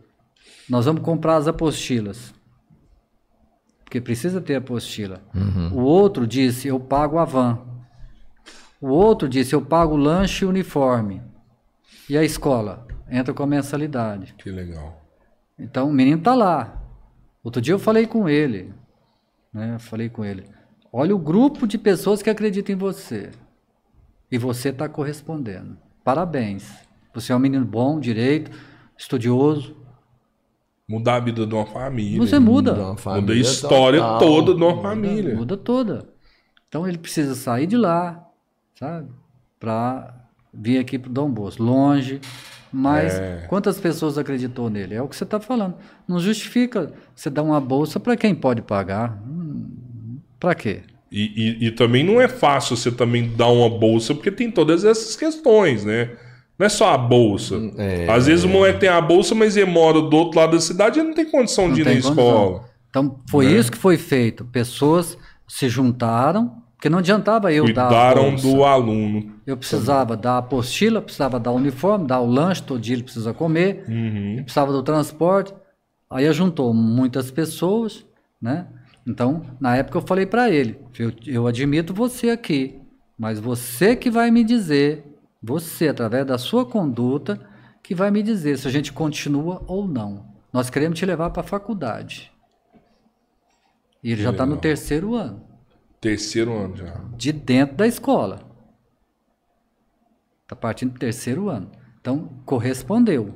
nós vamos comprar as apostilas. Porque precisa ter apostila. O outro disse: eu pago a van. O outro disse: eu pago o lanche e o uniforme. E a escola? Entra com a mensalidade. Que legal. Então o menino tá lá. Outro dia eu falei com ele, né? Eu falei com ele. Olha o grupo de pessoas que acreditam em você. E você está correspondendo. Parabéns. Você é um menino bom, direito, estudioso. Mudar a vida de uma família. Você muda. De uma Muda a família história total. toda de uma família. Muda toda. Então ele precisa sair de lá, sabe? Para vir aqui pro Dom Bosco. Longe. Mas É. quantas pessoas acreditou nele? É o que você está falando. Não justifica você dar uma bolsa para quem pode pagar. Para quê? E, e- e também não é fácil você também dar uma bolsa, porque tem todas essas questões, né? Não é só a bolsa. É. Às vezes o moleque tem a bolsa, mas ele mora do outro lado da cidade e não tem condição Não de ir na condição. escola. Então foi Né? isso que foi feito. Pessoas se juntaram, porque não adiantava eu dar a Cuidaram do aluno. Eu precisava da apostila, precisava dar o uniforme, dar o lanche, todo dia ele precisa comer, Uhum. precisava do transporte. Aí juntou muitas pessoas, né? Então, na época eu falei para ele, eu, eu admito você aqui, mas você que vai me dizer, você, através da sua conduta, que vai me dizer se a gente continua ou não. Nós queremos te levar para a faculdade. E ele já está no terceiro ano, Terceiro ano já. de dentro da escola. Está partindo do terceiro ano. Então, correspondeu.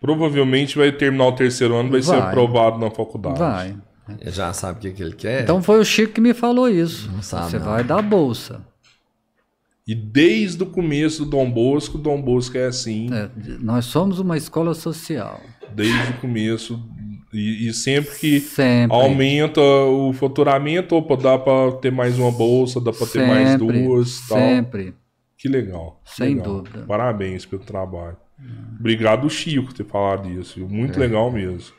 Provavelmente vai terminar o terceiro ano, vai, ser Vai. aprovado na faculdade. Vai. Ele já sabe o que, que ele quer. Então foi o Chico que me falou isso. Não sabe, Você não. vai dar bolsa. E desde o começo do Dom Bosco, o Dom Bosco é assim. É, nós somos uma escola social. Desde o começo. E, e sempre que Sempre. aumenta o faturamento, opa, dá pra ter mais uma bolsa, dá pra ter mais duas tal. Sempre. Que legal. Sem legal. dúvida. Parabéns pelo trabalho. Obrigado, Chico, por ter falado isso. viu? É. Muito legal mesmo.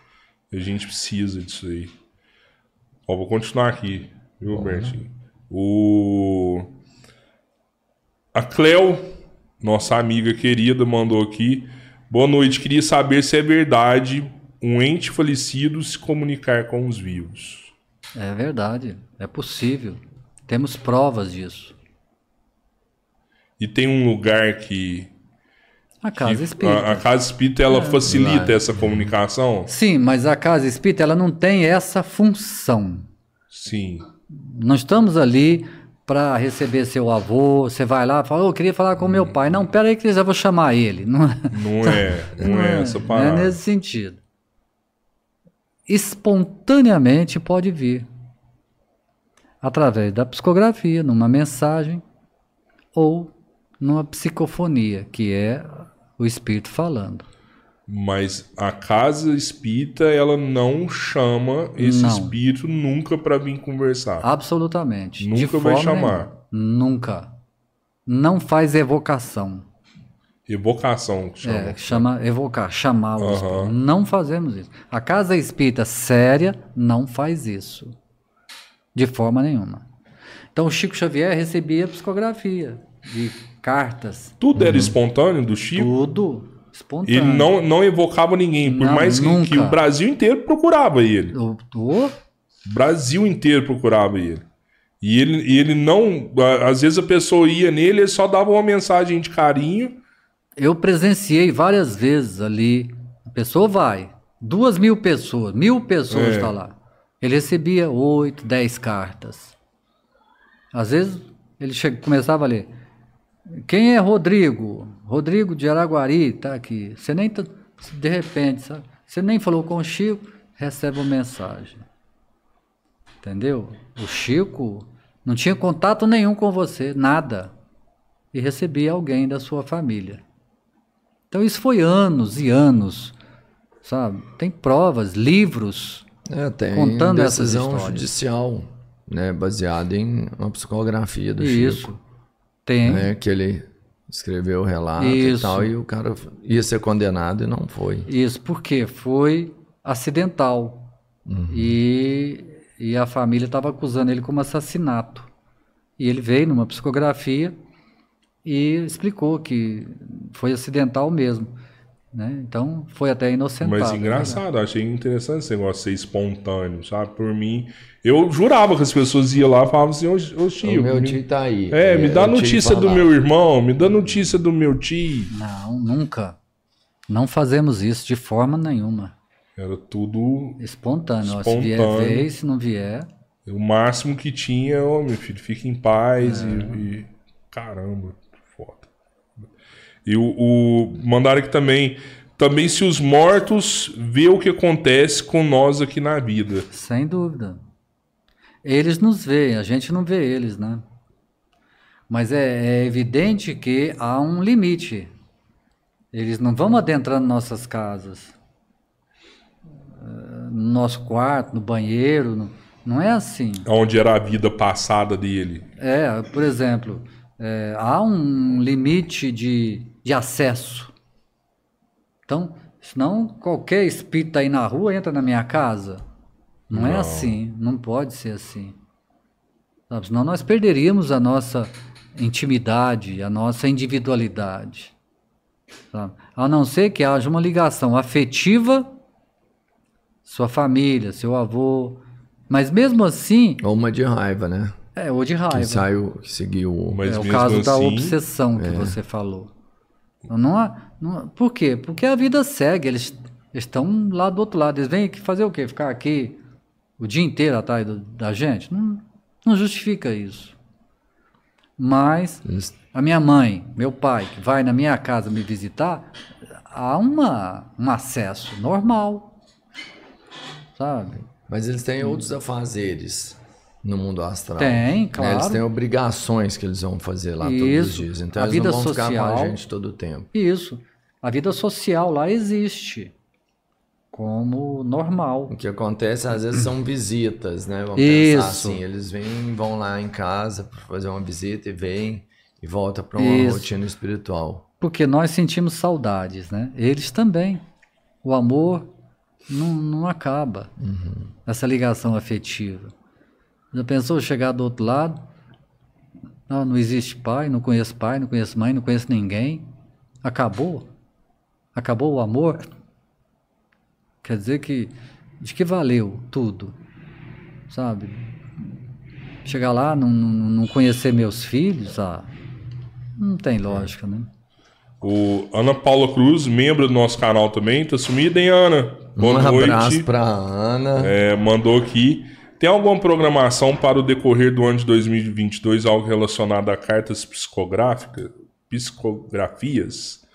A gente precisa disso aí. Ó, vou continuar aqui, viu, Bertinho? O... A Cleo, nossa amiga querida, mandou aqui. Boa noite. Queria saber se é verdade um ente falecido se comunicar com os vivos. É verdade. É possível. Temos provas disso. E tem um lugar que. A casa espírita. a, a casa espírita ela facilita lá. essa comunicação? Sim, mas a casa espírita ela não tem essa função. Sim. Não estamos ali para receber seu avô. Você vai lá e fala, "Ô, eu queria falar com meu pai. Não, pera aí que eu já vou chamar ele. Não, é- Não é, (laughs) não é essa não é parada. nesse sentido. Espontaneamente pode vir. Através da psicografia, numa mensagem, ou numa psicofonia, que é o espírito falando. Mas a casa espírita, ela não chama esse Não. espírito nunca pra vir conversar. Absolutamente. De Nunca vai forma chamar. nenhuma. Nunca. Não faz evocação. Evocação chama. É, chama evocar, chamar o espírito. Não fazemos isso. A casa espírita séria não faz isso. De forma nenhuma. Então o Chico Xavier recebia psicografia de cartas, Tudo era espontâneo do Chico. tudo espontâneo. Ele não, não evocava ninguém, por Não, mais que, que o Brasil inteiro procurava ele. O- O Brasil inteiro procurava ele. E ele, e ele não. Às vezes a pessoa ia nele, ele só dava uma mensagem de carinho. eu presenciei várias vezes ali. A pessoa vai, duas mil pessoas, mil pessoas É. estão lá. Ele recebia oito, dez cartas. Às vezes ele começava a ler. Quem é Rodrigo? Rodrigo de Araguari, tá aqui. Você nem tá- de repente, sabe? Você nem falou com o Chico, recebe uma mensagem. Entendeu? O Chico não tinha contato nenhum com você, nada. E recebia alguém da sua família. Então isso foi anos e anos, sabe? Tem provas, livros. É, tem Contando essas decisão histórias. judicial, né, baseada em uma psicografia do Isso. Chico, Tem. né, que ele escreveu o relato Isso. e tal, e o cara ia ser condenado e não foi. Isso, porque foi acidental. E, e a família estava acusando ele como assassinato. E ele veio numa psicografia e explicou que foi acidental mesmo. Né? Então foi até inocentado. Mas né? engraçado, achei interessante esse negócio de ser espontâneo, sabe? Por mim, eu jurava que as pessoas iam lá e falavam assim: Ô, ô tio. o meu me- tio tá aí. É, me dá notícia do meu irmão, me dá notícia do meu tio. Não, nunca. Não fazemos isso de forma nenhuma. Era tudo Espontâneo. ó, Se vier, Espontâneo. vem. Se não vier, o máximo que tinha, ô meu filho, fica em paz É. e, e- Caramba, foda. E o, o mandaram aqui também. Também se os mortos vê o que acontece com nós aqui na vida. sem dúvida. Eles nos veem, a gente não vê eles, né? Mas é, é evidente que há um limite. Eles não vão adentrando nossas casas, eh, no nosso quarto, no banheiro, no- não é assim. Onde era a vida passada dele. É, por exemplo, é, há um limite de, de acesso. Então, senão qualquer espírito aí na rua entra na minha casa. Não, é Não. assim, não pode ser assim. Sabe? Senão nós perderíamos a nossa intimidade, a nossa individualidade. sabe? A não ser que haja uma ligação afetiva, sua família, seu avô. Mas mesmo assim, Ou uma de raiva, né? é, ou de Que raiva. saiu, que seguiu o... Mas é o caso da assim, obsessão que você falou. Não não por quê? Porque a vida segue, eles estão lá do outro lado. Eles vêm aqui fazer o quê? Ficar aqui o dia inteiro atrás do- da gente? Não, não justifica isso. Mas a minha mãe, meu pai, que vai na minha casa me visitar, há uma, um acesso normal. Sabe? Mas eles têm outros afazeres no mundo astral. Tem, Né? claro. Eles têm obrigações que eles vão fazer lá todos os Isso. dias. Então A eles vida não vão ficar com social- a gente todo o tempo. Isso. A vida social lá existe como normal. O que acontece às vezes são visitas, né? Vamos Isso. pensar assim, eles vêm, vão lá em casa para fazer uma visita e vêm e volta para uma Isso. rotina espiritual. Porque nós sentimos saudades, né? Eles também. O amor não, não acaba. Essa ligação afetiva. Já pensou chegar do outro lado? Ah, não existe pai, não conheço pai, não conheço mãe, não conheço ninguém. Acabou? Acabou o amor? Quer dizer que de que valeu tudo? Sabe? Chegar lá, não, não, não conhecer meus filhos, ah, Não tem lógica, né? O Ana Paula Cruz, membro do nosso canal também, tá sumida, hein, Ana? Boa um noite. abraço pra Ana. É, mandou aqui. Tem alguma programação para o decorrer do ano de 2022, algo relacionado a cartas psicográficas, psicografias?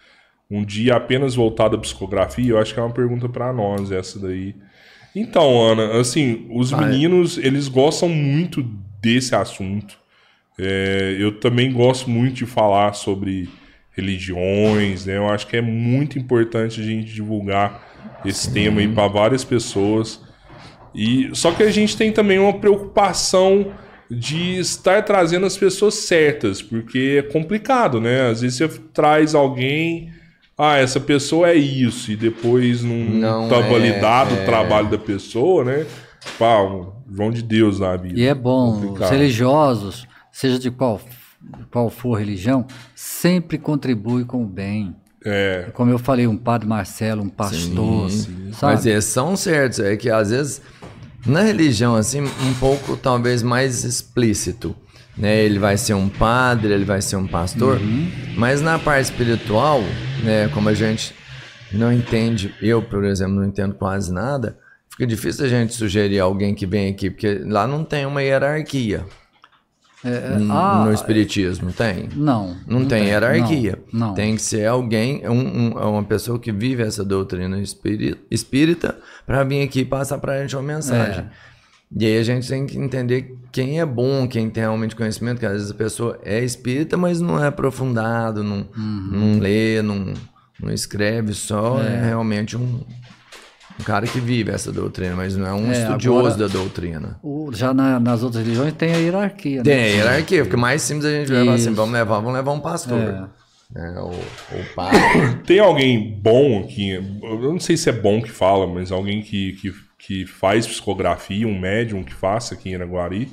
Um dia apenas voltado à psicografia? Eu acho que é uma pergunta para nós essa daí. Então, Ana, assim, os Vai. meninos, eles gostam muito desse assunto. É, eu também gosto muito de falar sobre religiões, né? Eu acho que é muito importante a gente divulgar esse tema aí para várias pessoas. E só que a gente tem também uma preocupação de estar trazendo as pessoas certas, porque é complicado, né? Às vezes você traz alguém, ah, essa pessoa é isso, e depois não, Não tá é, validado é. o trabalho da pessoa, né? Pá, um João de Deus na vida. E é bom, os Complicado. religiosos, seja de qual, qual for religião, sempre contribui com o bem. É, Como eu falei, um padre Marcelo, um pastor, sabe? Mas eles são certos, é que às vezes na religião assim, um pouco talvez mais explícito, né? Ele vai ser um padre, ele vai ser um pastor, mas na parte espiritual, né, como a gente não entende, eu, por exemplo, não entendo quase nada, fica difícil a gente sugerir alguém que vem aqui, porque lá não tem uma hierarquia. N- ah, no espiritismo tem? Não. Não, tem, hierarquia. Não. não. Tem que ser alguém, um, um- uma pessoa que vive essa doutrina espírita, espírita para vir aqui e passar para a gente uma mensagem. É. E aí a gente tem que entender quem é bom, quem tem realmente conhecimento, que às vezes a pessoa é espírita, mas não é aprofundado, não, Uhum. não lê, não, não escreve, só é, realmente um, um cara que vive essa doutrina, mas não é um É, estudioso agora- da doutrina. O- já na- nas outras religiões tem a hierarquia. né? Tem a hierarquia, porque mais simples a gente leva assim, Isso. vamos levar, vamos levar um pastor. É. né, o, o padre. (coughs) Tem alguém bom aqui, eu não sei se é bom que fala, mas alguém que, que, que faz psicografia, um médium que faça aqui em Araguari?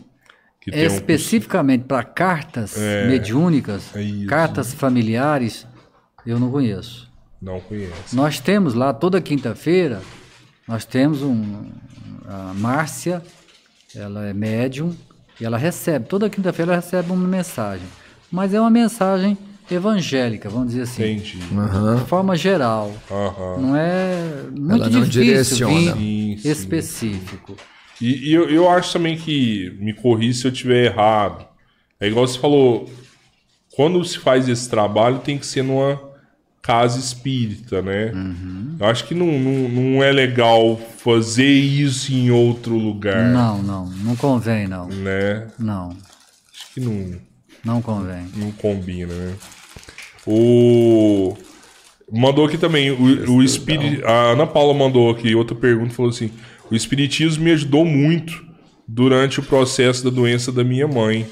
Que tem um Especificamente para cartas mediúnicas, é cartas familiares, eu não conheço. Não conheço. Nós temos lá toda quinta-feira, nós temos um a Márcia, ela é médium e ela recebe toda quinta-feira ela recebe uma mensagem, mas é uma mensagem evangélica, vamos dizer assim, Entendi. de forma geral. Aham. Não é muito Ela não difícil direciona. vir Sim, sim. específico. E, e eu, eu acho também que, me corri se eu estiver errado, é igual você falou, quando se faz esse trabalho tem que ser numa casa espírita, né? Eu acho que não, não, não é legal fazer isso em outro lugar, Não, não, não convém não. né? Não, Acho que não, não convém. não combina, né? O... Mandou aqui também, o, o espírito... A Ana Paula mandou aqui outra pergunta, falou assim, o espiritismo me ajudou muito durante o processo da doença da minha mãe,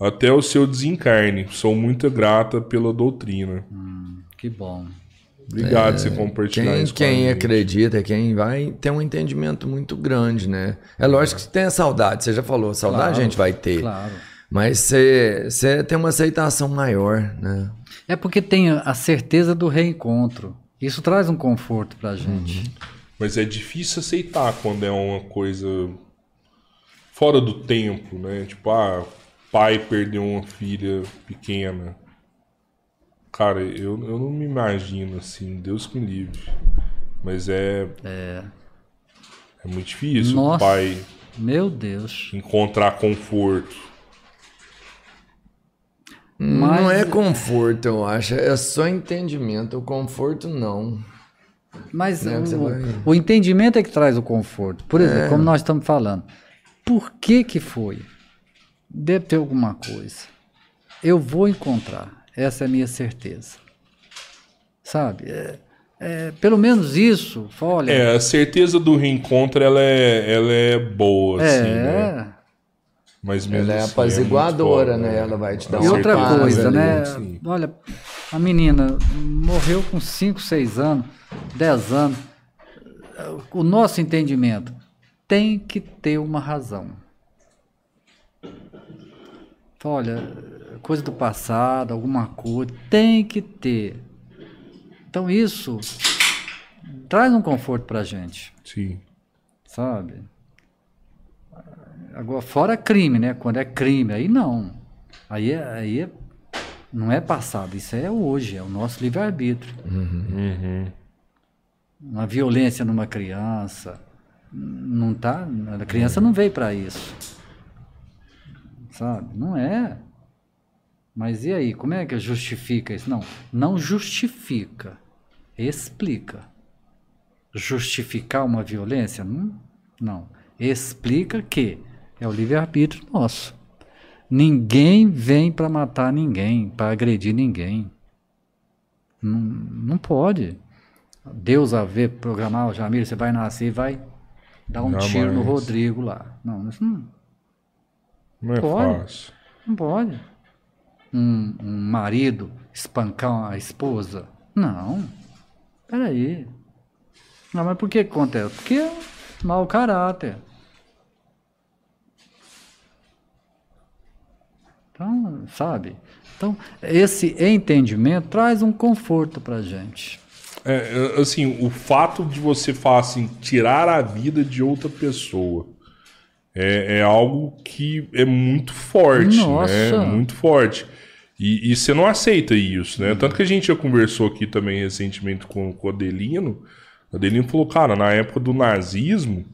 até o seu desencarne. Sou muito grata pela doutrina. Que bom. Obrigado por você compartilhar Quem, isso com a quem gente. acredita, quem vai, tem um entendimento muito grande, né? É lógico que tem a saudade, você já falou, saudade Claro, a gente vai ter. Claro. Mas você, você tem uma aceitação maior, né? É porque tem a certeza do reencontro. Isso traz um conforto pra gente. Mas é difícil aceitar quando é uma coisa fora do tempo, né? Tipo, ah, pai perdeu uma filha pequena. Cara, eu, eu não me imagino assim, Deus que me livre. Mas é. É, muito difícil o Nossa. pai Meu Deus. encontrar conforto. Mas- Não é conforto, eu acho, é só entendimento. O conforto não. Mas Né, você o, vai- o entendimento é que traz o conforto. Por exemplo, como nós estamos falando. Por que que foi? Deve ter alguma coisa. Eu vou encontrar. Essa é a minha certeza. Sabe? É- é, pelo menos isso. Olha, É, a certeza do reencontro ela é, ela é boa, assim, né? é, Mas mesmo Ela é assim, apaziguadora, muito foda, né? Ela vai te dar E outra coisa, ali. né? sim. Olha, a menina morreu com 5, 6 anos, 10 anos. O nosso entendimento tem que ter uma razão. Olha, coisa do passado, alguma coisa, tem que ter. Então isso traz um conforto pra gente Sim. sabe? Agora, fora crime, né? Quando é crime, aí não. Aí é, aí é Não é passado, isso é hoje, é o nosso livre-arbítrio. Uhum. Uma violência numa criança, não tá, a criança não veio para isso. Sabe? Não é. Mas e aí, como é que justifica isso? Não, não justifica, explica. Justificar uma violência? Não. não. Explica que é o livre-arbítrio nosso. Ninguém vem para matar ninguém, para agredir ninguém. Não, não pode. Deus a ver, programar o Jamir, você vai nascer e vai dar um Jamais. tiro no Rodrigo lá. Não, isso não, Não é Pode. fácil. não pode. Um, um marido espancar a esposa? Não. Peraí. Não, mas por que acontece? Porque é mau caráter. Então, sabe? Então, esse entendimento traz um conforto pra gente. É, assim, o fato de você falar assim, tirar a vida de outra pessoa é, é algo que é muito forte, Nossa. né? Muito forte. E, e você não aceita isso, né? Tanto que a gente já conversou aqui também recentemente com, com o Adelino. O Adelino falou, cara, na época do nazismo,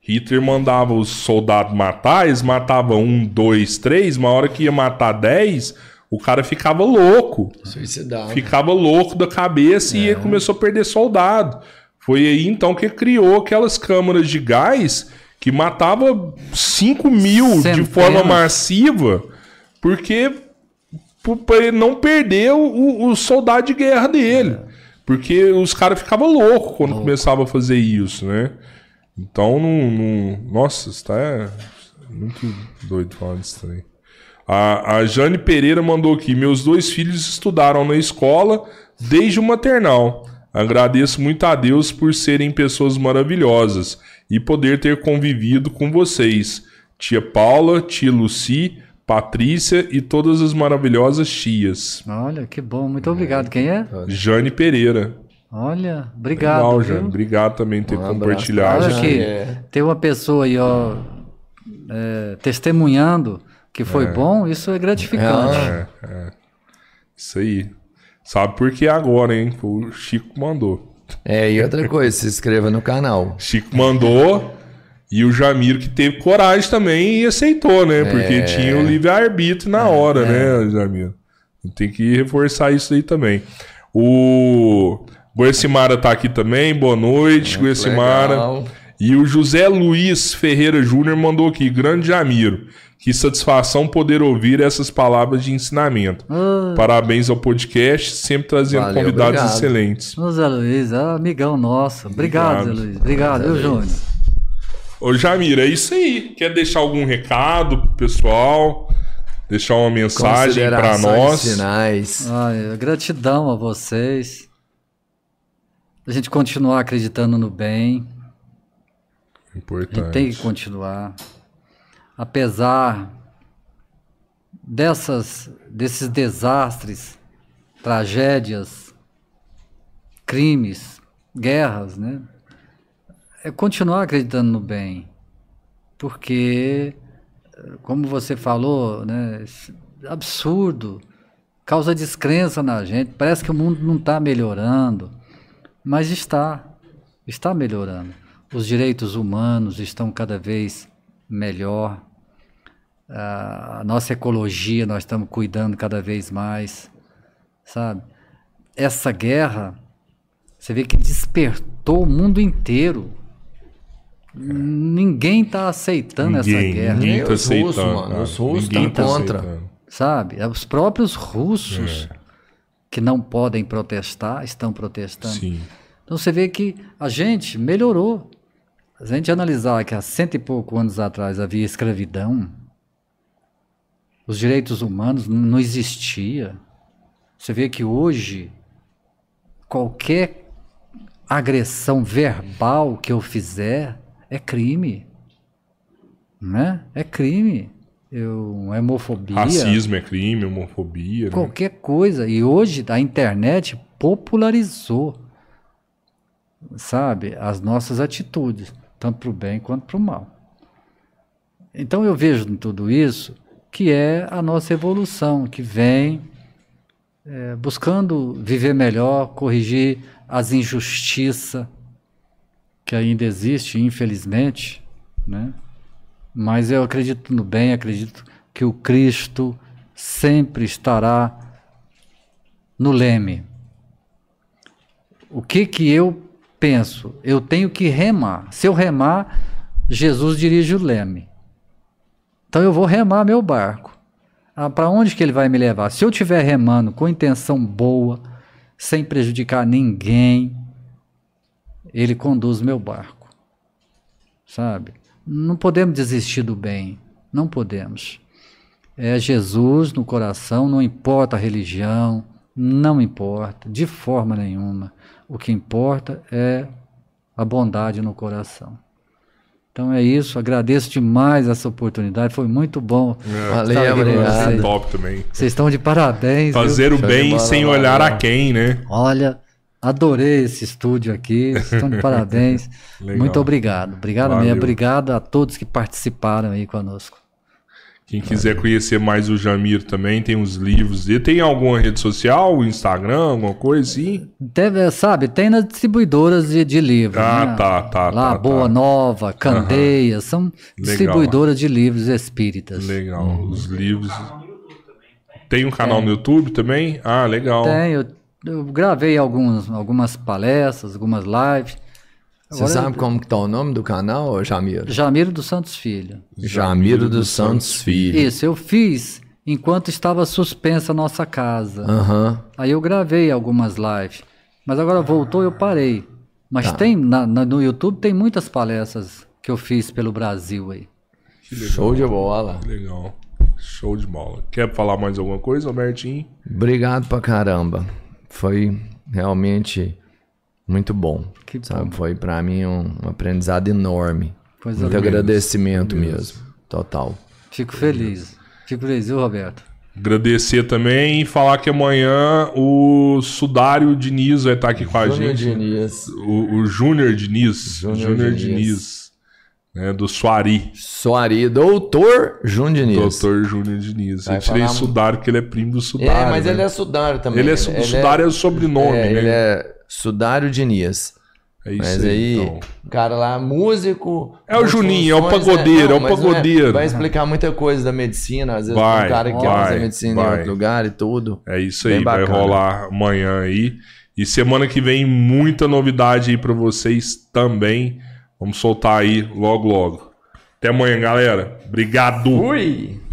Hitler mandava os soldados matar, eles matavam um, dois, três, uma hora que ia matar dez, o cara ficava louco Suicidado. ficava louco da cabeça e ele começou a perder soldado. Foi aí então que criou aquelas câmaras de gás que matava 5 mil de Centenas. forma massiva, porque para ele não perder o, o soldado de guerra dele. Porque os caras ficavam loucos quando começavam a fazer isso, né? Então, não, não- nossa, isso tá muito doido falando isso também. A, a Jane Pereira mandou aqui: Meus dois filhos estudaram na escola desde o maternal. Agradeço muito a Deus por serem pessoas maravilhosas e poder ter convivido com vocês. Tia Paula, tia Luci, Patrícia e todas as maravilhosas tias. Olha, que bom. Muito obrigado. Quem é? Jane Pereira. Olha, obrigado. Legal? Jane. Obrigado também por ter Um compartilhado. Jane. que é. ter uma pessoa aí, ó, é, testemunhando que foi bom, isso é gratificante. É, Isso aí. Sabe por que agora, hein? O Chico mandou. É, e outra coisa, se inscreva no canal. Chico mandou (laughs) e o Jamiro que teve coragem também e aceitou, né? Porque É. tinha o livre-arbítrio na hora, né, Jamiro? Tem que reforçar isso aí também. O Goiacimara tá aqui também, boa noite, Goiacimara. legal. E o José Luiz Ferreira Júnior mandou aqui, grande Jamiro. Que satisfação poder ouvir essas palavras de ensinamento. Ah, Parabéns ao podcast, sempre trazendo Valeu, convidados obrigado. excelentes. Zé Luiz, é amigão nosso. Obrigado, Obrigado. Zé Luiz. Obrigado, viu, Júnior? Ô Jamir, é isso aí. Quer deixar algum recado pro pessoal? Deixar uma mensagem para nós? finais. Ai, gratidão a vocês. A gente continuar acreditando no bem. A gente Importante. tem que continuar. Apesar dessas, desses desastres, tragédias, crimes, guerras, né? É continuar acreditando no bem. Porque, como você falou, né? Absurdo. Causa descrença na gente. Parece que o mundo não está melhorando. Mas está. Está melhorando. Os direitos humanos estão cada vez melhor. A nossa ecologia nós estamos cuidando cada vez mais, sabe? Essa guerra, você vê que despertou o mundo inteiro. Ninguém está aceitando essa Ninguém, guerra, ninguém tá os russos, aceitando. mano. cara. Os russos Ninguém tá contra. aceitando. sabe? É Os próprios russos que não podem protestar estão protestando. Sim. Então você vê que a gente melhorou. Se a gente analisar que há cento e pouco anos atrás havia escravidão, os direitos humanos não existia. Você vê que hoje qualquer agressão verbal que eu fizer é crime, né? É crime. Eu, é homofobia. Racismo é crime, homofobia. né? Qualquer coisa. E hoje a internet popularizou, sabe, as nossas atitudes, tanto para o bem quanto para o mal. Então eu vejo em tudo isso que é a nossa evolução, que vem é, buscando viver melhor, corrigir as injustiças que ainda existe, infelizmente, né? Mas eu acredito no bem, acredito que o Cristo sempre estará no leme. O que que eu penso? Eu tenho que remar. Se eu remar, Jesus dirige o leme. Então eu vou remar meu barco. Ah, Para onde que ele vai me levar? Se eu estiver remando com intenção boa, sem prejudicar ninguém, ele conduz meu barco. Sabe? Não podemos desistir do bem. Não podemos. É Jesus no coração, não importa a religião, não importa, de forma nenhuma. O que importa é a bondade no coração. Então é isso, agradeço demais essa oportunidade, foi muito bom. Valeu, aqui com obrigado. vocês. Top também. Vocês estão de parabéns. viu? Fazer o Show de bem sem valeu. olhar a quem, né? Olha, adorei esse estúdio aqui, estão de parabéns. (laughs) Muito obrigado. Obrigado Valeu. mesmo, obrigado a todos que participaram aí conosco. Quem quiser conhecer mais o Jamir também, tem os livros dele. Tem alguma rede social, Instagram, alguma coisa assim? Deve, sabe, tem nas distribuidoras de, de livros. Ah, né? tá, tá, Lá, tá, Boa tá. Nova, Candeias, são distribuidoras de livros espíritas. Legal, os livros. Tem um canal no YouTube também? Ah, legal. Tem, eu, eu gravei alguns, algumas palestras, algumas lives. Você Agora, sabe como que tá o nome do canal, Jamiro? Jamiro dos Santos Filho. Jamiro dos Santos Filho. Isso, eu fiz enquanto estava suspensa a nossa casa. Aham. Aí eu gravei algumas lives. Mas agora voltou eu parei. Mas Tá. tem na- na- no YouTube tem muitas palestras que eu fiz pelo Brasil aí. Show de bola. Legal. Show de bola. Quer falar mais alguma coisa, Albertinho? Obrigado pra caramba. Foi realmente muito bom. Que sabe? Foi pra mim um, um aprendizado enorme. Coisa muito agradecimento mesmo. Total. Fico feliz. Fico feliz, viu, Roberto? Agradecer também e falar que amanhã o Sudário Diniz vai estar aqui com a gente. Diniz. O, o Júnior Diniz. Júnior Júnior Diniz. Diniz. Né, do Suari. Soari, doutor Júnior Diniz. Doutor Júnior Diniz. Vai Eu tirei falar- Sudário porque ele é primo do É, Sudário. mas né? ele é sudário também. Ele é, su- Sudário é o sobrenome, é, né? Ele é Sudário Diniz. É isso Mas aí, então. o cara lá, músico. É o Juninho, é o funções, pagodeiro, né? é o mas não pagodeiro. Vai explicar muita coisa da medicina. Às vezes Vai, um cara que quer vai, fazer medicina vai. em outro lugar e tudo. É isso Bem aí, vai bacana. rolar amanhã aí. E semana que vem, muita novidade aí pra vocês também. Vamos soltar aí logo, logo. Até amanhã, galera. Obrigado. Ui!